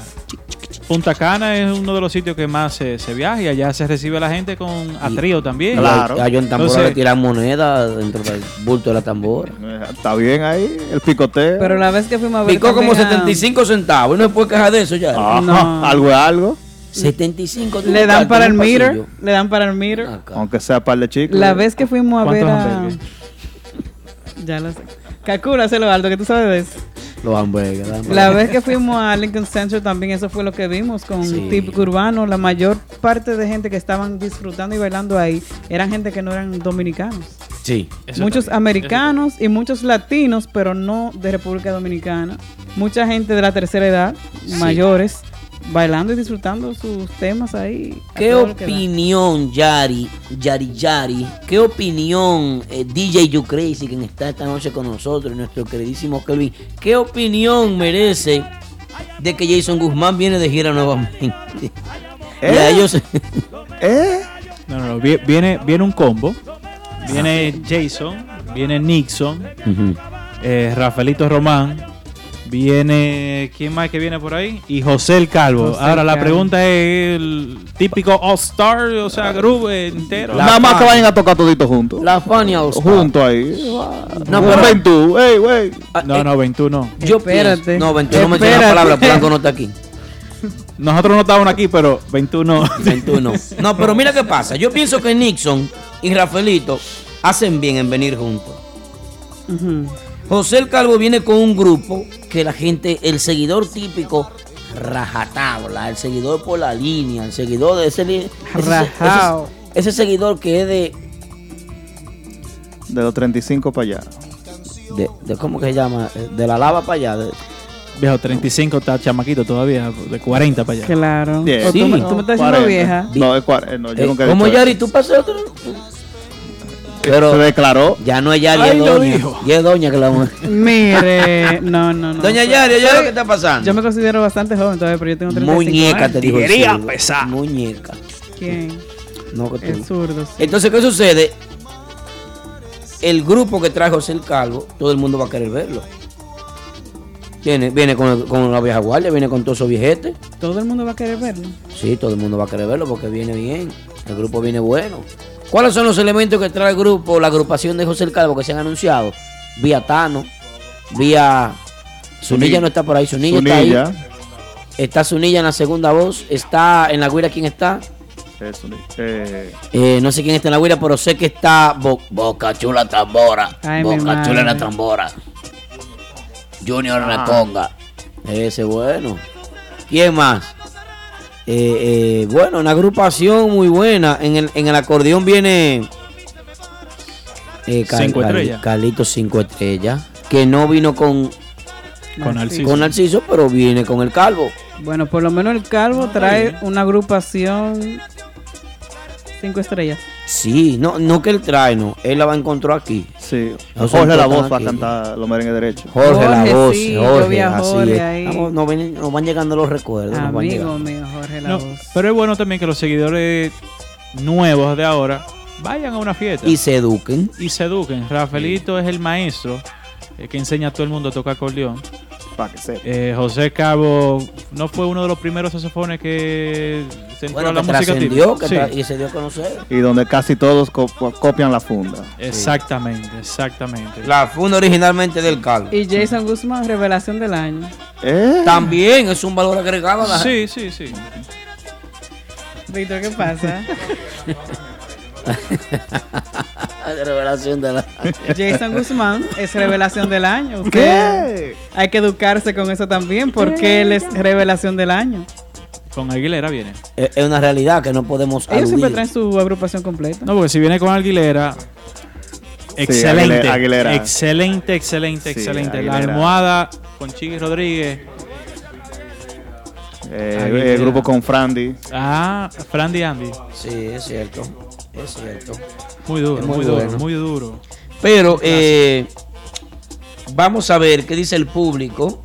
Punta Cana es uno de los sitios que más se, se viaja y allá se recibe a la gente con a Y- trío también. Claro. Y a John Tambora Entonces- le tiran moneda dentro del bulto de la tambora. (laughs) Está bien ahí, el picoteo. Pero la vez que fuimos a ver Picó como a- 75 centavos. ¿No se puede quejar de eso ya? Ajá, No. (laughs) algo es algo. 75 le dan para el meter, le dan para el meter. Aunque sea par de chicos. La vez que fuimos a ver ¿Cuántos a... Ya lo sé. Calcúlaselo, Aldo, que tú sabes de eso. Los hamburgues. hamburgues. La vez que fuimos a Lincoln Center también eso fue lo que vimos con Sí. típico urbano. La mayor parte de gente que estaban disfrutando y bailando ahí eran gente que no eran dominicanos. Sí. Eso muchos americanos y muchos latinos, pero no de República Dominicana. Mucha gente de la tercera edad, Sí. mayores, bailando y disfrutando sus temas ahí. ¿Qué opinión, Yari, Yari Yari? ¿Qué opinión, eh, DJ You Crazy, quien está esta noche con nosotros, nuestro queridísimo Kelvin? ¿Qué opinión merece de que Jason Guzmán viene de gira nuevamente? Y a ¿Eh? ellos. ¿Eh? No, no, no, vi- viene, viene un combo. Viene Jason, viene Nixon, eh, Rafaelito Román, viene. ¿Quién más que viene por ahí? Y José el Calvo. José Ahora el la Calvo. pregunta es: el típico All-Star, o sea, grupo entero. La Nada más que vayan a tocar toditos juntos. La Fania All Star. Juntos ahí. No, No, pero- ven tú. Ey, wey. Ah, No, eh, no, 21. Yo Espérate. No, 21 menciona la palabra, Polanco no está aquí. (laughs) Nosotros no estábamos aquí, pero 21. 21. (laughs) No, pero mira qué pasa. Yo pienso que Nixon y Rafaelito hacen bien en venir juntos. José el Calvo viene con un grupo que la gente, el seguidor típico, rajatabla, el seguidor por la línea, el seguidor de ese, ese, Rajao. ese- ese seguidor que es de, De los 35 para allá. de, de- ¿cómo que se llama? De la lava para allá. de- Viejo, 35 está chamaquito todavía, de 40 para allá. Claro. Diez. O tú, me- tú me estás diciendo 40. vieja. No, es cuar- eh, no, yo Eh, nunca he ¿Cómo Yari? ¿Tú pasas otro? Se Pero declaró. ya no es Yari, Ay, es lo doña. dijo. Ya es doña que la mujer. Mire, (laughs) no, no, no. Doña Yari, ¿ya lo que está pasando? Yo me considero bastante joven todavía, pero yo tengo 35 Muñeca, años. te Tiguería zurdo. pesada. Muñeca. ¿Quién? No que tú. El zurdo, sí. Entonces, ¿qué sucede? El grupo que trae José el Calvo, todo el mundo va a querer verlo. Viene, viene con, con la vieja guardia, viene con todos esos viejetes. Todo el mundo va a querer verlo. Sí, todo el mundo va a querer verlo porque viene bien. El grupo viene bueno. ¿Cuáles son los elementos que trae el grupo, la agrupación de José el Calvo que se han anunciado? Vía Tano, vía... Zunilla no está por ahí, Zunilla, está ahí. Zunilla. Está Zunilla en la segunda voz. Está en la guira, ¿quién está? Eso, eh, Eh, no sé quién está en la guira, pero sé que está Bo- Boca Chula Tambora. Ay, Boca Chula en la. Tambora. Junior en la Ah. conga. Ese bueno. ¿Quién más? Eh, eh, bueno, una agrupación muy buena. En el, en el acordeón viene. eh, Cal- Cinco Cal- estrellas. Carlitos Cinco Estrellas. Que no vino con, Con Narciso. con Narciso, pero viene con el Calvo. Bueno, por lo menos el Calvo trae una agrupación cinco estrellas. Sí, no, no que él trae, no. Él la va a encontrar aquí. sí. Los Jorge La Voz va a cantar los merengues derechos. Jorge, la voz, sí, Jorge, así Jorge es. ahí. Vamos, nos, ven- nos van llegando los recuerdos. nos van Amigo mío, Jorge La No, Voz. pero es bueno también que los seguidores nuevos de ahora vayan a una fiesta Y se eduquen. y se eduquen. Rafaelito es el maestro el que enseña a todo el mundo a tocar acordeón. Para que sepa. Eh, José Cabo no fue uno de los primeros saxofones que se entró Bueno, a la que música trascendió típica. que tra- Sí, y se dio a conocer. Y donde casi todos co- copian la funda. exactamente, exactamente. La funda originalmente del Calvo. Y Jason Guzmán, revelación del año. ¿Eh? También es un valor agregado a la Sí, sí, sí. Víctor, ¿qué pasa? (laughs) (laughs) revelación de la. Jason Guzmán es revelación del año. Usted- ¿Qué? Hay que educarse con eso también, porque él es revelación del año. Con Aguilera viene. Es es una realidad que no podemos Ellos siempre traen su agrupación completa. No, porque si viene con Aguilera, excelente. Aguilera. Excelente, excelente, Sí, excelente. La almohada con Chiqui Rodríguez. Eh, el grupo con Frandy. Ah, Frandy Andy. Sí, es cierto. Es cierto. Muy duro, Es muy, muy duro, bueno. muy duro. Pero eh, vamos a ver qué dice el público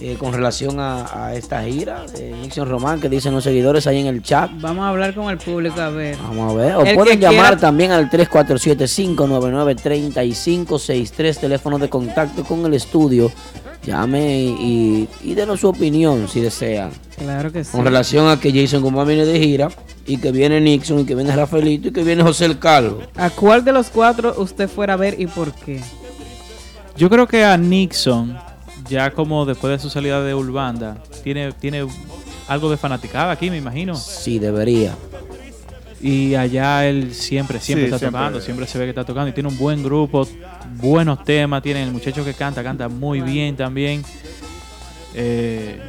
eh, con relación a, a esta gira de Nixon Román, que dicen los seguidores ahí en el chat. Vamos a hablar con el público a ver. Vamos a ver. O El pueden llamar quiera- también al 347-599-3563, teléfono de contacto con el estudio. Llame y, y, denos su opinión si desean. Claro que sí. Con relación a que Jason Guzmán viene de gira y que viene Nixon y que viene Rafaelito y que viene José el Calvo. ¿A cuál de los cuatro usted fuera a ver y por qué? Yo creo que a Nixon, ya como después de su salida de Urbanda, tiene, tiene algo de fanaticada aquí, me imagino. Sí, debería. Y allá él siempre, siempre Sí, está siempre. tocando, siempre se ve que está tocando. Y tiene un buen grupo, buenos temas. Tiene el muchacho que canta, canta muy bien también. Eh,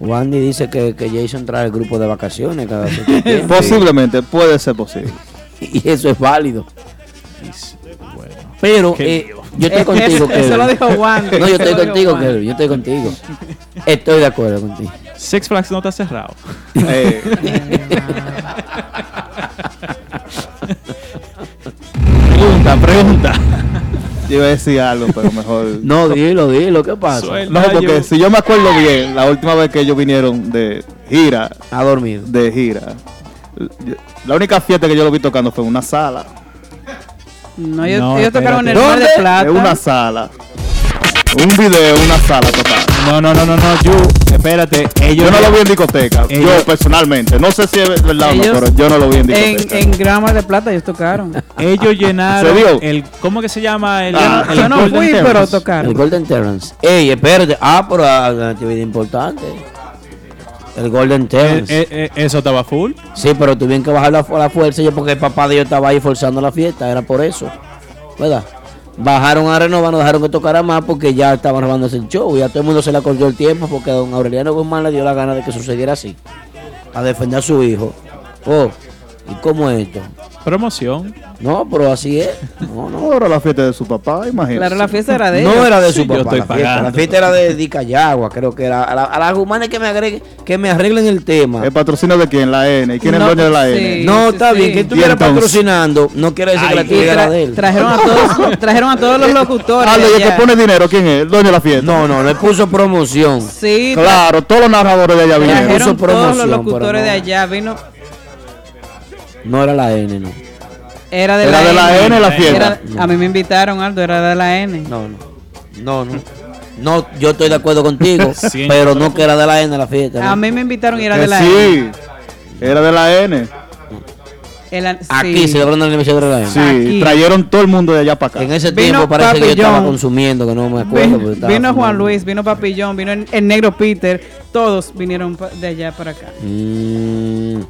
Wandy dice que, que Jason trae el grupo de vacaciones cada. (laughs) Posiblemente, puede ser posible. (laughs) Y eso es válido. Bueno. Pero eh, yo estoy (laughs) contigo, eso- eso Kevin. lo dijo Wandy, No, yo estoy contigo. Kevin. Yo estoy contigo. Estoy de acuerdo contigo. Six Flags no está cerrado. Eh, pregunta, pregunta. yo iba a decir algo, pero mejor. No, dilo, dilo. ¿Qué pasa? Suelta. No, porque yo- si yo me acuerdo bien, la última vez que ellos vinieron de gira, A dormir. de gira, la única fiesta que yo lo vi tocando fue en una sala. No, ellos, No, ellos tocaron en el. Mar de Plata. En una sala. Un video en una sala total. No, no, no, no, no, you, espérate. Ellos Yo no lo vi en discoteca. Ellos- yo personalmente. No sé si es verdad o no, Ellos pero yo no lo vi en En, discoteca. en Gran Mar de Plata ellos tocaron. (laughs) Ellos llenaron el ¿cómo que se llama el, Ah, el Yo no Golden fui, pero El tocaron. Golden Terrence. Ey, espérate. Ah, pero ah, una actividad importante. El Golden Eh, Terrence. eh, eh, eso estaba full. Sí, pero tuvieron que bajar la, fu- la fuerza yo porque el papá de ellos estaba ahí forzando la fiesta, era por eso. ¿Verdad? Bajaron a renovar, no dejaron que tocara más porque ya estaban robándose el show y a todo el mundo se le acordó el tiempo porque a don Aureliano Guzmán le dio la gana de que sucediera así. A defender a su hijo. Oh, ¿Y cómo es esto? Promoción. No, pero así es. No, no. No era la fiesta de su papá, imagínate. Claro, la fiesta era de No ellos. era de su Sí, yo papá. estoy La fiesta, pagando. la fiesta era de Dicayagua, creo que era. A, la- a las humanas que me agreguen, que me arreglen el tema. ¿El patrocinio de quién? La N. ¿Y quién es No, el dueño de la sí. N? No, sí, está sí. bien, que estuviera patrocinando, no quiere decir que la actividad era de él. trajeron, a todos, (laughs) trajeron a todos los locutores. De ¿y el que pone dinero quién es? El dueño de la fiesta. No, no, le puso promoción. Sí, Claro, todos los narradores de allá vinieron. trajeron puso todos los locutores de no. allá. Vino, No era la N, no. era de Era la de la N la Era- fiesta. a mí me invitaron, Aldo, era de la N. No, no. No, no. No, yo estoy de acuerdo contigo, (laughs) Sí. pero no que era de la N la fiesta. ¿no? A mí me invitaron y era Que de la N. sí, era de la N. El an- Aquí sí. celebrando el aniversario de la N. Sí, Aquí. trayeron todo el mundo de allá para acá. En ese Vino tiempo parece que yo estaba consumiendo, que no me acuerdo. Vino, Juan. Luis, vino Papillón, vino el, el negro Peter, todos vinieron de allá para acá. Mm.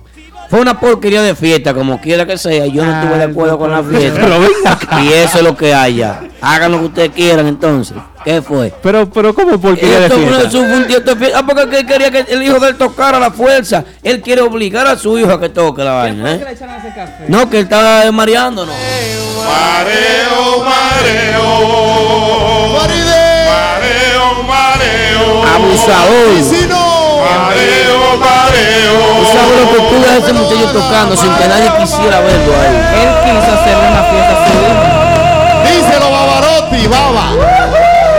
Fue una porquería de fiesta, como quiera que sea. Yo no estuve de acuerdo con la fiesta. Pero ven acá. Y eso es lo que haya. Hagan lo que ustedes quieran entonces. ¿Qué fue? Pero, pero ¿cómo porquería de Esto fiesta? es un tío de fiesta. Ah, porque él quería que el hijo de él tocara la fuerza. Él quiere obligar a su hijo a que toque la vaina, ¿eh? No, que él está mareándonos. Mareo, mareo. Mareo, mareo. Abusador. Mareo, mareo. ¿Tú sabes lo que tú ese muchacho tocando sin que nadie quisiera verlo ahí? Él quiso hacerle una fiesta a su hijo. Díselo, Bavarotti, baba.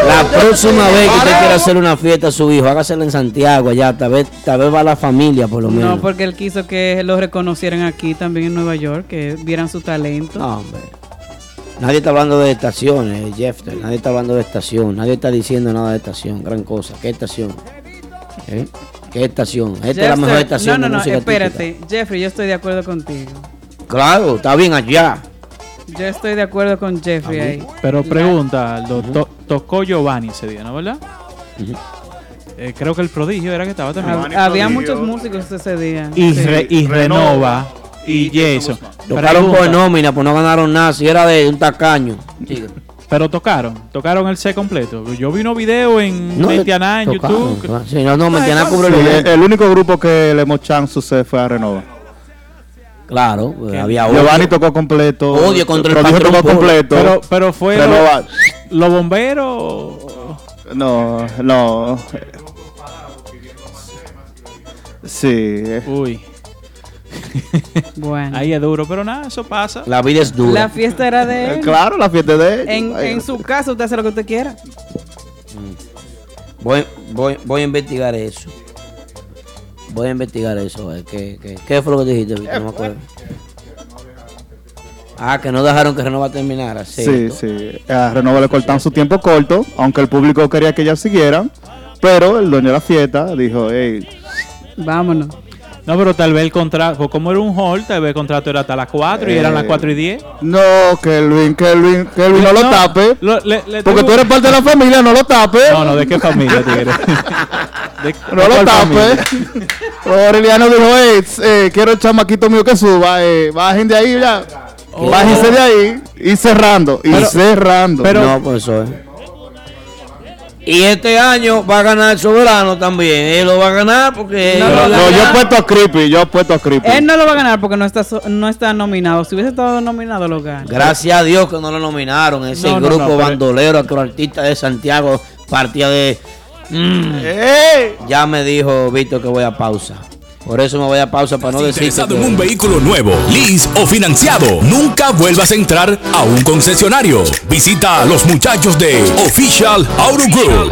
La próxima vez que usted quiera hacer una fiesta a su hijo, hágasela en Santiago, allá, tal vez, tal vez va la familia por lo menos. No, porque él quiso que lo reconocieran aquí también en Nueva York, que vieran su talento. No, hombre. Nadie está hablando de estaciones, Jeffter. Nadie está hablando de estación. Nadie está diciendo nada de estación. Gran cosa. ¿Qué estación? ¿Eh? ¿Qué estación? Esta es la mejor estación. No, de no, no, espérate. Jeffrey, yo estoy de acudo contigo. Claro, está bien allá. Yo estoy de acuerdo con Jeffrey ahí. Pero pregunta, Aldo, to- tocó Giovanni ese día, ¿no verdad? Eh, creo que el prodigio era que estaba también. Hab- Había muchos músicos ese día. Y, Sí. re- y Renova y Jason. Tocaron por nómina, pues no ganaron nada. Si era de un tacaño. (laughs) Sigue. Pero tocaron, tocaron el set completo. Yo vi unos videos en No, Mentiana en tocaron, YouTube. tocaron. Sí, no, no, Mentiana cubre el evento. el único grupo que le hemos chance se fue a Renova. Claro, pues, había odio. Giovanni tocó completo. Odio contra el patrón tocó completo. Pero, pero fue Renova. lo- los bomberos. No, no. Sí. eh. Uy, (laughs) Bueno. ahí es duro, pero nada, eso pasa. La vida es dura. La fiesta era de Eh, él. Claro, la fiesta de ellos. En, en su casa usted hace lo que usted quiera. Voy, voy, voy a investigar eso. Voy a investigar eso. ver, ¿Qué, qué, qué fue lo que dijiste? Víctor? No me acuerdo. Ah, que no dejaron que Renova terminara. Sí, sí. A Renova le cortaron su tiempo corto, aunque el público quería que ellas siguieran. Pero el dueño de la fiesta dijo, hey, Vámonos. No, pero tal vez el contrato, como era un hall, tal vez el contrato era hasta las 4 y eran las 4 y 10. no, Kelvin, Kelvin, Kelvin, no lo tape. lo- le- le Porque tú eres parte de la familia, no lo tape. No, no, ¿de qué familia, (laughs) tigre? ¿De- No lo tape. (laughs) Aureliano dijo, hey, eh, quiero el chamaquito mío que suba, eh, bajen de ahí ya. Oh. Bájense de ahí y cerrando, y Pero- cerrando. pero- No, pues eso es. Y este año va a ganar el soberano también. Él lo va a ganar porque. No, yo he puesto a Creepy, yo he puesto a Creepy. Él no lo va a ganar porque no está no está nominado. Si hubiese estado nominado, lo gana. Gracias a Dios que no lo nominaron. Ese No, grupo bandolero, artistas de Santiago partía de. Mm, ¡Ey! ya me dijo Víctor que voy a pausa. Por eso me voy a pausa para no decir. Interesado en un vehículo nuevo, lease o financiado. Nunca vuelvas a entrar a un concesionario. Visita a los muchachos de Official Auto Group.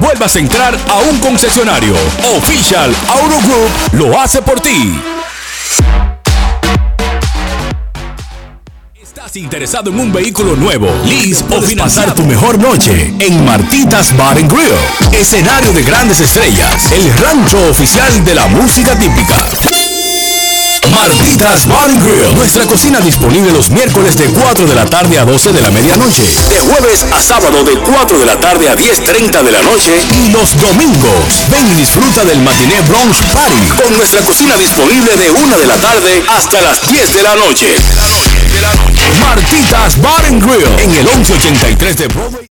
vuelvas a entrar a un concesionario. Official Auto Group lo hace por ti. ¿Estás interesado en un vehículo nuevo, lease o financiar tu mejor noche en Martitas Bar and Grill? Escenario de grandes estrellas, el rancho oficial de la música típica. Martitas Bar and Grill. Nuestra cocina disponible los miércoles de 4 de la tarde a 12 de la medianoche. De jueves a sábado de 4 de la tarde a 10.30 de la noche. Y los domingos. Ven y disfruta del matiné brunch party. Con nuestra cocina disponible de 1 de la tarde hasta las 10 de la noche. Martitas Bar and Grill. En el 1183 de Broadway.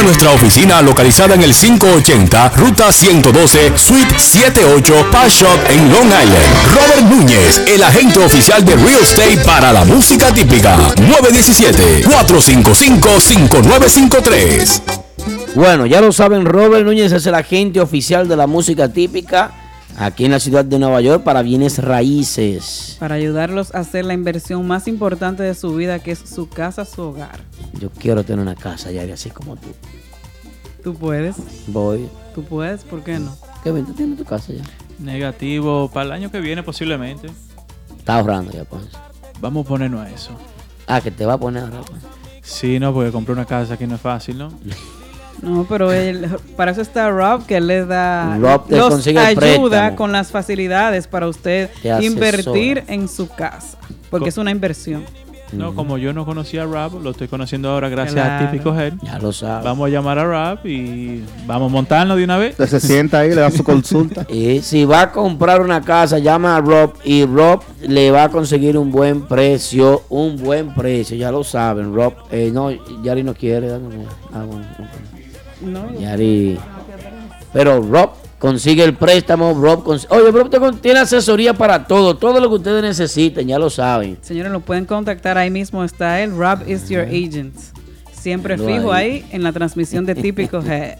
nuestra oficina localizada en el 580 Ruta 112 Suite 78 Shop en Long Island. Robert Núñez, el agente oficial de Real Estate para la música típica. 917-455-5953. Bueno, ya lo saben, Robert Núñez es el agente oficial de la música típica aquí en la ciudad de Nueva York para bienes raíces. Para ayudarlos a hacer la inversión más importante de su vida, que es su casa, su hogar. Yo quiero tener una casa, Yari, así como tú. Tú puedes. Voy. Tú puedes, ¿por qué no? Kevin, ¿tú tienes tu casa ya? Negativo para el año que viene posiblemente. Está ahorrando ya, pues. Vamos a ponernos a eso. Ah, que te va a poner ahora. pues. Sí, no, porque comprar una casa aquí no es fácil, ¿no? (laughs) No, pero él, para eso está Rob, que él le da, Rob te los consigue el ayuda préstamo. con las facilidades para usted invertir en su casa, porque Co- es una inversión. No, como yo no conocía a Rob, lo estoy conociendo ahora gracias Claro. a Típico Head. Ya lo sabes. Vamos a llamar a Rob y vamos a montarnos de una vez. Se sienta ahí, le da su consulta. (laughs) Y si va a comprar una casa, llama a Rob y Rob le va a conseguir un buen precio, un buen precio, ya lo saben, Rob. Eh, no, Yari no quiere. ah, no, no. Bueno, no, No, Yari. Pero Rob consigue el préstamo, Rob Oye, Rob tiene asesoría para todo, todo lo que ustedes necesiten, ya lo saben. Señores, lo pueden contactar ahí mismo está él, Rob is your agent. Siempre Lo fijo ahí. ahí en la transmisión de Típico (laughs) Head.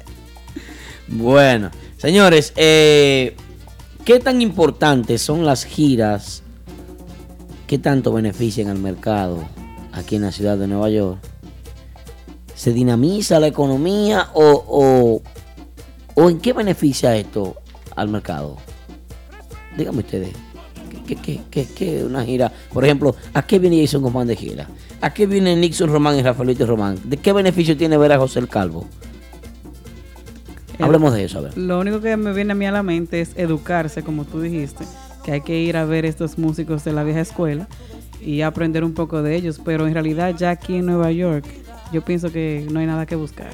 Bueno, señores, eh, ¿qué tan importantes son las giras? ¿Qué tanto benefician al mercado aquí en la ciudad de Nueva York? ¿Se dinamiza la economía o, o, o en qué beneficia esto al mercado? Díganme ustedes. ¿Qué, qué, qué, qué una gira? Por ejemplo, ¿a qué viene Jason Guzmán de gira? ¿A qué viene Nixon Román y Rafaelito Román? ¿De qué beneficio tiene ver a José el Calvo? Hablemos de eso, a ver. Lo único que me viene a mí a la mente es educarse, como tú dijiste, que hay que ir a ver estos músicos de la vieja escuela y aprender un poco de ellos, pero en realidad ya aquí en Nueva York yo pienso que no hay nada que buscar.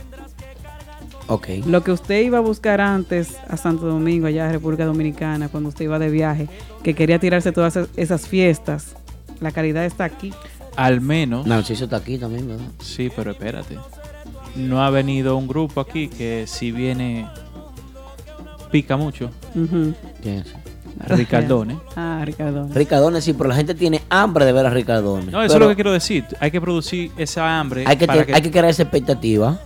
Ok. Lo que usted iba a buscar antes a Santo Domingo, allá en República Dominicana, cuando usted iba de viaje, que quería tirarse todas esas- esas fiestas, la calidad está aquí. Al menos. Narciso está aquí también, ¿verdad? Sí, pero espérate. No ha venido un grupo aquí que si viene pica mucho. ¿Quién es? Ricardone. Ah, Ricardone. Ricardone, sí, pero la gente tiene hambre de ver a Ricardone. No, eso es lo que quiero decir. Hay que producir esa hambre. hay que, para te- hay que crear esa expectativa.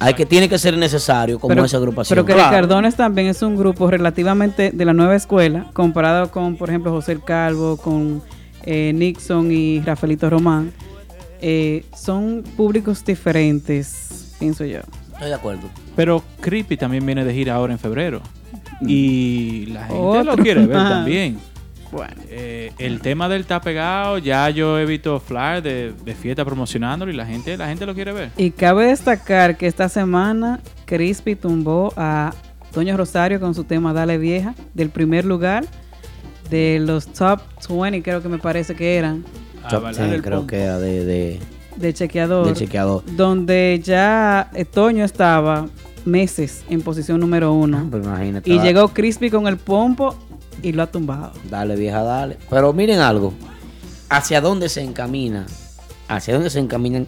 Hay que, tiene que ser necesario como pero, esa agrupación. pero que Claro. Ricardones también es un grupo relativamente de la nueva escuela, comparado con, por ejemplo, José el Calvo, con eh, Nixon y Rafaelito Román. Eh, son públicos diferentes, pienso yo. Estoy de acuerdo. Pero Creepy también viene de gira ahora en febrero. Y la gente lo quiere ver más. (laughs) también. Bueno. Eh, el tema del está pegado, ya yo he visto flyers de, de fiesta promocionándolo y la gente, la gente lo quiere ver. Y cabe destacar que esta semana Crispy tumbó a Toño Rosario con su tema Dale Vieja, del primer lugar de los top 20, creo que me parece que eran, A bailar Sí, el creo pom. que era de, de, chequeador. del chequeador. donde ya eh, Toño estaba meses en posición número uno. Pero imagínate. Y llegó Crispy con el pompo y lo ha tumbado. Dale, vieja, dale. Pero miren algo. ¿Hacia dónde se encamina? ¿Hacia dónde se encaminan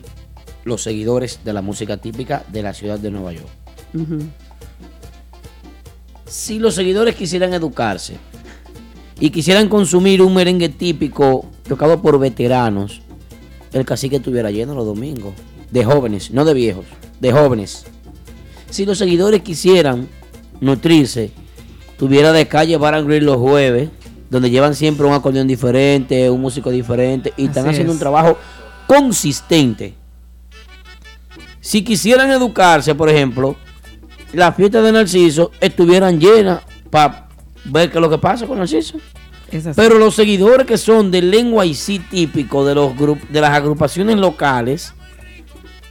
los seguidores de la música típica de la ciudad de Nueva York? Si los seguidores quisieran educarse y quisieran consumir un merengue típico tocado por veteranos, el cacique estuviera lleno los domingos. De jóvenes, no de viejos, de jóvenes. Si los seguidores quisieran nutrirse, tuviera de calle Bar and Grill los jueves donde llevan siempre un acordeón diferente, un músico diferente, y están Así haciendo es. un trabajo consistente. Si quisieran educarse, por ejemplo, las fiestas de Narciso estuvieran llenas para ver qué es lo que pasa con Narciso. Pero los seguidores que son del lengua y sí típico de los grup- de las agrupaciones locales,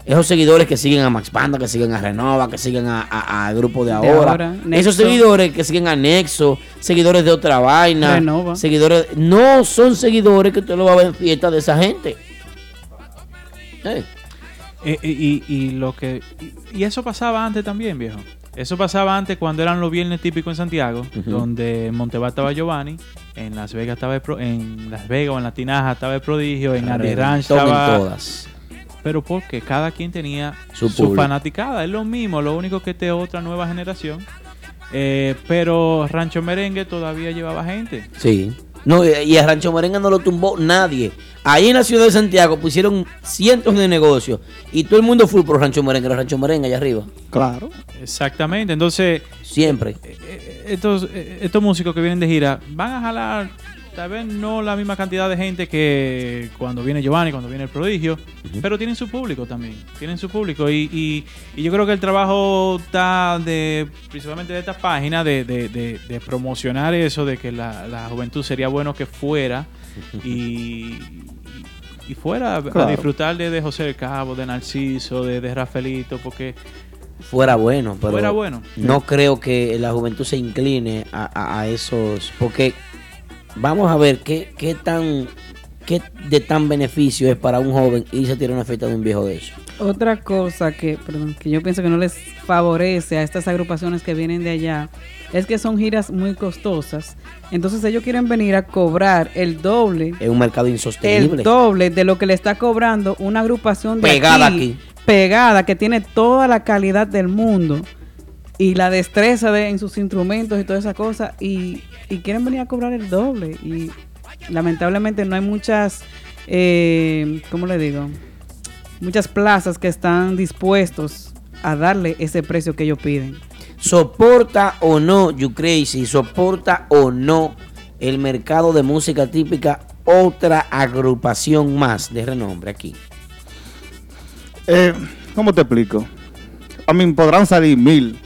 esos seguidores que siguen a Max Banda, que siguen a Renova, que siguen a, a- a Grupo de De Ahora, esos seguidores que siguen a Nexo, seguidores de otra vaina, Renova. seguidores, no son seguidores que usted lo va a ver en fiestas de esa gente. Eh, Eh, eh, y, y lo que y, y eso pasaba antes también, viejo. Eso pasaba antes cuando eran los viernes típicos en Santiago, donde en estaba Giovanni, en Las Vegas estaba el Pro- en Las Vegas o en La Tinaja estaba el Prodigio, en Andy Ranch estaba todas. Pero porque cada quien tenía Su fanaticada, es lo mismo, lo único que te otra nueva generación. Eh, pero Rancho Merengue todavía llevaba gente. Sí. No, y a Rancho Merengue no lo tumbó nadie. Ahí en la ciudad de Santiago pusieron cientos de negocios y todo el mundo fue por Rancho Merengue, los Rancho Merengue allá arriba. Claro. Exactamente, entonces Siempre. estos, eh, estos músicos que vienen de gira van a jalar tal vez no la misma cantidad de gente que cuando viene Giovanni, cuando viene el prodigio, pero tienen su público también, tienen su público. Y, y- y yo creo que el trabajo está de principalmente de esta página de, de- de- de promocionar eso, de que la, la juventud sería bueno que fuera y, (laughs) y fuera a- disfrutar de, de José del Cabo, de Narciso, de, de Rafaelito, porque Fuera bueno, pero Fuera bueno. no creo que la juventud se incline a, a- a esos, porque vamos a ver qué, qué tan qué de tan beneficio es para un joven irse a tirar una fiesta de un viejo de eso. Otra cosa que, perdón, que yo pienso que no les favorece a estas agrupaciones que vienen de allá es que son giras muy costosas. Entonces ellos quieren venir a cobrar el doble, Es un mercado insostenible. el doble de lo que le está cobrando una agrupación de Pegada aquí, aquí. pegada, que tiene toda la calidad del mundo y la destreza de, en sus instrumentos y toda esa cosa y, y quieren venir a cobrar el doble y lamentablemente no hay muchas, eh, ¿cómo le digo? Muchas plazas que están dispuestos a darle ese precio que ellos piden. ¿Soporta o no, You Crazy? ¿Soporta o no el mercado de música típica otra agrupación más de renombre aquí? Eh, ¿Cómo te explico? A mí podrán salir mil.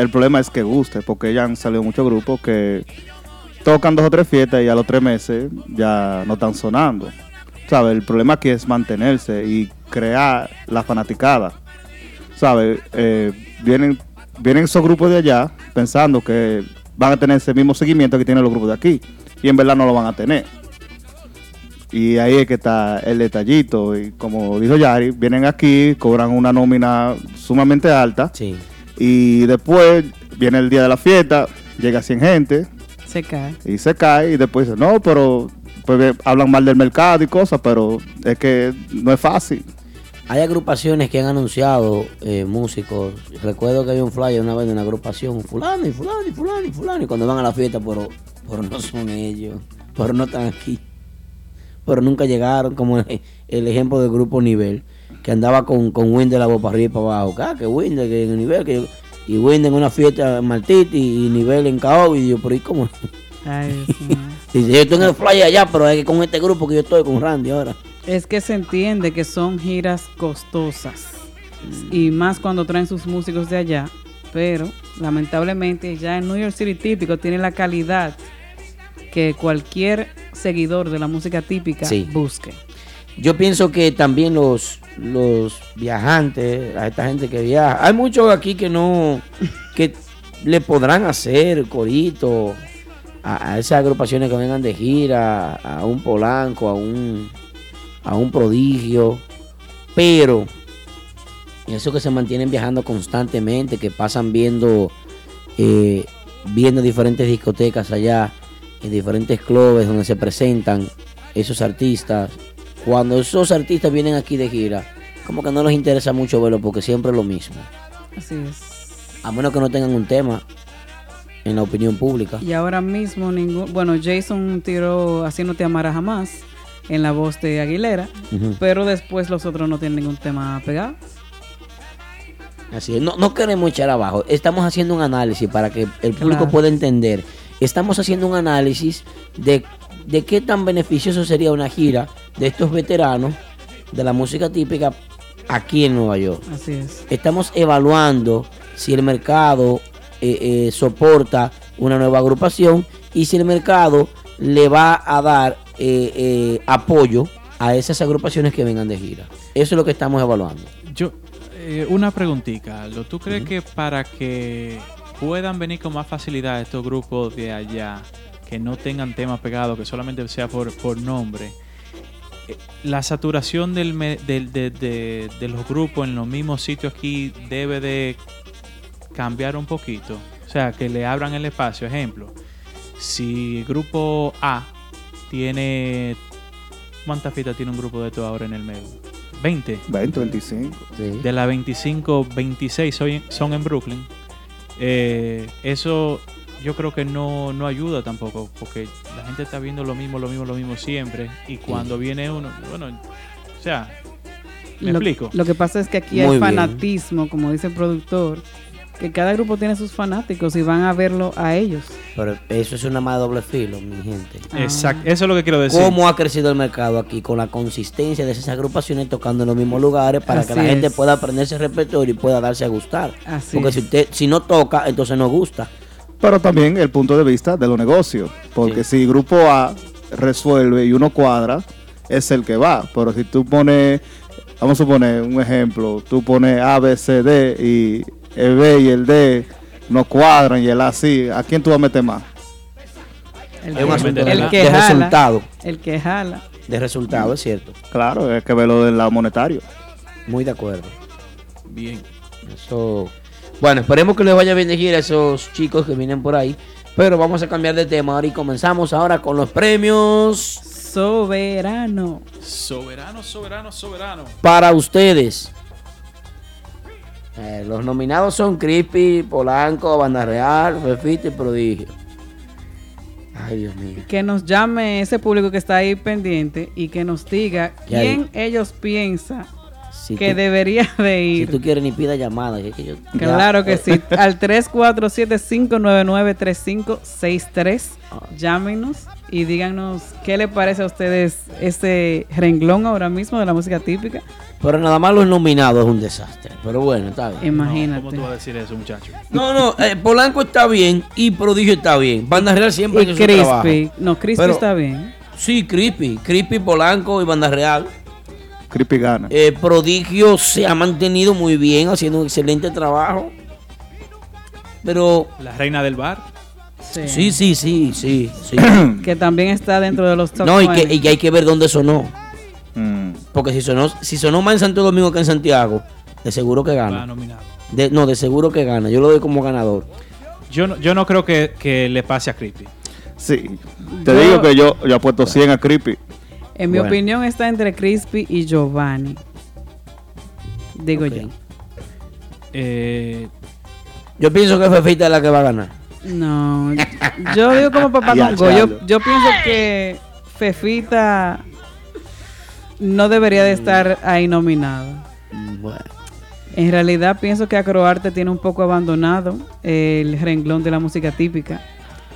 El problema es que guste, porque ya han salido muchos grupos que tocan dos o tres fiestas y a los tres meses ya no están sonando. ¿Sabes? El problema aquí es mantenerse y crear la fanaticada. ¿Sabes? Eh, vienen, vienen esos grupos de allá pensando que van a tener ese mismo seguimiento que tienen los grupos de aquí. Y en verdad no lo van a tener. Y ahí es que está el detallito. Y como dijo Yari, vienen aquí, cobran una nómina sumamente alta. Y después viene el día de la fiesta, llega 100 gente Se cae. y se cae. Y después dice, no, pero pues, hablan mal del mercado y cosas, pero es que no es fácil. Hay agrupaciones que han anunciado eh, músicos. Recuerdo que había un flyer una vez de una agrupación, fulano y fulano y fulano y fulano. Y cuando van a la fiesta, pero, pero no son ellos. Pero no están aquí. Pero nunca llegaron, como el, el ejemplo del grupo Nivel, que andaba con, con Winder la voz para arriba y para abajo. Ah, que Winder, que en el Nivel, que yo- y Winder en una fiesta en Martiti y Nivel en Cao. Y yo, pero ¿y cómo? Ay. (laughs) Dice, yo estoy en el flyer allá, pero es que con este grupo que yo estoy con Randy ahora. Es que se entiende que son giras costosas. Y más cuando traen sus músicos de allá. Pero lamentablemente ya en New York City típico tiene la calidad que cualquier seguidor de la música típica Sí. busque. Yo pienso que también los, los viajantes, a esta gente que viaja, hay muchos aquí que no, que le podrán hacer corito a, a esas agrupaciones que vengan de gira, a un Polanco, a un, a un prodigio, pero eso que se mantienen viajando constantemente, que pasan viendo, eh, viendo diferentes discotecas allá, en diferentes clubes donde se presentan esos artistas. Cuando esos artistas vienen aquí de gira, como que no les interesa mucho verlo porque siempre es lo mismo. Así es. A menos que no tengan un tema en la opinión pública. Y ahora mismo ningún, bueno, Jason tiró Así no te amará jamás en la voz de Aguilera, pero después los otros no tienen ningún tema pegado. Así es. No, no queremos echar abajo. Estamos haciendo un análisis para que el público Claro. pueda entender estamos haciendo un análisis de, de qué tan beneficioso sería una gira de estos veteranos de la música típica aquí en Nueva York. Así es. Estamos evaluando si el mercado eh, eh, soporta una nueva agrupación y si el mercado le va a dar eh, eh, apoyo a esas agrupaciones que vengan de gira. Eso es lo que estamos evaluando. Yo, eh, una preguntita, Aldo. ¿Tú crees que para que puedan venir con más facilidad estos grupos de allá, que no tengan temas pegados, que solamente sea por, por nombre, eh, la saturación del, me- del- de, de- de los grupos en los mismos sitios aquí debe de cambiar un poquito? O sea, que le abran el espacio. Ejemplo, si el grupo A tiene... ¿Cuántas fiestas tiene un grupo de todo ahora en el medio? 20. 20, 25. De las 25, 26 son en, son en Brooklyn. Eh, eso yo creo que no, no ayuda tampoco, porque la gente está viendo lo mismo, lo mismo, lo mismo siempre. Y cuando viene uno, bueno, o sea, ¿me lo, explico? Lo que pasa es que aquí Muy hay bien. fanatismo, como dice el productor, que cada grupo tiene sus fanáticos y van a verlo a ellos. Pero eso es una más doble filo, mi gente. Exacto, eso es lo que quiero decir. ¿Cómo ha crecido el mercado aquí con la consistencia de esas agrupaciones tocando en los mismos lugares para que la gente pueda aprenderse el repertorio y pueda darse a gustar? Así Porque es. si usted si no toca, entonces no gusta. Pero también el punto de vista de los negocios. Porque si grupo A resuelve y uno cuadra, es el que va. Pero si tú pones, vamos a suponer un ejemplo, tú pones A, B, C, D y el B y el D no cuadran y el A sí, ¿a quién tú vas a meter más? El, Es un asunto de, el de que jala, resultado. el que jala. De resultado, es cierto. Claro, hay que verlo del lado monetario. Muy de acuerdo. Bien. Eso. Bueno, esperemos que les vaya bien de gira a esos chicos que vienen por ahí. Pero vamos a cambiar de tema ahora y comenzamos ahora con los premios Soberano. Soberano, soberano, soberano. para ustedes. Eh, los nominados son Crispy, Polanco, Banda Real, Fefito y Prodigio. Ay, Dios mío. Que nos llame ese público que está ahí pendiente y que nos diga ahí- quién ellos piensan Si que tú- debería (laughs) de Si ir. tú quieres ni pida llamada. que- que yo- Claro ya. que sí. (laughs) Al 347-599-3563. Llámenos y díganos qué le parece a ustedes ese renglón ahora mismo de la música típica. Pero nada más los nominados es un desastre. Pero bueno, está bien. Imagínate. ¿Cómo tú vas a decir eso, muchacho? No, no, eh, Polanco está bien y Prodigio está bien. Banda Real siempre Y su trabajo. Crispy. No, Crispy Pero- está bien. Sí, Crispy. Crispy, Polanco y Banda Real. Creepy gana. Eh, Prodigio se ha mantenido muy bien, haciendo un excelente trabajo. Pero La reina del bar. Sí. sí, sí, sí, sí. sí. (coughs) Que también está dentro de los top no, y que, 20. y hay que ver dónde sonó. Mm. Porque si sonó, si sonó más en Santo Domingo que en Santiago, de seguro que gana. De- no, de seguro que gana. Yo lo doy como ganador. Yo no, yo no creo que, que le pase a Creepy. Sí. Te Yo- digo que yo, yo apuesto 100 a Creepy. En mi Bueno. opinión está entre Crispy y Giovanni. Digo yo. Eh, Yo pienso que Fefita es la que va a ganar. No, yo digo como papá (laughs) Congo. Yo, yo pienso que Fefita no debería de estar ahí nominada. Bueno. En realidad pienso que Acroarte tiene un poco abandonado el renglón de la música típica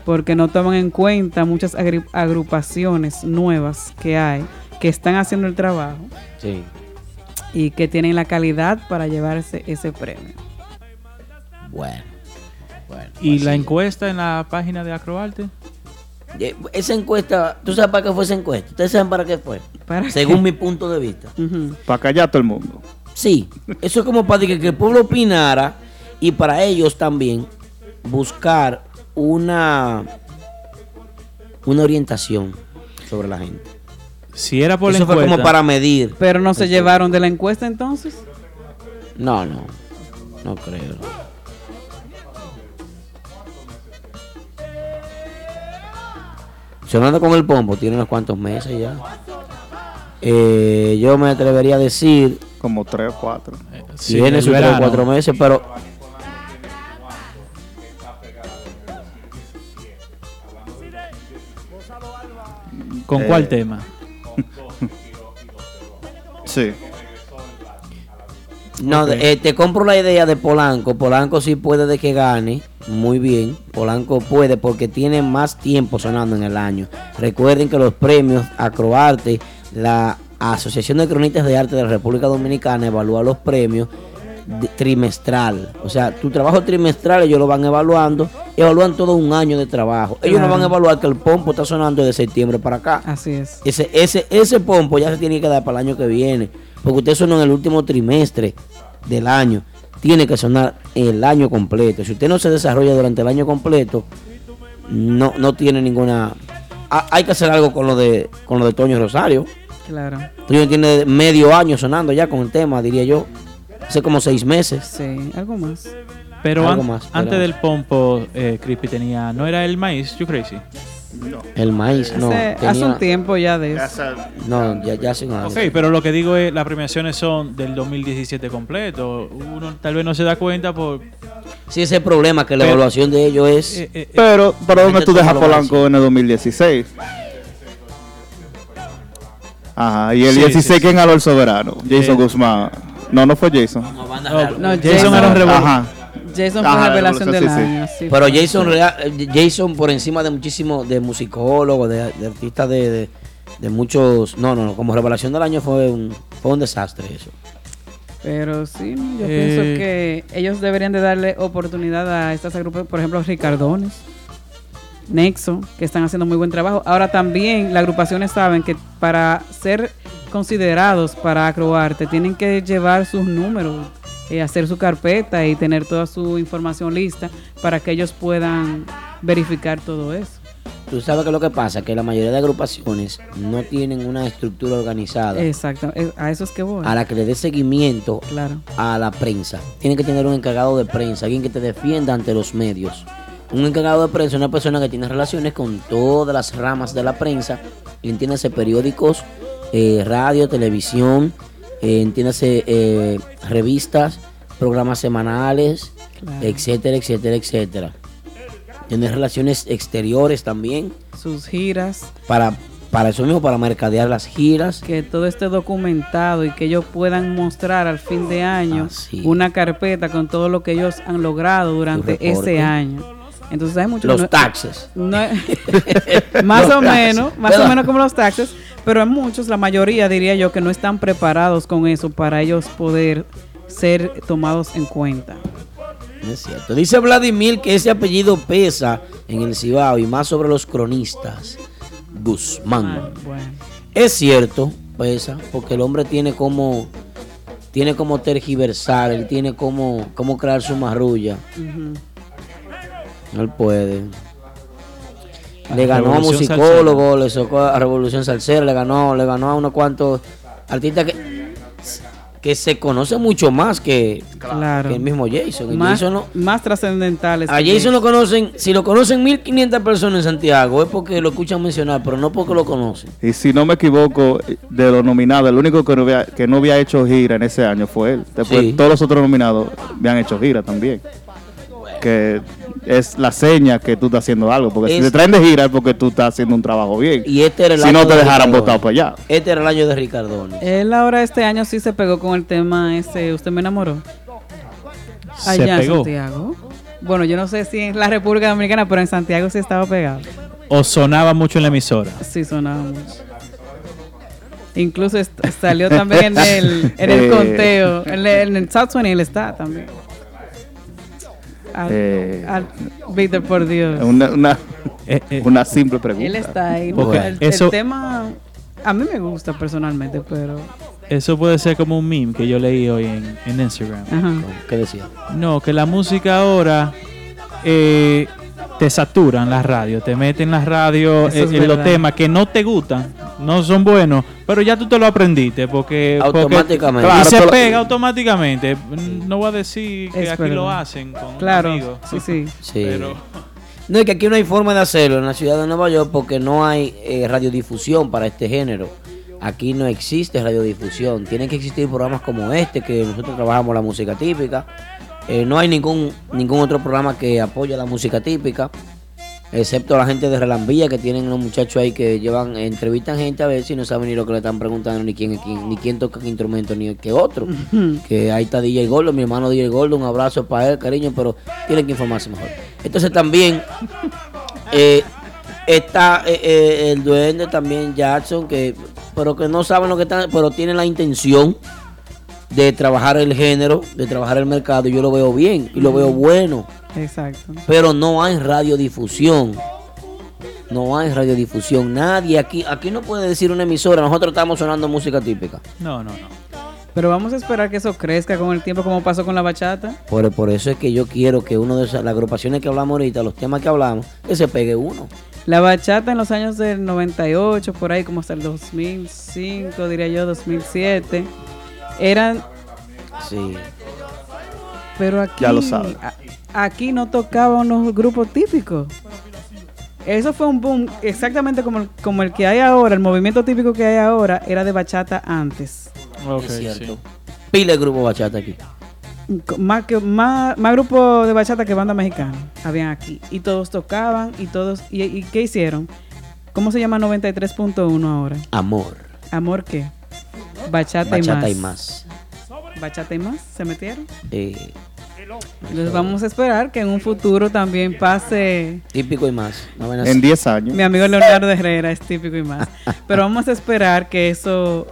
porque no toman en cuenta muchas agrupaciones nuevas que hay que están haciendo el trabajo Sí. y que tienen la calidad para llevarse ese premio. Bueno. Bueno. ¿Y pues la encuesta en la página de Acroarte? Eh, Esa encuesta, ¿tú sabes para qué fue esa encuesta? ¿Ustedes saben para qué fue? ¿Para Según qué? mi punto de vista. Para callar a todo el mundo. Sí, eso es como para que, que el pueblo opinara y para ellos también buscar una, una orientación sobre la gente. Si era por la Eso fue encuesta. como para medir. Pero no se llevaron de la encuesta entonces. No, no, no creo. Sonando con el pombo, tiene unos cuantos meses ya. Eh, yo me atrevería a decir, Como 3 o 4. Sí, tiene sus tres o cuatro meses, pero ¿Con Eh, cuál tema? Sí. No, eh, te compro la idea de Polanco. Polanco sí puede de que gane. muy bien. Polanco puede porque tiene más tiempo sonando en el año. Recuerden que los premios Acroarte, la Asociación de Cronistas de Arte de la República Dominicana evalúa los premios trimestral. O sea, tu trabajo trimestral ellos lo van evaluando, evalúan todo un año de trabajo. Ellos no van a evaluar que el pompo está sonando de septiembre para acá. Así es. Ese, ese, ese pompo ya se tiene que dar para el año que viene. Porque usted sonó en el último trimestre del año. Tiene que sonar el año completo. Si usted no se desarrolla durante el año completo, no, no tiene ninguna. Ha- hay que hacer algo con lo de con lo de Toño Rosario. Claro. Toño tiene medio año sonando ya con el tema, diría yo. Hace como seis meses. Sí, algo más. Pero Algo an- más, antes del pompo, eh, Crispy tenía. ¿No era el maíz? You crazy. El maíz, no. Hace, hace tenía- un tiempo ya de eso. No, ya, ya hace un año. Ok, pero lo que digo es, las premiaciones son del 2017 completo. Uno tal vez no se da cuenta por... Sí, ese es el problema, que la Pero- evaluación de ellos es. eh, eh, Pero, ¿para dónde tú dejas Polanco en el 2016? Ajá, y el Sí, 16, sí, sí. ¿quién ganó el soberano? Jason Eh. Guzmán. No, no fue Jason. No, banda no, real. No, Jason, Jason- era un Ajá. Jason fue Ajá, la revelación del sí, sí. año. sí. Pero Jason, Real- eh, Jason por encima de muchísimos, de musicólogos, de, de artistas de, de, de muchos, no, no, no, como revelación del año fue un, fue un desastre eso. Pero sí, yo Eh. pienso que ellos deberían de darle oportunidad a estas agrupaciones, por ejemplo, Ricardones, Nexo, que están haciendo muy buen trabajo. Ahora también las agrupaciones saben que para ser considerados para Acroarte tienen que llevar sus números, eh, hacer su carpeta y tener toda su información lista para que ellos puedan verificar todo eso. Tú sabes que lo que pasa, que la mayoría de agrupaciones no tienen una estructura organizada Exacto, eh, a eso es que voy. a la que le dé seguimiento Claro. a la prensa. Tienen que tener un encargado de prensa, alguien que te defienda ante los medios. Un encargado de prensa es una persona que tiene relaciones con todas las ramas de la prensa, entiéndase periódicos, eh, radio, televisión, eh, entiéndase eh, revistas, programas semanales, Claro. etcétera, etcétera, etcétera. Tiene relaciones exteriores también, Sus giras. para, para eso mismo, para mercadear las giras. que todo esté documentado y que ellos puedan mostrar al fin de año una carpeta con todo lo que ellos han logrado durante ese año. Entonces hay muchos Los no- taxes. no- (laughs) (laughs) más Los o taxes, menos, más ¿verdad? o menos como los taxes, pero hay muchos, la mayoría diría yo que no están preparados con eso para ellos poder ser tomados en cuenta. Es cierto. Dice Vladimir que ese apellido pesa en el Cibao y más sobre los cronistas. Guzmán. Ah, bueno. Es cierto, pesa, porque el hombre tiene como tiene como tergiversar, él tiene como, como crear su marrulla. Ujú. Él puede. A Le ganó a musicólogo, le socó a Revolución Salsera, le ganó, le ganó a unos cuantos artistas que, que se conoce mucho más que, Claro. que el mismo Jason. El Más, Jason no- más trascendentales. A Jason lo conocen, si lo conocen 1500 personas en Santiago, es porque lo escuchan mencionar, pero no porque lo conocen. Y si no me equivoco, de los nominados, el único que no había, que no había hecho gira en ese año fue él. Después Sí. todos los otros nominados habían hecho gira también. Que es la seña que tú estás haciendo algo. Porque si te traen de gira es porque tú estás haciendo un trabajo bien. Y este era el si año no te de dejaran votado para allá. Este era el año de Ricardones. Él ahora este año sí se pegó con el tema ese, usted me enamoró. Se Allá en pegó. Santiago. Bueno, yo no sé si en la República Dominicana, pero en Santiago sí estaba pegado. O sonaba mucho en la emisora. Sí sonaba mucho. Incluso salió también en el, en el (laughs) Eh. conteo. En el, en el South 20 él está también. Al, Eh. al- Víctor, por Dios. Una, una, (laughs) Eh, eh, una simple pregunta. Él está ahí. Porque el, el eso- tema a mí me gusta personalmente, pero... Eso puede ser como un meme que yo leí hoy en, en Instagram. Ajá. ¿Qué decía? No, que la música ahora eh, te saturan las radios, te meten las radios es en los temas que no te gustan, no son buenos, pero ya tú te lo aprendiste porque porque- Automáticamente. y se pega automáticamente. No voy a decir que Es aquí lo hacen con Claro, amigos. sí, sí. Sí. Pero No, es que aquí no hay forma de hacerlo en la ciudad de Nueva York porque no hay eh, radiodifusión para este género. Aquí no existe radiodifusión. Tienen que existir programas como este, que nosotros trabajamos la música típica. Eh, no hay ningún, ningún otro programa que apoye la música típica. Excepto la gente de Relambilla que tienen unos muchachos ahí que llevan, entrevistan gente a ver si no saben ni lo que le están preguntando, ni quién quién, ni quién toca qué instrumento, ni que otro. que ahí está DJ Gordo, mi hermano DJ Gordo, un abrazo para él, cariño, pero tienen que informarse mejor. Entonces también (laughs) eh, está eh, eh, el duende también Jackson, que pero que no saben lo que están, pero tienen la intención de trabajar el género, de trabajar el mercado, y yo lo veo bien y lo veo bueno. Exacto. Pero no hay radiodifusión. No hay radiodifusión. Nadie aquí, aquí no puede decir una emisora, nosotros estamos sonando música típica. No, no, no. Pero vamos a esperar que eso crezca con el tiempo, como pasó con la bachata. Por, por eso es que yo quiero que uno de esas, las agrupaciones que hablamos ahorita, los temas que hablamos, que se pegue uno. La bachata en los años del 98, por ahí como hasta el 2005, diría yo, 2007, eran... Sí. Pero aquí, Ya lo sabe. a- aquí no tocaban los grupos típicos. Eso fue un boom, exactamente como, el- como el que hay ahora, el movimiento típico que hay ahora era de bachata antes. Ok, es cierto. sí. Pile de grupo bachata aquí. Más, que, más, más grupos de bachata que banda mexicana habían aquí. Y todos tocaban y todos... ¿Y, y qué hicieron? ¿Cómo se llama 93.1 ahora? Amor. ¿Amor qué? Bachata, Bachata y y más. Bachata y más, ¿se metieron? Eh, Entonces vamos a esperar que en un futuro también pase... típico y más. No. En 10 años. Mi amigo Leonardo Herrera es típico y más. (laughs) Pero vamos a esperar que eso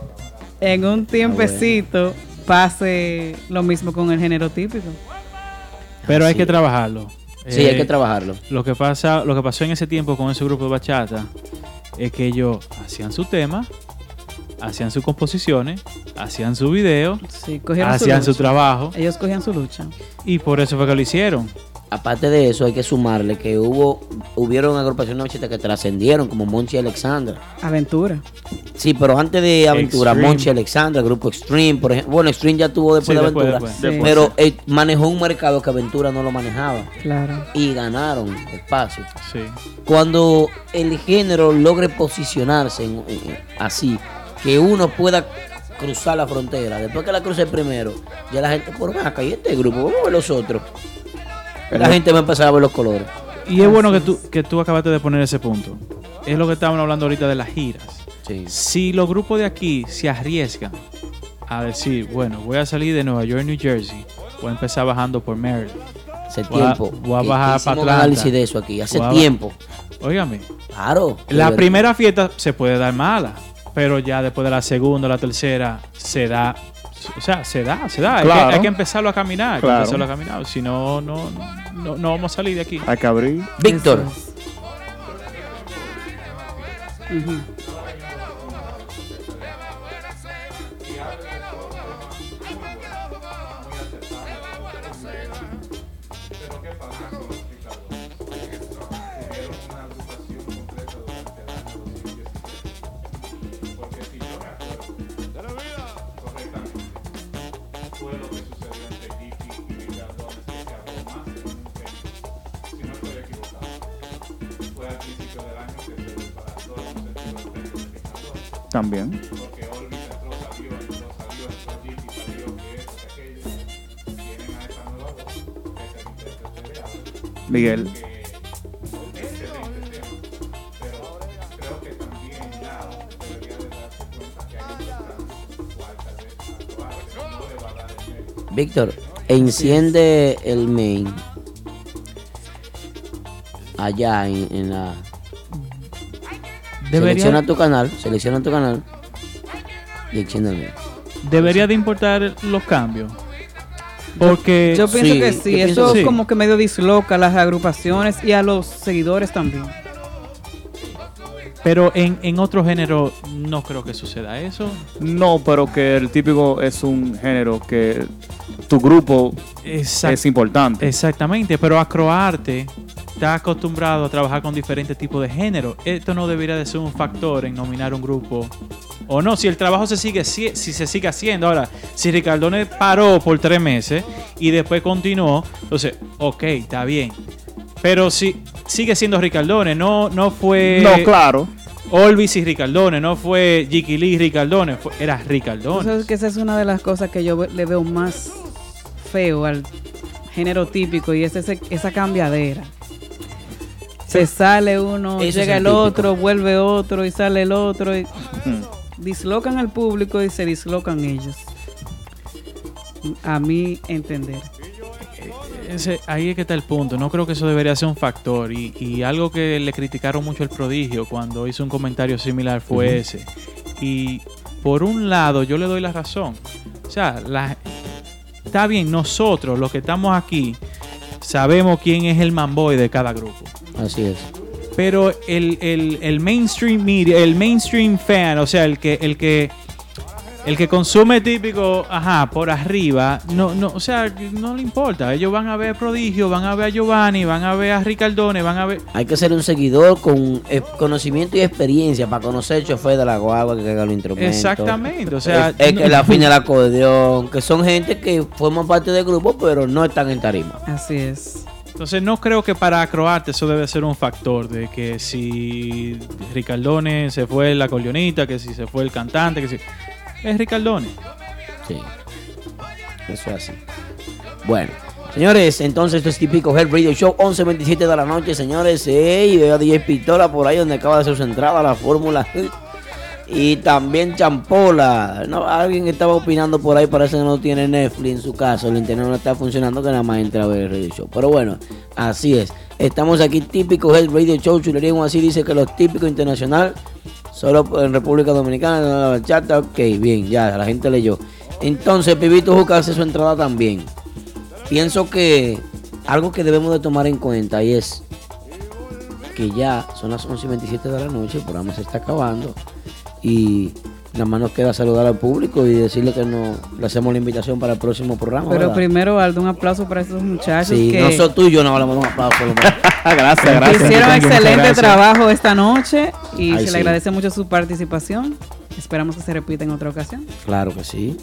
en un tiempecito pase lo mismo con el género típico. Pero hay que trabajarlo. Sí, hay Eh, que trabajarlo. Lo que pasa, lo que pasó en ese tiempo con ese grupo de bachata es que ellos hacían su tema, hacían sus composiciones, hacían su video, Sí, hacían su trabajo Ellos cogían su lucha. y por eso fue que lo hicieron. Aparte de eso, hay que sumarle que hubo hubieron agrupaciones que trascendieron, como Monchi Alexandra. Aventura. Sí, pero antes de Aventura, Extreme. Monchi Alexandra, Grupo Extreme, por ejemplo. Bueno, Extreme ya tuvo después Sí, de después, Aventura. después. Sí. Pero eh, manejó un mercado que Aventura no lo manejaba. Claro. Y ganaron espacio. Sí. Cuando el género logre posicionarse en- en- así, que uno pueda cruzar la frontera, después que la cruce primero, ya la gente, por acá, y este grupo, vamos a ver los otros. La gente va a empezar a ver los colores. Y es bueno que tú, que tú acabaste de poner ese punto. Es lo que estábamos hablando ahorita de las giras. Sí. Si los grupos de aquí se arriesgan a decir, bueno, voy a salir de Nueva York, New Jersey, voy a empezar bajando por Maryland. Hace Voy a- tiempo. voy a bajar para Atlanta. análisis de eso aquí, hace tiempo. Óigame, Claro. la primera fiesta se puede dar mala, pero ya después de la segunda, la tercera, se da. O sea, se da, se da. Hay, que, hay que empezarlo a caminar. hay que empezarlo a caminar. Si no, no, no, no vamos a salir de aquí. Hay que abrir. Víctor, También. Miguel. Víctor, enciende el main. Allá en la. Selecciona tu canal, selecciona tu canal. Y enciende el main. debería de importar los cambios. Porque Yo pienso Sí, que sí, pienso eso que sí. como que medio disloca a las agrupaciones y a los seguidores también. Pero en, en otro género no creo que suceda eso. No, pero que el típico es un género que tu grupo Exact- es importante. exactamente, pero Acroarte está acostumbrado a trabajar con diferentes tipos de género. Esto no debería de ser un factor en nominar un grupo. O no, si el trabajo se sigue si si se sigue haciendo. Ahora, si Ricardone paró por tres meses y después continuó, entonces, ok, está bien. Pero si sigue siendo Ricardone, no, no fue no, claro. Olvis y Ricardone, no fue Jiki Lee y Ricardone, fue- era Ricardone. Entonces que esa es una de las cosas que yo le veo más feo al género típico y es ese, esa cambiadera. Se sale uno, Ese es llega el el, otro, vuelve otro y sale el otro. Y dislocan al público y se dislocan ellos. A mi entender. Ese- ahí es que está el punto. No creo que eso debería ser un factor. Y, y algo que le criticaron mucho al prodigio cuando hizo un comentario similar fue ese. Y por un lado, yo le doy la razón. O sea, la- está bien, nosotros, los que estamos aquí, sabemos quién es el manboy de cada grupo. Así es. Pero el, el- el mainstream media, el mainstream fan, o sea, el que, el que, el que consume típico, ajá, por arriba, no, no, o sea, no le importa. Ellos van a ver a Prodigio, van a ver a Giovanni, van a ver a Ricardone, van a ver. Hay que ser un seguidor con eh, conocimiento y experiencia para conocer el chofer de la guagua que carga los instrumentos. Exactamente, o sea, es, es que la fina del acordeón, que son gente que forman parte del grupo, pero no están en tarima. Así es. Entonces no creo que para Croarte eso debe ser un factor de que si Ricardone se fue el acordeonista, que si se fue el cantante, que si es Ricardone. Sí. Eso es así. Bueno, señores, entonces esto es típico Head Radio Show, 11.27 de la noche, señores. Ey, veo a DJ Pistola por ahí donde acaba de hacer su entrada la Fórmula. Y también Champola. No, alguien estaba opinando por ahí, parece que no tiene Netflix en su caso. El internet no está funcionando, que nada más entra a ver el radio show. Pero bueno, así es. Estamos aquí, típico Head Radio Show. Chulería así dice que los típicos internacional Solo en República Dominicana, en la bachata, ok, bien, ya, la gente leyó. Entonces, Pibito Juca hace su entrada también. Pienso que algo que debemos de tomar en cuenta y es que ya son las 11 y 27 de la noche, el programa se está acabando y nada más nos queda saludar al público y decirle que no, le hacemos la invitación para el próximo programa. Pero ¿verdad? primero, Aldo, un aplauso para estos muchachos Sí, que nosotros tú y yo no hablamos de un aplauso. (laughs) gracias, gracias. hicieron Muchas excelente gracias. trabajo esta noche y Ay, se sí. le agradece mucho su participación. Esperamos que se repita en otra ocasión. Claro que sí.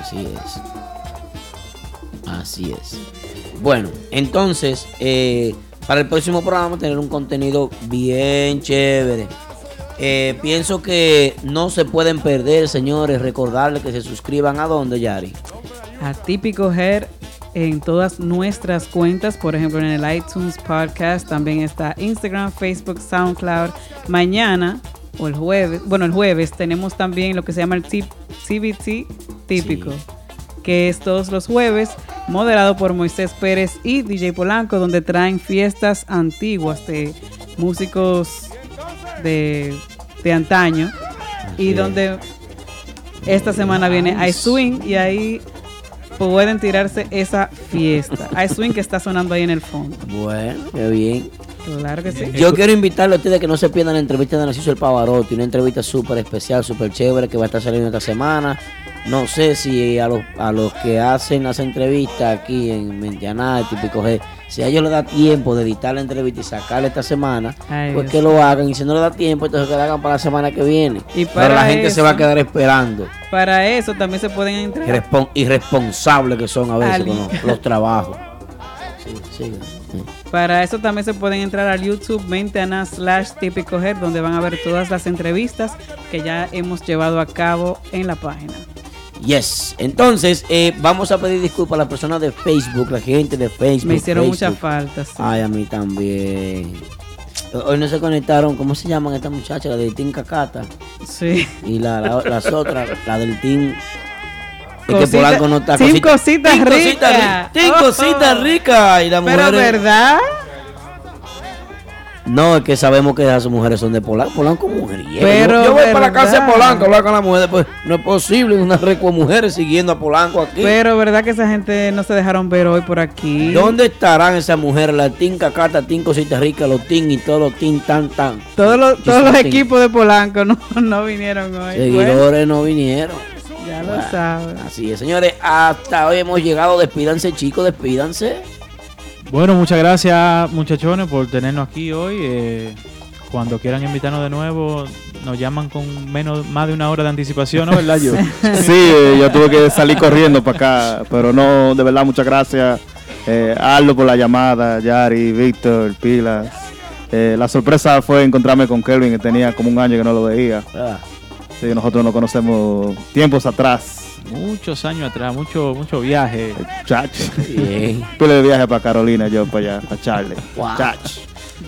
Así es. Así es. Bueno, entonces, eh, para el próximo programa vamos a tener un contenido bien chévere. Eh, pienso que no se pueden perder, señores. Recordarles que se suscriban a donde, Yari. a Típico Hair en todas nuestras cuentas, por ejemplo en el iTunes Podcast, también está Instagram, Facebook, SoundCloud. Mañana o el jueves, bueno el jueves tenemos también lo que se llama el T- TBT Típico, que es todos los jueves, moderado por Moisés Pérez y DJ Polanco, donde traen fiestas antiguas de músicos de, de antaño y es. donde esta semana viene iSwing y ahí pueden tirarse esa fiesta. iSwing que está sonando ahí en el fondo. Bueno, qué bien. Claro que sí. Yo quiero invitarle a ustedes que no se pierdan la entrevista de Narciso el Pavarotti, una entrevista súper especial, súper chévere que va a estar saliendo esta semana. No sé si a los, a los que hacen las entrevistas aquí en Mentianá, típico G, si a ellos les da tiempo de editar la entrevista y sacarla esta semana, Ay, pues Dios. que lo hagan. Y si no les da tiempo, entonces que la hagan para la semana que viene. Y Pero para la gente se va a quedar esperando. Para eso también se pueden entrar. Irrespon- irresponsables que son a veces Ali. con los, los trabajos. (laughs) Sí, sí, sí. Para eso también se pueden entrar al YouTube Mentana slash Típico Head, donde van a ver todas las entrevistas que ya hemos llevado a cabo en la página. Yes. Entonces, eh, vamos a pedir disculpas a las personas de Facebook, la gente de Facebook. Me hicieron Facebook. mucha falta. sí. Ay, a mí también. Hoy no se conectaron, ¿cómo se llaman estas muchachas? La del Team Cacata. Sí. Y la, la- las otras, la del Team. Es que Cosita- Polanco no está. Team cosita- Cositas Team Cositas Ricas. Ri- Team. Cositas Ricas. Y las Pero mujeres. ¿verdad? No, es que sabemos que esas mujeres son de Polanco. Polanco mujeriego. Pero, yo voy para la casa de. Polanco a hablar con la mujer. Después, no es posible una recua mujeres siguiendo a Polanco aquí. Pero ¿verdad que esa gente no se dejaron ver hoy por aquí? ¿Dónde estarán esas mujeres? La Team Cacata, Team Cositas Ricas, los Team y todos los Team Tan Tan. Todos los, todos los Team. equipos de Polanco no, (laughs) no vinieron hoy. Seguidores no vinieron. Bueno, ya lo saben. Así es, señores. Hasta hoy hemos llegado. Despídanse, chicos, despídanse. Bueno, muchas gracias muchachones por tenernos aquí hoy. Eh, cuando quieran invitarnos de nuevo, nos llaman con menos más de una hora de anticipación, ¿no? ¿Verdad, yo? (laughs) Sí, eh, yo tuve que salir corriendo para acá, pero no, de verdad, muchas gracias. Eh, Aldo por la llamada, Yari, Víctor, Pilas. Eh, la sorpresa fue encontrarme con Kelvin, que tenía como un año que no lo veía. Ah, Sí, nosotros nos conocemos tiempos atrás. Muchos años atrás, mucho, mucho viaje. Chach. Bien. (laughs) Pile de viaje para Carolina, yo para allá, para Charlie. Wow. Chach.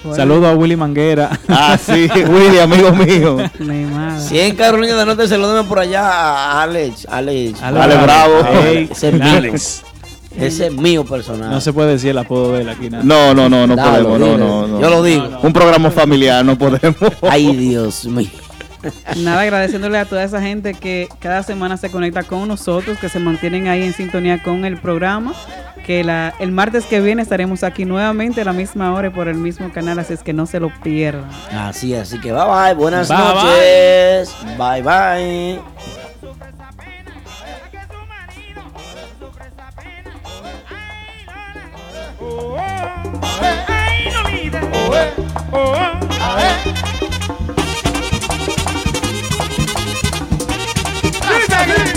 Bueno. Saludo a Willy Manguera. Ah, sí, (laughs) Willy, amigo mío. Mi madre. Si en Carolina del Norte se lo deben por allá a Alex. Alex, Ale Bravo. Ey, Ese es mío. Alex. Ese es mío personal. No se puede decir el apodo de él aquí. nada. No, no, no, no Dale, podemos, no, dile. no, no. Yo lo digo. Un programa familiar, no podemos. Ay, Dios mío. Nada, agradeciéndole a toda esa gente que cada semana se conecta con nosotros, que se mantienen ahí en sintonía con el programa. Que la, el martes que viene estaremos aquí nuevamente a la misma hora y por el mismo canal, así es que no se lo pierdan. Así, así que bye bye. Buenas Bye, noches. Bye bye. ¡Ay! Aceite.